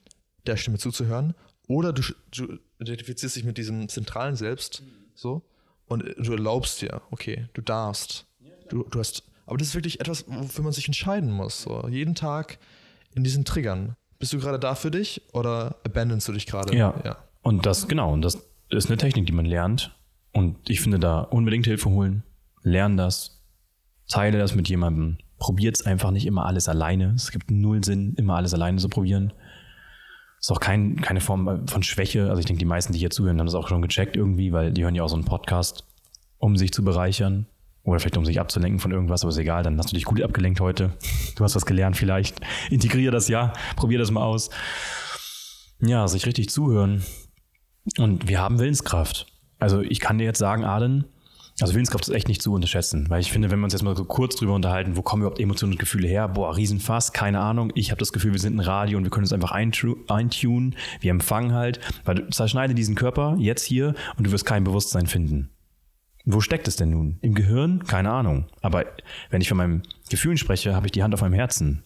der Stimme zuzuhören, oder du, du identifizierst dich mit diesem zentralen Selbst, so, und du erlaubst dir, okay, du darfst. Du, du hast, aber das ist wirklich etwas, wofür man sich entscheiden muss. So. Jeden Tag in diesen Triggern. Bist du gerade da für dich oder abandonst du dich gerade? Ja. Und das, genau, und das ist eine Technik, die man lernt. Und ich finde da unbedingt Hilfe holen. Lern das. Teile das mit jemandem. Probiert es einfach nicht immer alles alleine. Es gibt null Sinn, immer alles alleine zu probieren. Ist auch kein, keine Form von Schwäche. Also ich denke, die meisten, die hier zuhören, haben das auch schon gecheckt irgendwie, weil die hören ja auch so einen Podcast, um sich zu bereichern. Oder vielleicht um sich abzulenken von irgendwas, aber ist egal, dann hast du dich gut abgelenkt heute. Du hast was gelernt vielleicht. [LAUGHS] Integrier das ja, probier das mal aus. Ja, sich richtig zuhören. Und wir haben Willenskraft. Also ich kann dir jetzt sagen, Aden, Also Willenskraft ist echt nicht zu unterschätzen, weil ich finde, wenn wir uns jetzt mal so kurz drüber unterhalten, wo kommen überhaupt Emotionen und Gefühle her? Boah, Riesenfass, keine Ahnung. Ich habe das Gefühl, wir sind ein Radio und wir können uns einfach eintunen. Wir empfangen halt, weil du zerschneide diesen Körper jetzt hier und du wirst kein Bewusstsein finden. Wo steckt es denn nun? Im Gehirn? Keine Ahnung. Aber wenn ich von meinem Gefühlen spreche, habe ich die Hand auf meinem Herzen.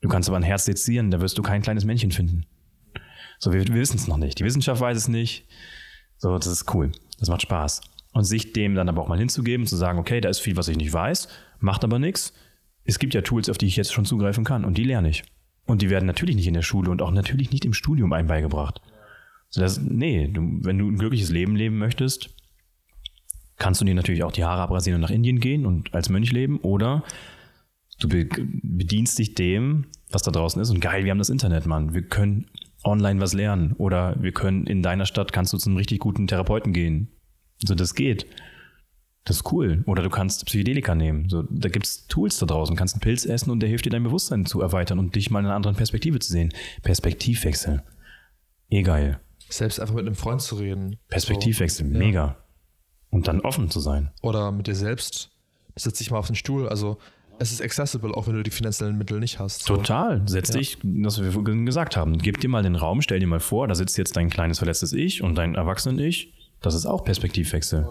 Du kannst aber ein Herz sezieren, da wirst du kein kleines Männchen finden. So, wir, wir wissen es noch nicht. Die Wissenschaft weiß es nicht. So, das ist cool. Das macht Spaß. Und sich dem dann aber auch mal hinzugeben, zu sagen, okay, da ist viel, was ich nicht weiß, macht aber nichts. Es gibt ja Tools, auf die ich jetzt schon zugreifen kann und die lerne ich. Und die werden natürlich nicht in der Schule und auch natürlich nicht im Studium einem beigebracht. So das, nee, du, wenn du ein glückliches Leben leben möchtest, kannst du dir natürlich auch die Haare abrasieren und nach Indien gehen und als Mönch leben oder du bedienst dich dem, was da draußen ist und geil, wir haben das Internet, Mann. Wir können online was lernen oder wir können in deiner Stadt kannst du zu einem richtig guten Therapeuten gehen. So, das geht. Das ist cool. Oder du kannst Psychedelika nehmen. So, da gibt es Tools da draußen. Du kannst einen Pilz essen und der hilft dir, dein Bewusstsein zu erweitern und dich mal in einer anderen Perspektive zu sehen. Perspektivwechsel. Eh geil. Selbst einfach mit einem Freund zu reden. Perspektivwechsel, so, mega. Ja. Und dann offen zu sein. Oder mit dir selbst. Setz dich mal auf den Stuhl. Also es ist accessible, auch wenn du die finanziellen Mittel nicht hast. So. Total. Setz ja. dich, was wir gesagt haben, gib dir mal den Raum, stell dir mal vor, da sitzt jetzt dein kleines verletztes Ich und dein erwachsenes Ich. Das ist auch Perspektivwechsel.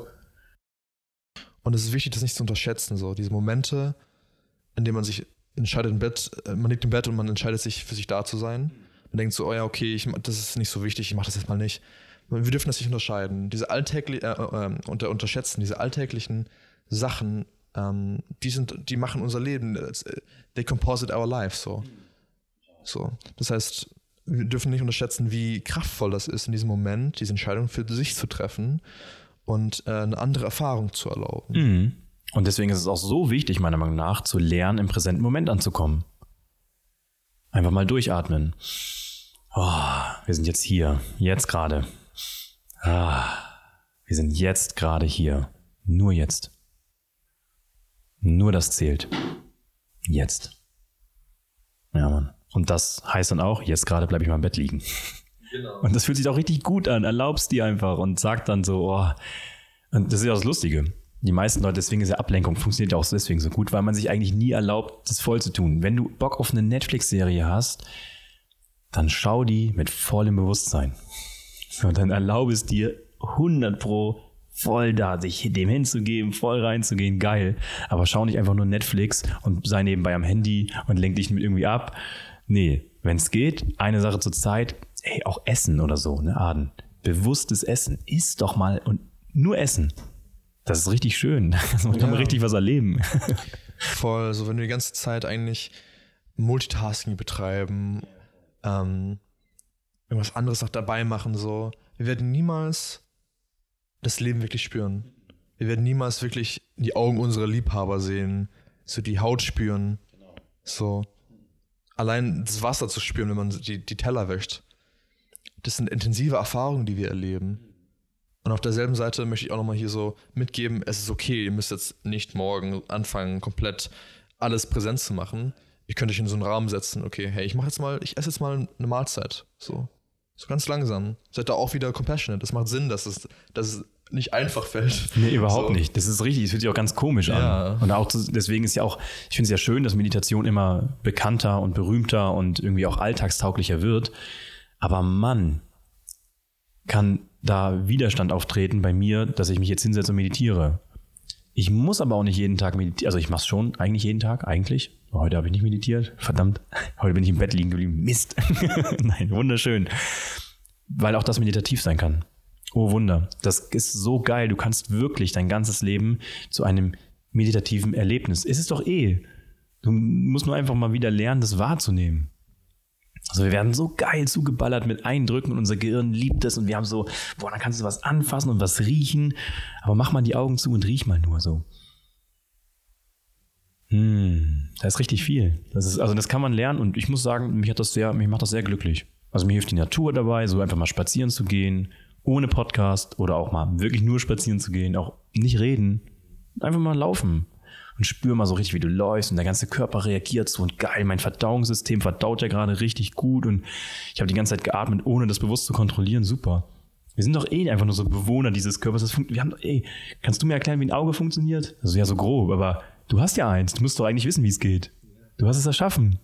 Und es ist wichtig, das nicht zu unterschätzen. So diese Momente, in denen man sich entscheidet im Bett, äh, man liegt im Bett und man entscheidet sich für sich da zu sein. Man denkt so, oh ja, okay, ich, das ist nicht so wichtig, ich mache das jetzt mal nicht wir dürfen das nicht unterscheiden. Diese alltäglichen, äh, äh, unter, unterschätzen, diese alltäglichen Sachen, ähm, die sind, die machen unser Leben, äh, they composite our life, so. So. Das heißt, wir dürfen nicht unterschätzen, wie kraftvoll das ist, in diesem Moment diese Entscheidung für sich zu treffen und äh, eine andere Erfahrung zu erlauben. Mhm. Und deswegen ist es auch so wichtig, meiner Meinung nach, zu lernen, im präsenten Moment anzukommen. Einfach mal durchatmen. Oh, wir sind jetzt hier, jetzt gerade. Ah, wir sind jetzt gerade hier. Nur jetzt. Nur das zählt. Jetzt. Ja, Mann. Und das heißt dann auch, jetzt gerade bleibe ich mal im Bett liegen. Genau. Und das fühlt sich auch richtig gut an. Erlaubst die einfach und sagt dann so, oh. Und das ist ja das Lustige. Die meisten Leute, deswegen ist ja Ablenkung, funktioniert ja auch deswegen so gut, weil man sich eigentlich nie erlaubt, das voll zu tun. Wenn du Bock auf eine Netflix-Serie hast, dann schau die mit vollem Bewusstsein. So, dann erlaube es dir 100 pro voll da, sich dem hinzugeben, voll reinzugehen, geil. Aber schau nicht einfach nur Netflix und sei nebenbei am Handy und lenk dich mit irgendwie ab. Nee, wenn es geht, eine Sache zur Zeit, ey, auch Essen oder so, ne, Aden. Bewusstes Essen. Isst doch mal und nur Essen. Das ist richtig schön. [LAUGHS] Da kann man ja. richtig was erleben. Voll, so wenn wir die ganze Zeit eigentlich Multitasking betreiben, ähm, irgendwas anderes noch dabei machen, so. Wir werden niemals das Leben wirklich spüren. Wir werden niemals wirklich die Augen unserer Liebhaber sehen, so die Haut spüren, so. Allein das Wasser zu spüren, wenn man die, die Teller wäscht. Das sind intensive Erfahrungen, die wir erleben. Und auf derselben Seite möchte ich auch nochmal hier so mitgeben, es ist okay, ihr müsst jetzt nicht morgen anfangen, komplett alles präsent zu machen. Ihr könnt euch in so einen Rahmen setzen, okay, hey, ich mache jetzt mal, ich esse jetzt mal eine Mahlzeit. So. So ganz langsam. Seid da auch wieder compassionate. Das macht Sinn, dass es, dass es nicht einfach fällt. Nee, überhaupt so. nicht. Das ist richtig. Das fühlt sich auch ganz komisch ja. an. Und auch deswegen ist ja auch, ich finde es ja schön, dass Meditation immer bekannter und berühmter und irgendwie auch alltagstauglicher wird. Aber Mann, kann da Widerstand auftreten bei mir, dass ich mich jetzt hinsetze und meditiere. Ich muss aber auch nicht jeden Tag meditieren. Also ich mache es schon eigentlich jeden Tag, eigentlich. Heute habe ich nicht meditiert. Verdammt. Heute bin ich im Bett liegen geblieben. Mist. [LAUGHS] Nein, wunderschön. Weil auch das meditativ sein kann. Oh Wunder. Das ist so geil. Du kannst wirklich dein ganzes Leben zu einem meditativen Erlebnis. Es ist doch eh. Du musst nur einfach mal wieder lernen, das wahrzunehmen. Also wir werden so geil zugeballert mit Eindrücken und unser Gehirn liebt es und wir haben so, boah, dann kannst du was anfassen und was riechen, aber mach mal die Augen zu und riech mal nur so. Hm, da ist richtig viel. Das ist, also das kann man lernen und ich muss sagen, mich hat das sehr, mich macht das sehr glücklich. Also mir hilft die Natur dabei, so einfach mal spazieren zu gehen, ohne Podcast oder auch mal wirklich nur spazieren zu gehen, auch nicht reden, einfach mal laufen und spür mal so richtig, wie du läufst und der ganze Körper reagiert so und geil, mein Verdauungssystem verdaut ja gerade richtig gut und ich habe die ganze Zeit geatmet, ohne das bewusst zu kontrollieren, super. Wir sind doch eh einfach nur so Bewohner dieses Körpers. Das wir haben doch, ey, kannst du mir erklären, wie ein Auge funktioniert? Ist ja so grob, aber du hast ja eins. Du musst doch eigentlich wissen, wie es geht. Du hast es erschaffen.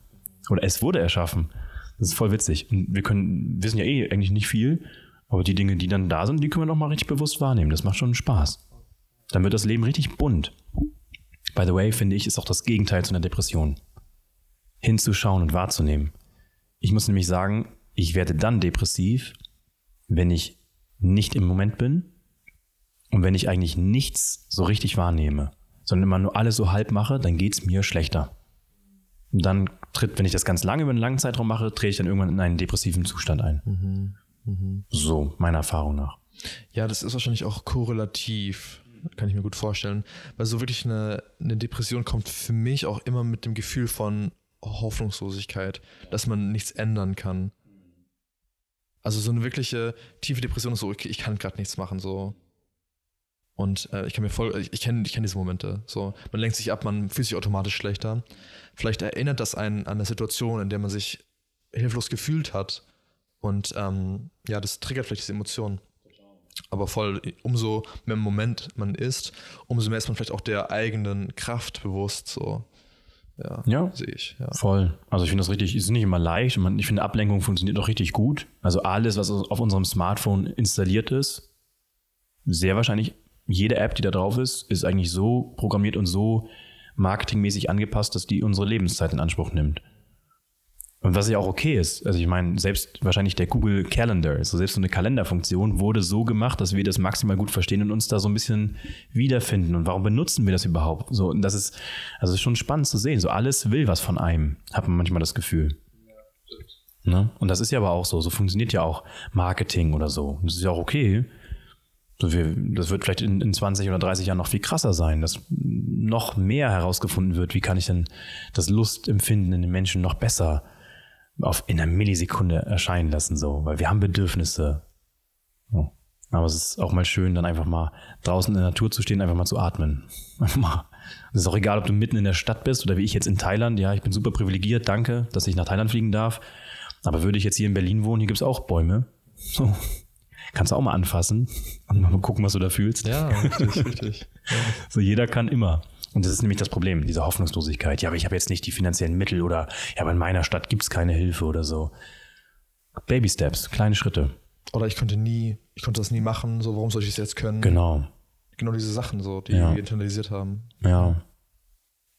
Oder es wurde erschaffen. Das ist voll witzig. Und wir können, wissen ja eh eigentlich nicht viel, aber die Dinge, die dann da sind, die können wir noch mal richtig bewusst wahrnehmen. Das macht schon Spaß. Dann wird das Leben richtig bunt. By the way, finde ich, ist auch das Gegenteil zu einer Depression. Hinzuschauen und wahrzunehmen. Ich muss nämlich sagen, ich werde dann depressiv, wenn ich nicht im Moment bin und wenn ich eigentlich nichts so richtig wahrnehme, sondern immer nur alles so halb mache, dann geht es mir schlechter. Und dann tritt, wenn ich das ganz lange über einen langen Zeitraum mache, trete ich dann irgendwann in einen depressiven Zustand ein. Mhm. Mhm. So, meiner Erfahrung nach. Ja, das ist wahrscheinlich auch korrelativ, kann ich mir gut vorstellen. Weil so wirklich eine, eine Depression kommt für mich auch immer mit dem Gefühl von Hoffnungslosigkeit, dass man nichts ändern kann. Also so eine wirkliche tiefe Depression ist so, okay, ich kann gerade nichts machen, so. Und äh, ich kann mir voll, ich, ich kenne ich kenn diese Momente. So, man lenkt sich ab, man fühlt sich automatisch schlechter. Vielleicht erinnert das einen an eine Situation, in der man sich hilflos gefühlt hat. Und ähm, ja, das triggert vielleicht diese Emotionen. Aber voll, umso mehr im Moment man ist, umso mehr ist man vielleicht auch der eigenen Kraft bewusst. So. Ja, ja sehe ich. Ja. Voll. Also ich finde das richtig, ist nicht immer leicht. Und ich finde, Ablenkung funktioniert auch richtig gut. Also alles, was auf unserem Smartphone installiert ist, sehr wahrscheinlich jede App, die da drauf ist, ist eigentlich so programmiert und so marketingmäßig angepasst, dass die unsere Lebenszeit in Anspruch nimmt. Und was ja auch okay ist. Also ich meine, selbst wahrscheinlich der Google Calendar, also selbst so eine Kalenderfunktion wurde so gemacht, dass wir das maximal gut verstehen und uns da so ein bisschen wiederfinden. Und warum benutzen wir das überhaupt? So, und das ist, also ist schon spannend zu sehen. So alles will was von einem, hat man manchmal das Gefühl. Ne? Und das ist ja aber auch so. So funktioniert ja auch Marketing oder so. Und das ist ja auch okay. Das wird vielleicht in, in 20 oder 30 Jahren noch viel krasser sein, dass noch mehr herausgefunden wird, wie kann ich denn das Lustempfinden in den Menschen noch besser auf, in einer Millisekunde erscheinen lassen, so, weil wir haben Bedürfnisse. Aber es ist auch mal schön, dann einfach mal draußen in der Natur zu stehen, einfach mal zu atmen. [LAUGHS] Es ist auch egal, ob du mitten in der Stadt bist oder wie ich jetzt in Thailand. Ja, ich bin super privilegiert, danke, dass ich nach Thailand fliegen darf. Aber würde ich jetzt hier in Berlin wohnen, hier gibt es auch Bäume. So. Kannst du auch mal anfassen und mal gucken, was du da fühlst. Ja, richtig, richtig. Ja. [LAUGHS] So, jeder kann immer. Und das ist nämlich das Problem, diese Hoffnungslosigkeit. Ja, aber ich habe jetzt nicht die finanziellen Mittel oder ja, aber in meiner Stadt gibt es keine Hilfe oder so. Baby Steps, kleine Schritte. Oder ich konnte nie, ich konnte das nie machen, so warum soll ich es jetzt können? Genau. Genau diese Sachen so, die ja. wir internalisiert haben. Ja.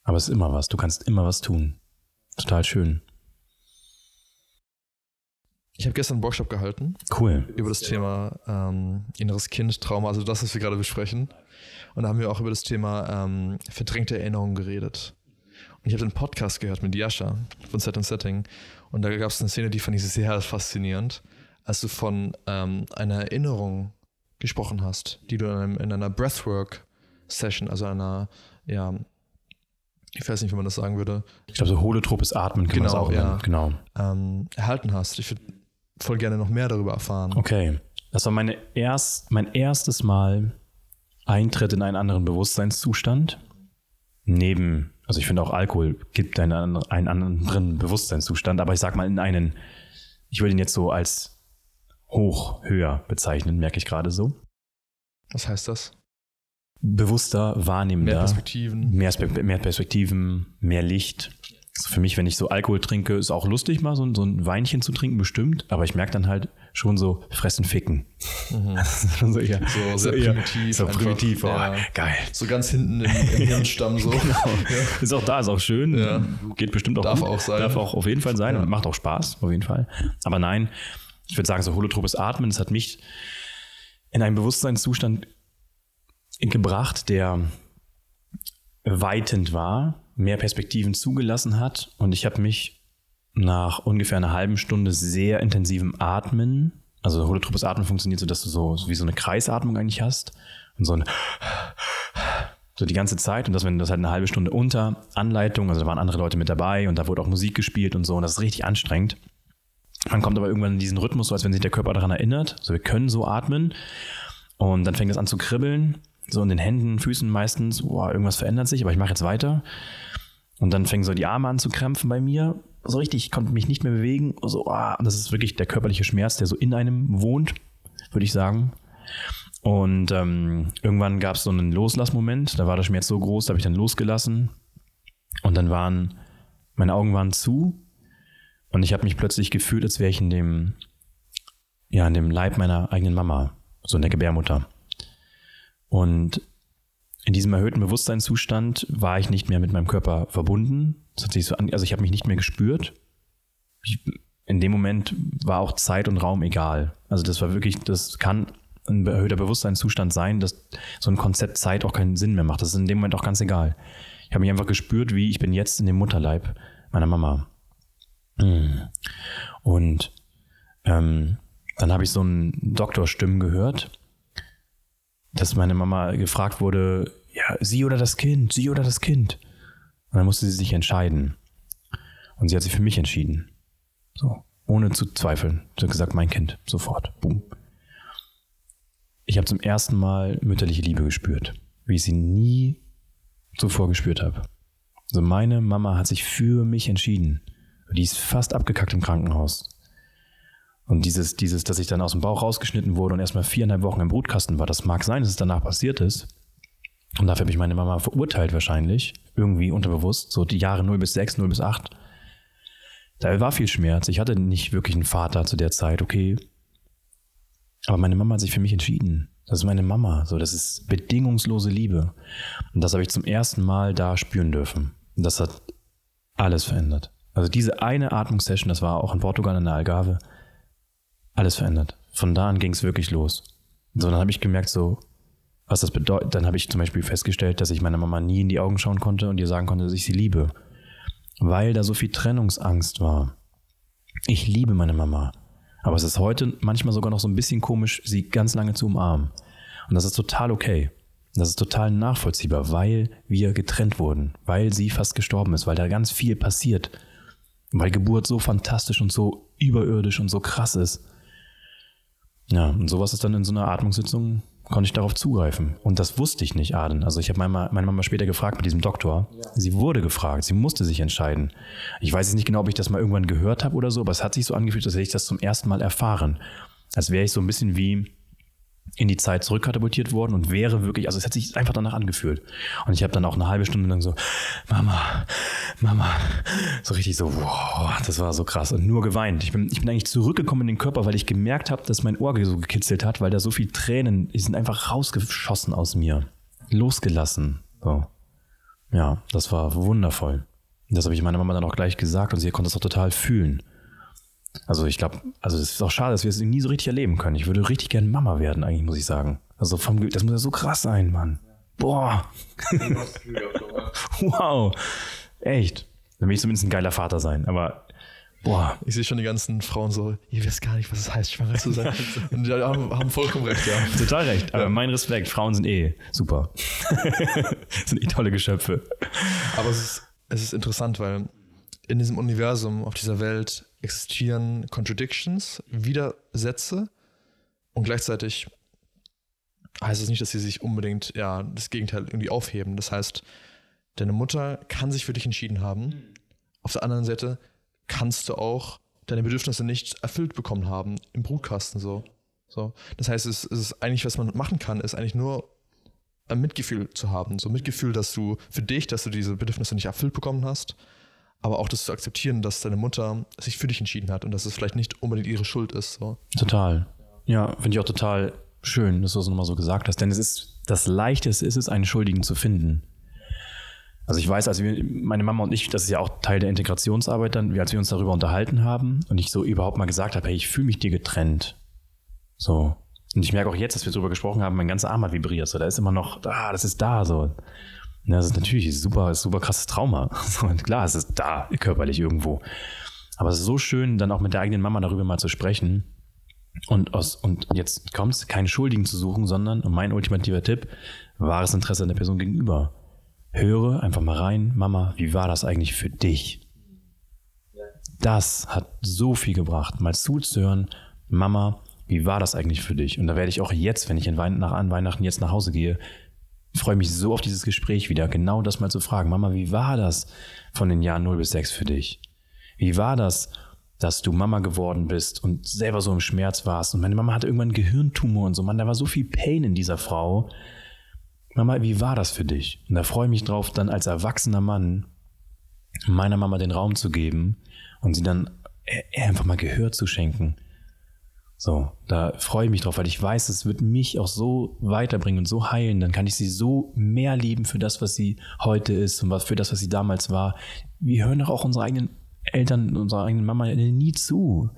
Aber es ist immer was, du kannst immer was tun. Total schön. Ich habe gestern einen Workshop gehalten. Cool. Über das Thema ähm, inneres Kind, Trauma, also das, was wir gerade besprechen. Und da haben wir auch über das Thema ähm, verdrängte Erinnerungen geredet. Und ich habe den Podcast gehört mit Yasha von Set and Setting. Und da gab es eine Szene, die fand ich sehr faszinierend, als du von ähm, einer Erinnerung gesprochen hast, die du in, einem, in einer Breathwork-Session, also einer, ja, ich weiß nicht, wie man das sagen würde. Ich glaube, so holotropes Atmen kann genau, man auch ja, nennen. Genau. Ähm, erhalten hast. Ich würde voll gerne noch mehr darüber erfahren. Okay. Das war meine erst, mein erstes Mal Eintritt in einen anderen Bewusstseinszustand. Neben, also ich finde auch Alkohol gibt einen, einen anderen Bewusstseinszustand, aber ich sag mal in einen, ich würde ihn jetzt so als hoch, höher bezeichnen, merke ich gerade so. Was heißt das? Bewusster, wahrnehmender. Mehr Perspektiven. Mehr, mehr Perspektiven, mehr Licht. Also für mich, wenn ich so Alkohol trinke, ist auch lustig, mal so, so ein Weinchen zu trinken, bestimmt. Aber ich merke dann halt schon so, fressen, ficken. Mhm. [LAUGHS] so, eher, so, sehr so primitiv. So einfach, primitiv, oh, ja. geil. So ganz hinten im, im [LAUGHS] Hirnstamm so. genau. Ja. Ist auch da, ist auch schön. Ja. Geht bestimmt auch Darf gut. auch sein. Darf auch auf jeden Fall sein und macht auch Spaß, auf jeden Fall. Aber nein, ich würde sagen, so holotropes Atmen, das hat mich in einen Bewusstseinszustand gebracht, der weitend war, mehr Perspektiven zugelassen hat. Und ich habe mich nach ungefähr einer halben Stunde sehr intensivem Atmen, also holotropes Atmen funktioniert so, dass du so wie so eine Kreisatmung eigentlich hast und so ein so die ganze Zeit. Und das, wenn das halt eine halbe Stunde unter Anleitung, also da waren andere Leute mit dabei und da wurde auch Musik gespielt und so. Und das ist richtig anstrengend. Man kommt aber irgendwann in diesen Rhythmus, so als wenn sich der Körper daran erinnert, so wir können so atmen. Und dann fängt es an zu kribbeln so in den Händen, Füßen meistens, boah, irgendwas verändert sich, aber ich mache jetzt weiter. Und dann fängen so die Arme an zu krämpfen bei mir. So richtig, ich konnte mich nicht mehr bewegen. So, ah, das ist wirklich der körperliche Schmerz, der so in einem wohnt. würde ich sagen. Und ähm, irgendwann gab es so einen Loslassmoment, da war der Schmerz so groß, da habe ich dann losgelassen. Und dann waren, meine Augen waren zu und ich habe mich plötzlich gefühlt, als wäre ich in dem, ja, in dem Leib meiner eigenen Mama, so in der Gebärmutter. Und in diesem erhöhten Bewusstseinszustand war ich nicht mehr mit meinem Körper verbunden. So an, also ich habe mich nicht mehr gespürt. Ich, in dem Moment war auch Zeit und Raum egal. Also das war wirklich, das kann ein erhöhter Bewusstseinszustand sein, dass so ein Konzept Zeit auch keinen Sinn mehr macht. Das ist in dem Moment auch ganz egal. Ich habe mich einfach gespürt, wie ich bin jetzt in dem Mutterleib meiner Mama. Und ähm, dann habe ich so einen Doktorstimmen gehört, dass meine Mama gefragt wurde, ja, sie oder das Kind, sie oder das Kind. Und dann musste sie sich entscheiden. Und sie hat sich für mich entschieden. So, ohne zu zweifeln. Sie hat gesagt, mein Kind, sofort. Boom. Ich habe zum ersten Mal mütterliche Liebe gespürt, wie ich sie nie zuvor gespürt habe. Also meine Mama hat sich für mich entschieden. Die ist fast abgekackt im Krankenhaus. Und dieses, dieses, dass ich dann aus dem Bauch rausgeschnitten wurde und erstmal viereinhalb Wochen im Brutkasten war, das mag sein, dass es danach passiert ist. Und dafür habe ich meine Mama verurteilt wahrscheinlich, irgendwie unterbewusst, so die Jahre 0 bis 6, 0 bis 8. Da war viel Schmerz. Ich hatte nicht wirklich einen Vater zu der Zeit, okay. Aber meine Mama hat sich für mich entschieden. Das ist meine Mama. So, das ist bedingungslose Liebe. Und das habe ich zum ersten Mal da spüren dürfen. Und das hat alles verändert. Also diese eine Atmungssession, das war auch in Portugal in der Algarve, alles verändert. Von da an ging es wirklich los. So, dann habe ich gemerkt, so, was das bedeutet. Dann habe ich zum Beispiel festgestellt, dass ich meiner Mama nie in die Augen schauen konnte und ihr sagen konnte, dass ich sie liebe. Weil da so viel Trennungsangst war. Ich liebe meine Mama. Aber es ist heute manchmal sogar noch so ein bisschen komisch, sie ganz lange zu umarmen. Und das ist total okay. Das ist total nachvollziehbar, weil wir getrennt wurden, weil sie fast gestorben ist, weil da ganz viel passiert, weil Geburt so fantastisch und so überirdisch und so krass ist. Ja, und sowas ist dann in so einer Atmungssitzung, konnte ich darauf zugreifen. Und das wusste ich nicht, Aden. Also ich habe meine, meine Mama später gefragt mit diesem Doktor. Ja. Sie wurde gefragt, sie musste sich entscheiden. Ich weiß jetzt nicht genau, ob ich das mal irgendwann gehört habe oder so, aber es hat sich so angefühlt, als hätte ich das zum ersten Mal erfahren. Als wäre ich so ein bisschen wie in die Zeit zurückkatapultiert worden und wäre wirklich, also es hat sich einfach danach angefühlt. Und ich habe dann auch eine halbe Stunde lang so, Mama, Mama, so richtig so, wow, das war so krass und nur geweint. Ich bin, ich bin eigentlich zurückgekommen in den Körper, weil ich gemerkt habe, dass mein Ohr so gekitzelt hat, weil da so viel Tränen, die sind einfach rausgeschossen aus mir, losgelassen. So. Ja, das war wundervoll. Das habe ich meiner Mama dann auch gleich gesagt und sie konnte es auch total fühlen. Also ich glaube, also es ist auch schade, dass wir es nie so richtig erleben können. Ich würde richtig gerne Mama werden, eigentlich, muss ich sagen. Also vom, das muss ja so krass sein, Mann. Boah. [LAUGHS] wow. Echt. Dann will ich zumindest ein geiler Vater sein. Aber boah. Ich sehe schon die ganzen Frauen so, ihr wisst gar nicht, was es heißt, schwanger zu sein. [LAUGHS] Und die haben, haben vollkommen recht, ja. Total recht. Aber ja. mein Respekt, Frauen sind eh super. [LAUGHS] sind eh tolle Geschöpfe. Aber es ist, es ist interessant, weil in diesem Universum, auf dieser Welt existieren Contradictions, Widersätze und gleichzeitig heißt es nicht, dass sie sich unbedingt ja das Gegenteil irgendwie aufheben. Das heißt, deine Mutter kann sich für dich entschieden haben. Auf der anderen Seite kannst du auch deine Bedürfnisse nicht erfüllt bekommen haben im Brutkasten so. So, das heißt, es, es ist eigentlich, was man machen kann, ist eigentlich nur ein Mitgefühl zu haben. So Mitgefühl, dass du für dich, dass du diese Bedürfnisse nicht erfüllt bekommen hast aber auch das zu akzeptieren, dass deine Mutter sich für dich entschieden hat und dass es vielleicht nicht unbedingt ihre Schuld ist. So. Total. Ja, finde ich auch total schön, dass du es nochmal so gesagt hast, denn es ist das Leichteste ist es, einen Schuldigen zu finden. Also ich weiß, als wir, meine Mama und ich, das ist ja auch Teil der Integrationsarbeit dann, als wir uns darüber unterhalten haben und ich so überhaupt mal gesagt habe, hey, ich fühle mich dir getrennt. So. Und ich merke auch jetzt, dass wir darüber gesprochen haben, mein ganzer Arm hat vibriert. So, da ist immer noch, ah, das ist da, so. Ja, das ist natürlich super, super krasses Trauma. [LAUGHS] Und klar, es ist da körperlich irgendwo. Aber es ist so schön, dann auch mit der eigenen Mama darüber mal zu sprechen. Und, aus, und jetzt kommt es, keinen Schuldigen zu suchen, sondern, und mein ultimativer Tipp, wahres Interesse an der Person gegenüber. Höre einfach mal rein, Mama, wie war das eigentlich für dich? Das hat so viel gebracht, mal zuzuhören, Mama, wie war das eigentlich für dich? Und da werde ich auch jetzt, wenn ich an Weihnachten jetzt nach Hause gehe, freue mich so auf dieses Gespräch wieder, genau das mal zu fragen. Mama, wie war das von den Jahren 0 bis 6 für dich? Wie war das dass du Mama geworden bist und selber so im Schmerz warst. Und meine Mama hatte irgendwann einen Gehirntumor und so. Mann, da war so viel Pain in dieser Frau. Mama, wie war das für dich? Und da freue ich mich drauf, dann als erwachsener Mann meiner Mama den Raum zu geben und sie dann e-, einfach mal Gehör zu schenken. So, da freue ich mich drauf, weil ich weiß, es wird mich auch so weiterbringen und so heilen. Dann kann ich sie so mehr lieben für das, was sie heute ist und für das, was sie damals war. Wir hören doch auch unsere eigenen Eltern, unserer eigenen Mama nie zu.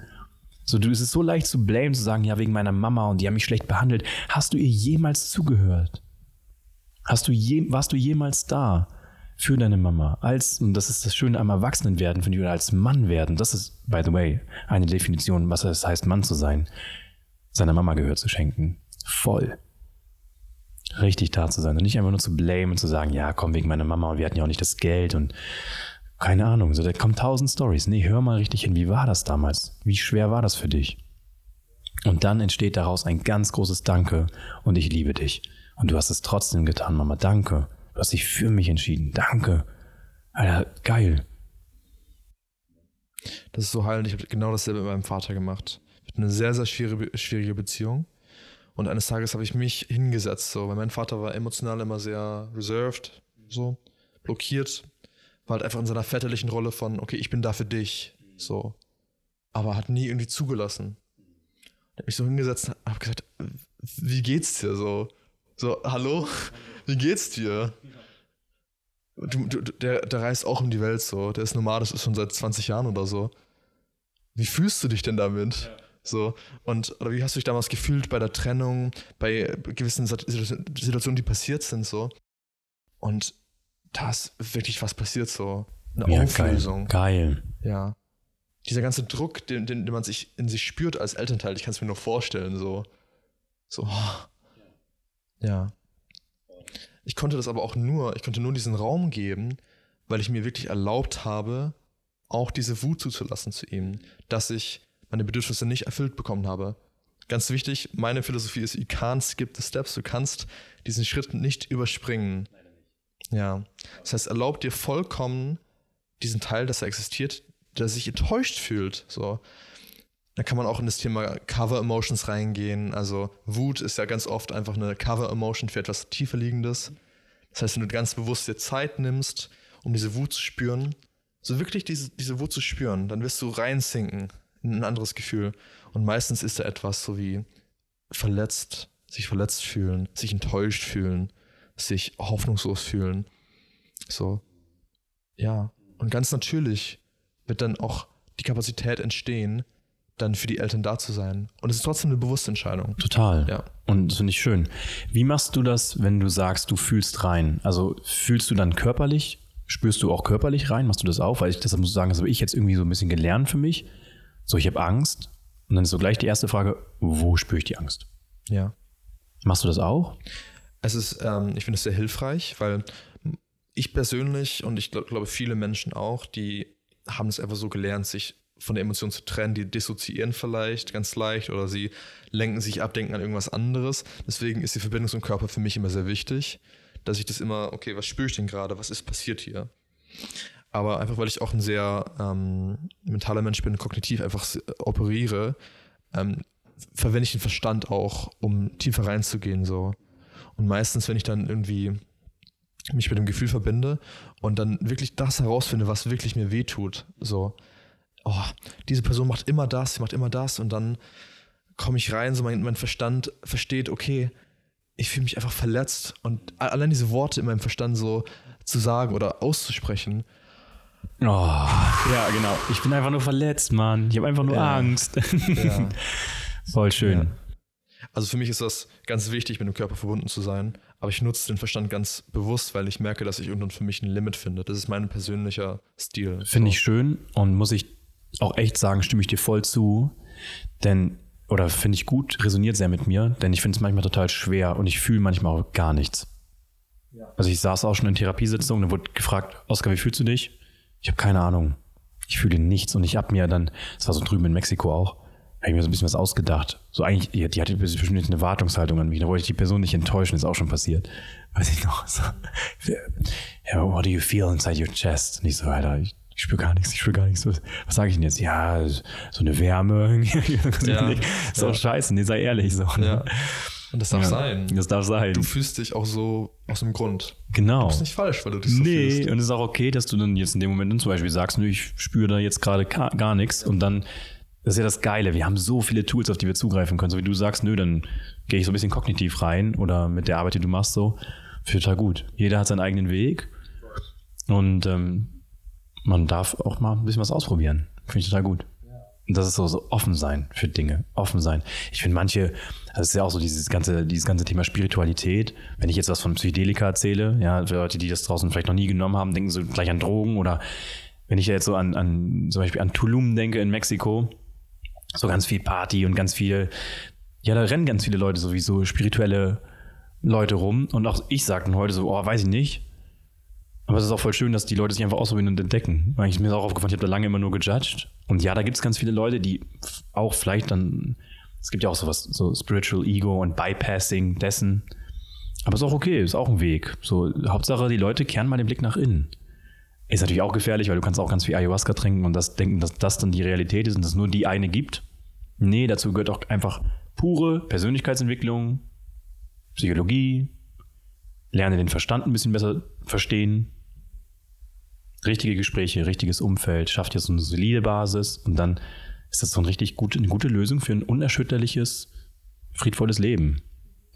So, du, es ist so leicht zu blamen, zu sagen, ja, wegen meiner Mama und die haben mich schlecht behandelt. Hast du ihr jemals zugehört? Hast du je, warst du jemals da? Für deine Mama. Als, und das ist das Schöne am Erwachsenenwerden, finde ich, oder als Mann werden. Das ist, by the way, eine Definition, was es heißt, Mann zu sein. Seiner Mama gehört zu schenken. Voll. Richtig da zu sein. Und nicht einfach nur zu blamen und zu sagen, ja, komm, wegen meiner Mama und wir hatten ja auch nicht das Geld und keine Ahnung. So, da kommen tausend Stories. Nee, hör mal richtig hin. Wie war das damals? Wie schwer war das für dich? Und dann entsteht daraus ein ganz großes Danke und ich liebe dich. Und du hast es trotzdem getan, Mama. Danke. Du hast dich für mich entschieden. Danke. Alter, geil. Das ist so heilend. Ich habe genau dasselbe mit meinem Vater gemacht. Ich hatte eine sehr, sehr schwierige, schwierige Beziehung. Und eines Tages habe ich mich hingesetzt, so, weil mein Vater war emotional immer sehr reserved, so, blockiert. War halt einfach in seiner väterlichen Rolle von, okay, ich bin da für dich, so. Aber hat nie irgendwie zugelassen. Ich habe mich so hingesetzt und habe gesagt, wie geht's dir so? So, hallo? Wie geht's dir? Du, du, der, der reist auch um die Welt so. Der ist normal, das ist schon seit 20 Jahren oder so. Wie fühlst du dich denn damit? Ja. So, und, oder wie hast du dich damals gefühlt bei der Trennung, bei gewissen Situationen, die passiert sind, so? Und da ist wirklich was passiert, so. Eine ja, Auflösung. Geil. geil. Ja. Dieser ganze Druck, den, den, den man sich in sich spürt als Elternteil, ich kann es mir nur vorstellen, so. So. Ja. Ich konnte das aber auch nur, ich konnte nur diesen Raum geben, weil ich mir wirklich erlaubt habe, auch diese Wut zuzulassen zu ihm, dass ich meine Bedürfnisse nicht erfüllt bekommen habe. Ganz wichtig, meine Philosophie ist, you can't skip the steps. Du kannst diesen Schritt nicht überspringen. Ja. Das heißt, erlaubt dir vollkommen diesen Teil, dass er existiert, der sich enttäuscht fühlt. So. Da kann man auch in das Thema Cover Emotions reingehen. Also Wut ist ja ganz oft einfach eine Cover Emotion für etwas tiefer liegendes. Das heißt, wenn du ganz bewusst dir Zeit nimmst, um diese Wut zu spüren, so wirklich diese, diese Wut zu spüren, dann wirst du reinsinken in ein anderes Gefühl. Und meistens ist da etwas so wie verletzt, sich verletzt fühlen, sich enttäuscht fühlen, sich hoffnungslos fühlen. So. Ja. Und ganz natürlich wird dann auch die Kapazität entstehen, dann für die Eltern da zu sein. Und es ist trotzdem eine bewusste Entscheidung. Total. Ja. Und das finde ich schön. Wie machst du das, wenn du sagst, du fühlst rein? Also fühlst du dann körperlich? Spürst du auch körperlich rein? Machst du das auch? Weil ich deshalb muss sagen, das habe ich jetzt irgendwie so ein bisschen gelernt für mich. So, ich habe Angst. Und dann ist so gleich die erste Frage, wo spüre ich die Angst? Ja. Machst du das auch? Es ist, ähm, ich finde es sehr hilfreich, weil ich persönlich und ich glaube viele Menschen auch, die haben es einfach so gelernt, sich von der Emotion zu trennen, die dissoziieren vielleicht ganz leicht oder sie lenken sich ab, denken an irgendwas anderes. Deswegen ist die Verbindung zum Körper für mich immer sehr wichtig, dass ich das immer, okay, was spüre ich denn gerade, was ist passiert hier? Aber einfach, weil ich auch ein sehr ähm, mentaler Mensch bin, kognitiv einfach operiere, ähm, verwende ich den Verstand auch, um tiefer reinzugehen. So. Und meistens, wenn ich dann irgendwie mich mit dem Gefühl verbinde und dann wirklich das herausfinde, was wirklich mir wehtut, so, oh, diese Person macht immer das, sie macht immer das und dann komme ich rein, so mein, mein Verstand versteht, okay, ich fühle mich einfach verletzt und allein diese Worte in meinem Verstand so zu sagen oder auszusprechen. Oh, ja, genau. Ich bin einfach nur verletzt, Mann. Ich habe einfach nur ja. Angst. Ja. [LAUGHS] Voll schön. Ja. Also für mich ist das ganz wichtig, mit dem Körper verbunden zu sein. Aber ich nutze den Verstand ganz bewusst, weil ich merke, dass ich irgendwann für mich ein Limit finde. Das ist mein persönlicher Stil. Finde so. ich schön und muss ich auch echt sagen, stimme ich dir voll zu. Denn, oder finde ich gut, resoniert sehr mit mir, denn ich finde es manchmal total schwer und ich fühle manchmal auch gar nichts. Ja. Also ich saß auch schon in Therapiesitzungen, da wurde gefragt, Oskar, wie fühlst du dich? Ich habe keine Ahnung. Ich fühle nichts und ich habe mir dann, das war so drüben in Mexiko auch, habe ich mir so ein bisschen was ausgedacht. So eigentlich, die, die hatte bestimmt eine Wartungshaltung an mich, da wollte ich die Person nicht enttäuschen, ist auch schon passiert. Weiß ich noch. So, [LAUGHS] yeah, what do you feel inside your chest? Und ich so, Alter, ich ich spüre gar nichts, ich spüre gar nichts. Was, was sage ich denn jetzt? Ja, so eine Wärme. [LAUGHS] ja, ist ja. auch scheiße, nee, sei ehrlich. So, ne? ja. Und das darf ja, sein. Das darf sein. Du fühlst dich auch so aus dem Grund. Genau. Du bist nicht falsch, weil du dich so nee, fühlst. und es ist auch okay, dass du dann jetzt in dem Moment dann zum Beispiel sagst, nö, ich spüre da jetzt gerade gar nichts und dann, das ist ja das Geile, wir haben so viele Tools, auf die wir zugreifen können. So wie du sagst, nö, dann gehe ich so ein bisschen kognitiv rein oder mit der Arbeit, die du machst, so, total gut. Jeder hat seinen eigenen Weg und ähm, man darf auch mal ein bisschen was ausprobieren. Finde ich total gut. Und das ist so, so offen sein für Dinge, offen sein. Ich finde manche, das ist ja auch so dieses ganze, dieses ganze Thema Spiritualität. Wenn ich jetzt was von Psychedelika erzähle, ja, für Leute, die das draußen vielleicht noch nie genommen haben, denken so gleich an Drogen oder wenn ich jetzt so an, an zum Beispiel an Tulum denke in Mexiko, so ganz viel Party und ganz viel, ja, da rennen ganz viele Leute sowieso spirituelle Leute rum und auch ich sagte heute so, oh, weiß ich nicht, aber es ist auch voll schön, dass die Leute sich einfach ausprobieren und entdecken. Weil ich mir ist auch aufgefallen, ich habe da lange immer nur gejudged. Und ja, da gibt es ganz viele Leute, die auch vielleicht dann, es gibt ja auch sowas, so Spiritual Ego und Bypassing dessen. Aber ist auch okay, ist auch ein Weg. So, Hauptsache, die Leute kehren mal den Blick nach innen. Ist natürlich auch gefährlich, weil du kannst auch ganz viel Ayahuasca trinken und das denken, dass das dann die Realität ist und dass es nur die eine gibt. Nee, dazu gehört auch einfach pure Persönlichkeitsentwicklung, Psychologie, lerne den Verstand ein bisschen besser verstehen, richtige Gespräche, richtiges Umfeld, schafft jetzt so eine solide Basis und dann ist das so ein richtig gut, eine gute Lösung für ein unerschütterliches, friedvolles Leben.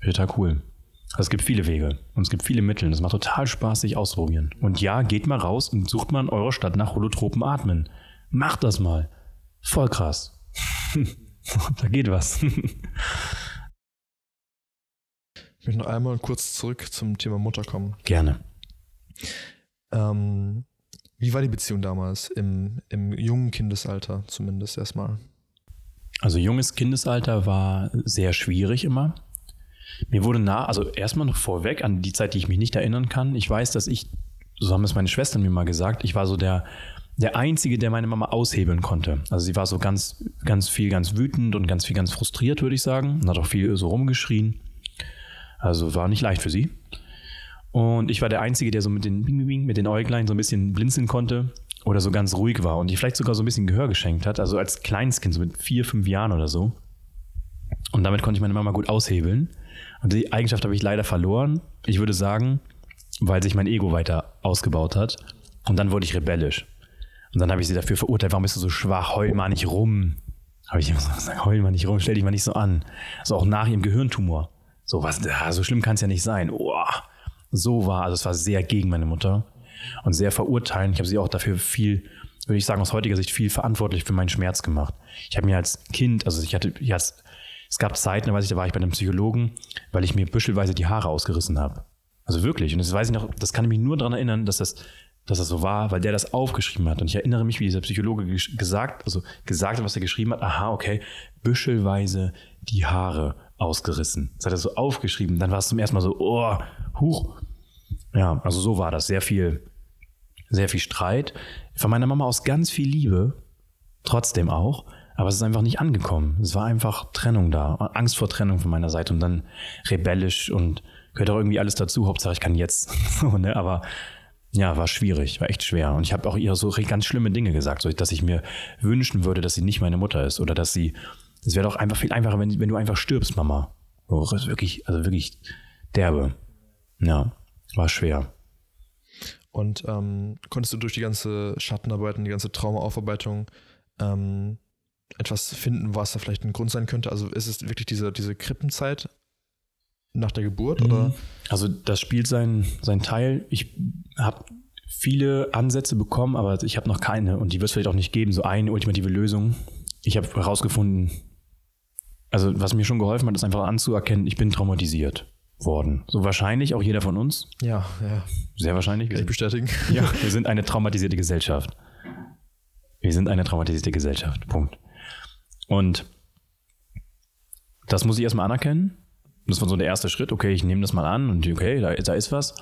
Total cool. Also es gibt viele Wege und es gibt viele Mittel. Das macht total Spaß, sich auszuprobieren. Und ja, geht mal raus und sucht mal in eurer Stadt nach holotropen Atmen. Macht das mal. Voll krass. [LAUGHS] da geht was. [LAUGHS] ich möchte noch einmal kurz zurück zum Thema Mutter kommen. Gerne. Ähm, wie war die Beziehung damals, im, im jungen Kindesalter zumindest erstmal? Also junges Kindesalter war sehr schwierig immer. Mir wurde nah, also erstmal noch vorweg an die Zeit, die ich mich nicht erinnern kann. Ich weiß, dass ich, so haben es meine Schwestern mir mal gesagt, ich war so der, der Einzige, der meine Mama aushebeln konnte. Also sie war so ganz, ganz viel, ganz wütend und ganz viel, ganz frustriert, würde ich sagen. Und hat auch viel so rumgeschrien. Also war nicht leicht für sie. Und ich war der Einzige, der so mit den, mit den Äuglein so ein bisschen blinzeln konnte oder so ganz ruhig war und die vielleicht sogar so ein bisschen Gehör geschenkt hat. Also als Kleinstkind, so mit vier, fünf Jahren oder so. Und damit konnte ich meine Mama gut aushebeln. Und die Eigenschaft habe ich leider verloren. Ich würde sagen, weil sich mein Ego weiter ausgebaut hat. Und dann wurde ich rebellisch. Und dann habe ich sie dafür verurteilt, warum bist du so schwach, heul mal nicht rum. Habe ich immer so gesagt, heul mal nicht rum, stell dich mal nicht so an. So auch nach ihrem Gehirntumor. So was, so schlimm kann es ja nicht sein. Oh, so war. Also es war sehr gegen meine Mutter und sehr verurteilend. Ich habe sie auch dafür viel, würde ich sagen, aus heutiger Sicht viel verantwortlich für meinen Schmerz gemacht. Ich habe mir als Kind, also ich hatte, ich als, es gab Zeiten, da weiß ich, da war ich bei einem Psychologen, weil ich mir büschelweise die Haare ausgerissen habe. Also wirklich. Und das weiß ich noch, das kann ich mich nur daran erinnern, dass das, dass das so war, weil der das aufgeschrieben hat. Und ich erinnere mich, wie dieser Psychologe gesagt, also gesagt hat, was er geschrieben hat. Aha, okay, büschelweise die Haare ausgerissen. Das hat er so aufgeschrieben. Dann war es zum ersten Mal so, oh, huch. Ja, also so war das. Sehr viel, sehr viel Streit. Von meiner Mama aus ganz viel Liebe. Trotzdem auch. Aber es ist einfach nicht angekommen. Es war einfach Trennung da. Angst vor Trennung von meiner Seite und dann rebellisch und gehört auch irgendwie alles dazu. Hauptsache ich kann jetzt. [LAUGHS] ne? Aber ja, war schwierig, war echt schwer. Und ich habe auch ihr so ganz schlimme Dinge gesagt, so dass ich mir wünschen würde, dass sie nicht meine Mutter ist oder dass sie es wäre doch einfach viel einfacher, wenn, wenn du einfach stirbst, Mama. Oh, das ist wirklich, also wirklich derbe. Ja, war schwer. Und ähm, konntest du durch die ganze Schattenarbeit und die ganze Traumaaufarbeitung ähm, etwas finden, was da vielleicht ein Grund sein könnte? Also ist es wirklich diese, diese Krippenzeit nach der Geburt? Mhm. Oder? Also das spielt sein, sein Teil. Ich habe viele Ansätze bekommen, aber ich habe noch keine und die wird es vielleicht auch nicht geben, so eine ultimative Lösung. Ich habe herausgefunden, also was mir schon geholfen hat, ist einfach anzuerkennen, ich bin traumatisiert worden. So wahrscheinlich auch jeder von uns. Ja, ja. Sehr wahrscheinlich. Wir, bestätigen. Ja, [LAUGHS] wir sind eine traumatisierte Gesellschaft. Wir sind eine traumatisierte Gesellschaft. Punkt. Und das muss ich erstmal anerkennen. Das war so der erste Schritt. Okay, ich nehme das mal an und okay, da, da ist was.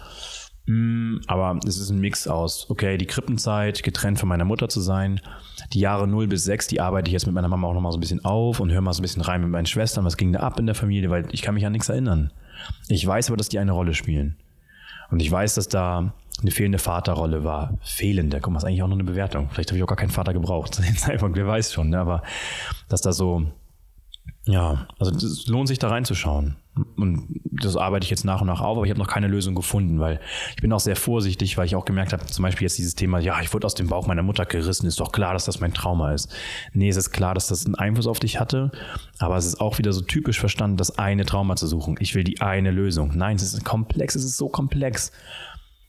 Mm, aber es ist ein Mix aus, okay, die Krippenzeit, getrennt von meiner Mutter zu sein, die Jahre 0 bis 6, die arbeite ich jetzt mit meiner Mama auch nochmal so ein bisschen auf und höre mal so ein bisschen rein mit meinen Schwestern, was ging da ab in der Familie, weil ich kann mich an nichts erinnern. Ich weiß aber, dass die eine Rolle spielen. Und ich weiß, dass da eine fehlende Vaterrolle war. Fehlende, guck mal, ist eigentlich auch noch eine Bewertung. Vielleicht habe ich auch gar keinen Vater gebraucht zu dem [LAUGHS] Zeitpunkt, wer weiß schon, ne? aber dass da so, ja, also es lohnt sich da reinzuschauen. Und das arbeite ich jetzt nach und nach auf, aber ich habe noch keine Lösung gefunden, weil ich bin auch sehr vorsichtig, weil ich auch gemerkt habe, zum Beispiel jetzt dieses Thema, ja, ich wurde aus dem Bauch meiner Mutter gerissen, ist doch klar, dass das mein Trauma ist. Nee, es ist klar, dass das einen Einfluss auf dich hatte, aber es ist auch wieder so typisch verstanden, das eine Trauma zu suchen. Ich will die eine Lösung. Nein, es ist komplex, es ist so komplex.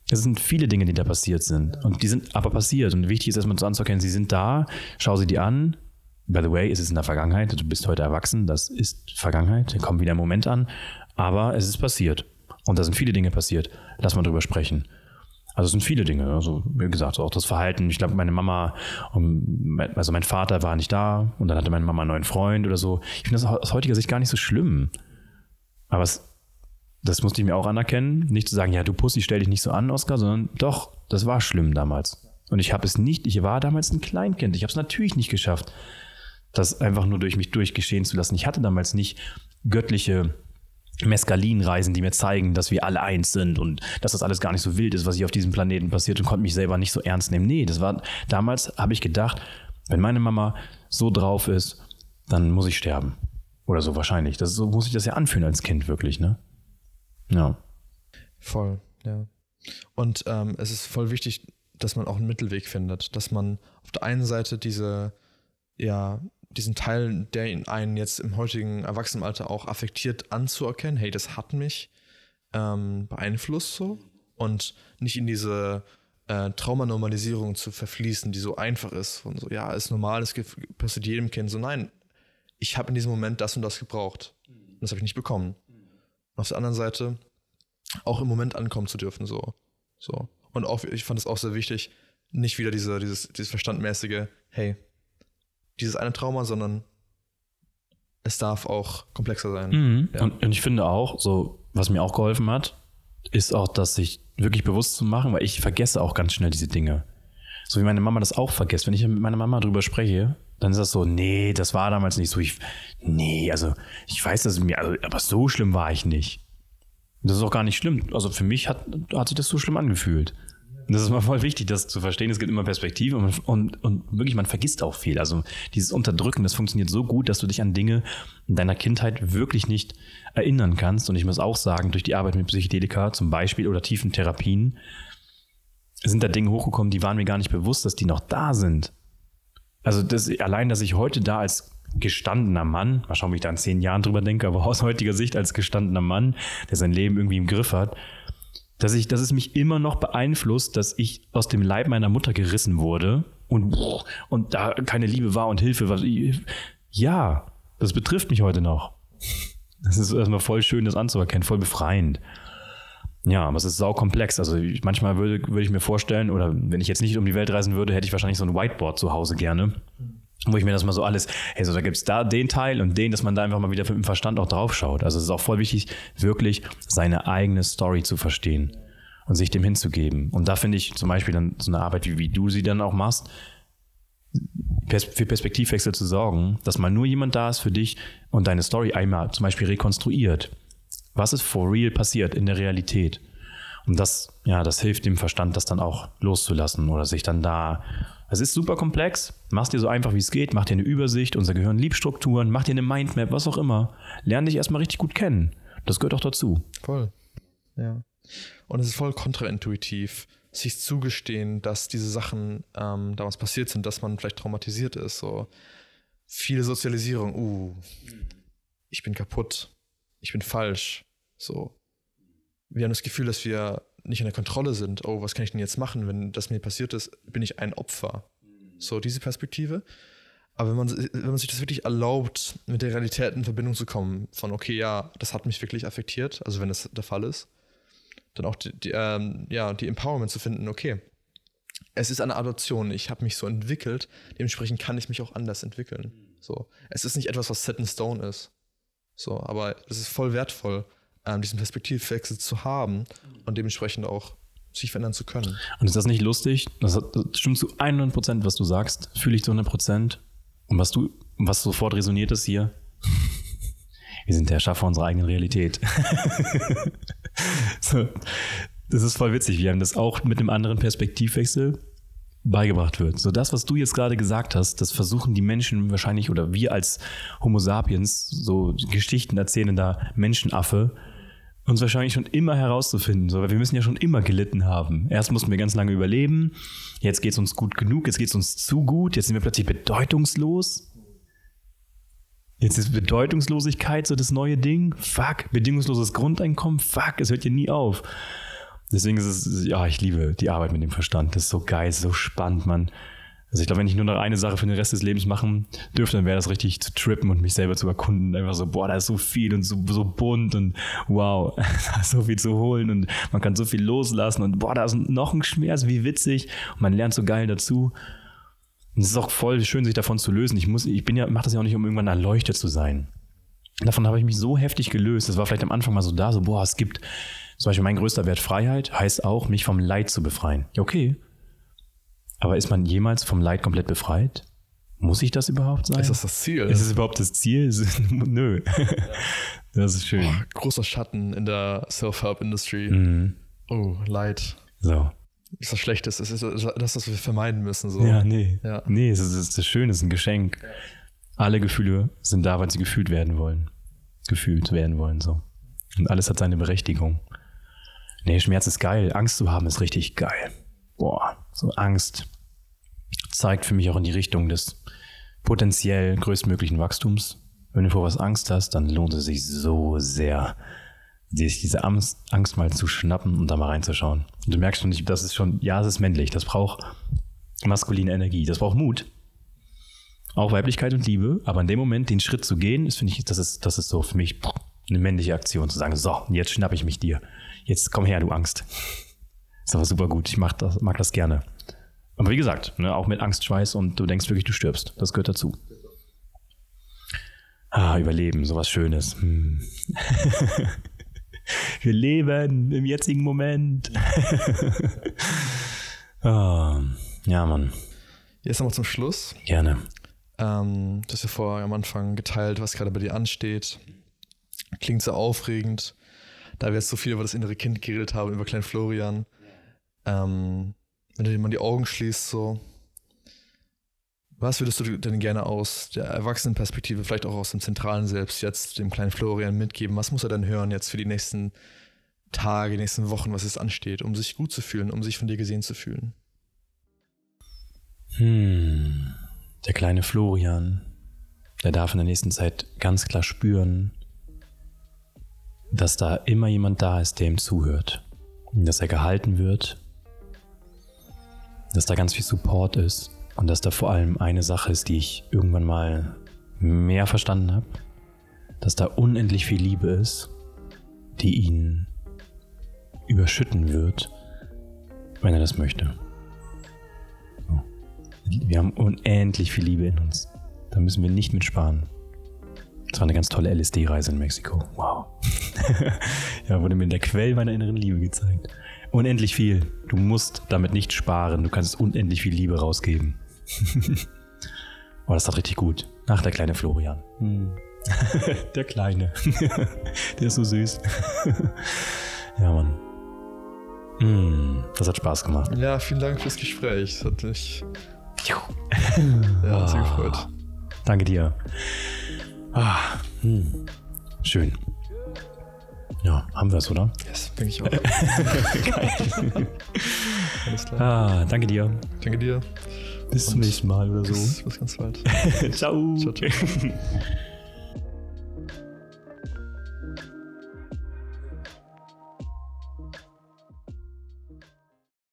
Es sind viele Dinge, die da passiert sind. Und die sind aber passiert. Und wichtig ist erstmal zu anzuerkennen, sie sind da, schau sie dir an, By the way, ist es in der Vergangenheit. Du bist heute erwachsen. Das ist Vergangenheit. Da kommt wieder ein Moment an. Aber es ist passiert. Und da sind viele Dinge passiert. Lass mal drüber sprechen. Also es sind viele Dinge. Also wie gesagt, auch das Verhalten. Ich glaube, meine Mama, also mein Vater war nicht da und dann hatte meine Mama einen neuen Freund oder so. Ich finde das aus heutiger Sicht gar nicht so schlimm. Aber es, das musste ich mir auch anerkennen. Nicht zu sagen, ja, du Pussy, stell dich nicht so an, Oscar, sondern doch, das war schlimm damals. Und ich habe es nicht, ich war damals ein Kleinkind. Ich habe es natürlich nicht geschafft, das einfach nur durch mich durchgeschehen zu lassen. Ich hatte damals nicht göttliche Meskalinreisen, die mir zeigen, dass wir alle eins sind und dass das alles gar nicht so wild ist, was hier auf diesem Planeten passiert und konnte mich selber nicht so ernst nehmen. Nee, das war damals habe ich gedacht, wenn meine Mama so drauf ist, dann muss ich sterben. Oder so wahrscheinlich. Das, so muss ich das ja anfühlen als Kind wirklich, ne? Ja. Voll, ja. Und ähm, es ist voll wichtig, dass man auch einen Mittelweg findet, dass man auf der einen Seite diese, ja, diesen Teil, der in einen jetzt im heutigen Erwachsenenalter auch affektiert, anzuerkennen, hey, das hat mich ähm, beeinflusst so und nicht in diese äh, Traumanormalisierung zu verfließen, die so einfach ist und so, ja, ist normal, es passiert jedem Kind. So, nein, ich habe in diesem Moment das und das gebraucht. Und das habe ich nicht bekommen. Und auf der anderen Seite auch im Moment ankommen zu dürfen, so. So. Und auch, ich fand es auch sehr wichtig, nicht wieder diese, dieses, dieses verstandmäßige, hey, dieses eine Trauma, sondern es darf auch komplexer sein. Mhm. Ja. Und, und ich finde auch, so, was mir auch geholfen hat, ist auch, dass sich wirklich bewusst zu machen, weil ich vergesse auch ganz schnell diese Dinge. So wie meine Mama das auch vergisst. Wenn ich mit meiner Mama drüber spreche, dann ist das so, nee, das war damals nicht so. Ich, nee, also ich weiß, dass es mir, also, aber so schlimm war ich nicht. Das ist auch gar nicht schlimm. Also für mich hat, hat sich das so schlimm angefühlt. Das ist mal voll wichtig, das zu verstehen. Es gibt immer Perspektive und, und, und wirklich, man vergisst auch viel. Also dieses Unterdrücken, das funktioniert so gut, dass du dich an Dinge in deiner Kindheit wirklich nicht erinnern kannst. Und ich muss auch sagen, durch die Arbeit mit Psychedelika zum Beispiel oder tiefen Therapien sind da Dinge hochgekommen, die waren mir gar nicht bewusst, dass die noch da sind. Also das, allein, dass ich heute da als gestandener Mann, mal schauen, wie ich da in zehn Jahren drüber denke, aber aus heutiger Sicht als gestandener Mann, der sein Leben irgendwie im Griff hat, dass ich, dass es mich immer noch beeinflusst, dass ich aus dem Leib meiner Mutter gerissen wurde und, und da keine Liebe war und Hilfe war. Ja, das betrifft mich heute noch. Das ist erstmal voll schön, das anzuerkennen, voll befreiend. Ja, aber es ist saukomplex. Also manchmal würde, würde ich mir vorstellen, oder wenn ich jetzt nicht um die Welt reisen würde, hätte ich wahrscheinlich so ein Whiteboard zu Hause gerne wo ich mir das mal so alles, hey, so da gibt's da den Teil und den, dass man da einfach mal wieder mit dem Verstand auch drauf schaut. Also es ist auch voll wichtig, wirklich seine eigene Story zu verstehen und sich dem hinzugeben. Und da finde ich zum Beispiel dann so eine Arbeit, wie, wie du sie dann auch machst, für Perspektivwechsel zu sorgen, dass mal nur jemand da ist für dich und deine Story einmal zum Beispiel rekonstruiert. Was ist for real passiert in der Realität? Und das, ja, das hilft dem Verstand, das dann auch loszulassen oder sich dann da es ist super komplex. Mach dir so einfach wie es geht. Mach dir eine Übersicht. Unser Gehirn liebt Strukturen. Mach dir eine Mindmap, was auch immer. Lern dich erstmal richtig gut kennen. Das gehört auch dazu. Voll. Ja. Und es ist voll kontraintuitiv, sich zugestehen, dass diese Sachen ähm, damals passiert sind, dass man vielleicht traumatisiert ist. So viele Sozialisierung. Uh, ich bin kaputt. Ich bin falsch. So. Wir haben das Gefühl, dass wir nicht in der Kontrolle sind, oh, was kann ich denn jetzt machen, wenn das mir passiert ist, bin ich ein Opfer. So diese Perspektive. Aber wenn man, wenn man sich das wirklich erlaubt, mit der Realität in Verbindung zu kommen, von okay, ja, das hat mich wirklich affektiert, also wenn das der Fall ist, dann auch die, die ähm, ja, die Empowerment zu finden, okay, es ist eine Adoption, ich habe mich so entwickelt, dementsprechend kann ich mich auch anders entwickeln. So, es ist nicht etwas, was set in stone ist. So, aber es ist voll wertvoll, ähm, diesen Perspektivwechsel zu haben und dementsprechend auch sich verändern zu können. Und ist das nicht lustig? Das, das stimmt zu 100 Prozent, was du sagst. Fühle ich zu 100 Prozent. Und was du, was sofort resoniert ist hier, [LAUGHS] wir sind der Schaffer unserer eigenen Realität. [LAUGHS] so. Das ist voll witzig. Wir haben das auch mit einem anderen Perspektivwechsel beigebracht wird. So das, was du jetzt gerade gesagt hast, das versuchen die Menschen wahrscheinlich oder wir als Homo sapiens, so Geschichten erzählender Menschenaffe, uns wahrscheinlich schon immer herauszufinden. So, weil wir müssen ja schon immer gelitten haben. Erst mussten wir ganz lange überleben, jetzt geht es uns gut genug, jetzt geht es uns zu gut, jetzt sind wir plötzlich bedeutungslos. Jetzt ist Bedeutungslosigkeit so das neue Ding. Fuck, bedingungsloses Grundeinkommen. Fuck, es hört ja nie auf. Deswegen ist es, ja, ich liebe die Arbeit mit dem Verstand. Das ist so geil, so spannend, man. Also ich glaube, wenn ich nur noch eine Sache für den Rest des Lebens machen dürfte, dann wäre das richtig zu trippen und mich selber zu erkunden. Einfach so, boah, da ist so viel und so, so bunt und wow, da [LAUGHS] ist so viel zu holen und man kann so viel loslassen und boah, da ist noch ein Schmerz, wie witzig. Und man lernt so geil dazu. Und es ist auch voll schön, sich davon zu lösen. Ich muss, ich bin ja, mache das ja auch nicht, um irgendwann erleuchtet zu sein. Davon habe ich mich so heftig gelöst. Das war vielleicht am Anfang mal so da, so, boah, es gibt zum Beispiel mein größter Wert Freiheit heißt auch, mich vom Leid zu befreien. Okay. Aber ist man jemals vom Leid komplett befreit? Muss ich das überhaupt sein? Ist das das Ziel? Ist es überhaupt das Ziel? [LAUGHS] Nö. [LAUGHS] Das ist schön. Boah, großer Schatten in der Self-Help-Industry. Mhm. Oh, Leid. So. Ist das Schlechtes? Das ist das, was wir vermeiden müssen. So. Ja, nee. Ja. Nee, es ist, ist schön, es ist ein Geschenk. Alle Gefühle sind da, weil sie gefühlt werden wollen. Gefühlt werden wollen, so. Und alles hat seine Berechtigung. Nee, Schmerz ist geil. Angst zu haben ist richtig geil. Boah, so Angst zeigt für mich auch in die Richtung des potenziell größtmöglichen Wachstums. Wenn du vor was Angst hast, dann lohnt es sich so sehr, sich diese Angst, mal zu schnappen und da mal reinzuschauen. Und du merkst schon, das ist schon, ja, es ist männlich. Das braucht maskuline Energie. Das braucht Mut. Auch Weiblichkeit und Liebe. Aber in dem Moment, den Schritt zu gehen, ist, finde ich, das ist, das ist so für mich eine männliche Aktion, zu sagen, so, jetzt schnapp ich mich dir jetzt komm her, du Angst. Ist aber super gut. Ich mag das, mag das gerne. Aber wie gesagt, ne, auch mit Angstschweiß und du denkst wirklich, du stirbst. Das gehört dazu. Ah, Überleben, sowas Schönes. Hm. [LAUGHS] Wir leben im jetzigen Moment. [LAUGHS] ah, ja, Mann. Jetzt nochmal zum Schluss. Gerne. Ähm, du hast ja vorher am Anfang geteilt, was gerade bei dir ansteht. Klingt sehr aufregend da wir jetzt so viel über das innere Kind geredet haben, über Klein Florian. Ähm, wenn du dir mal die Augen schließt, so, was würdest du denn gerne aus der Erwachsenenperspektive, vielleicht auch aus dem zentralen Selbst jetzt dem kleinen Florian mitgeben? Was muss er denn hören jetzt für die nächsten Tage, die nächsten Wochen, was es ansteht, um sich gut zu fühlen, um sich von dir gesehen zu fühlen? Hm, der kleine Florian, der darf in der nächsten Zeit ganz klar spüren, dass da immer jemand da ist, der ihm zuhört. Dass er gehalten wird. Dass da ganz viel Support ist. Und dass da vor allem eine Sache ist, die ich irgendwann mal mehr verstanden habe. Dass da unendlich viel Liebe ist, die ihn überschütten wird, wenn er das möchte. Wir haben unendlich viel Liebe in uns. Da müssen wir nicht mit sparen. Das war eine ganz tolle LSD-Reise in Mexiko. Wow. [LAUGHS] ja, wurde mir in der Quelle meiner inneren Liebe gezeigt. Unendlich viel. Du musst damit nicht sparen. Du kannst unendlich viel Liebe rausgeben. [LAUGHS] oh, das tat richtig gut. Ach, der kleine Florian. Hm. [LAUGHS] der Kleine. [LAUGHS] der ist so süß. ja, Mann. Mm, das hat Spaß gemacht. Ja, vielen Dank fürs Gespräch. Das hat mich ja, sehr gefreut. Danke dir. Ah, hm. Schön. Ja, haben wir es, oder? Yes, denke ich auch. [LAUGHS] Alles klar. Ah, danke dir. Danke dir. Bis Und zum nächsten Mal oder so. Bis, bis ganz bald. [LAUGHS] ciao. Ciao, ciao.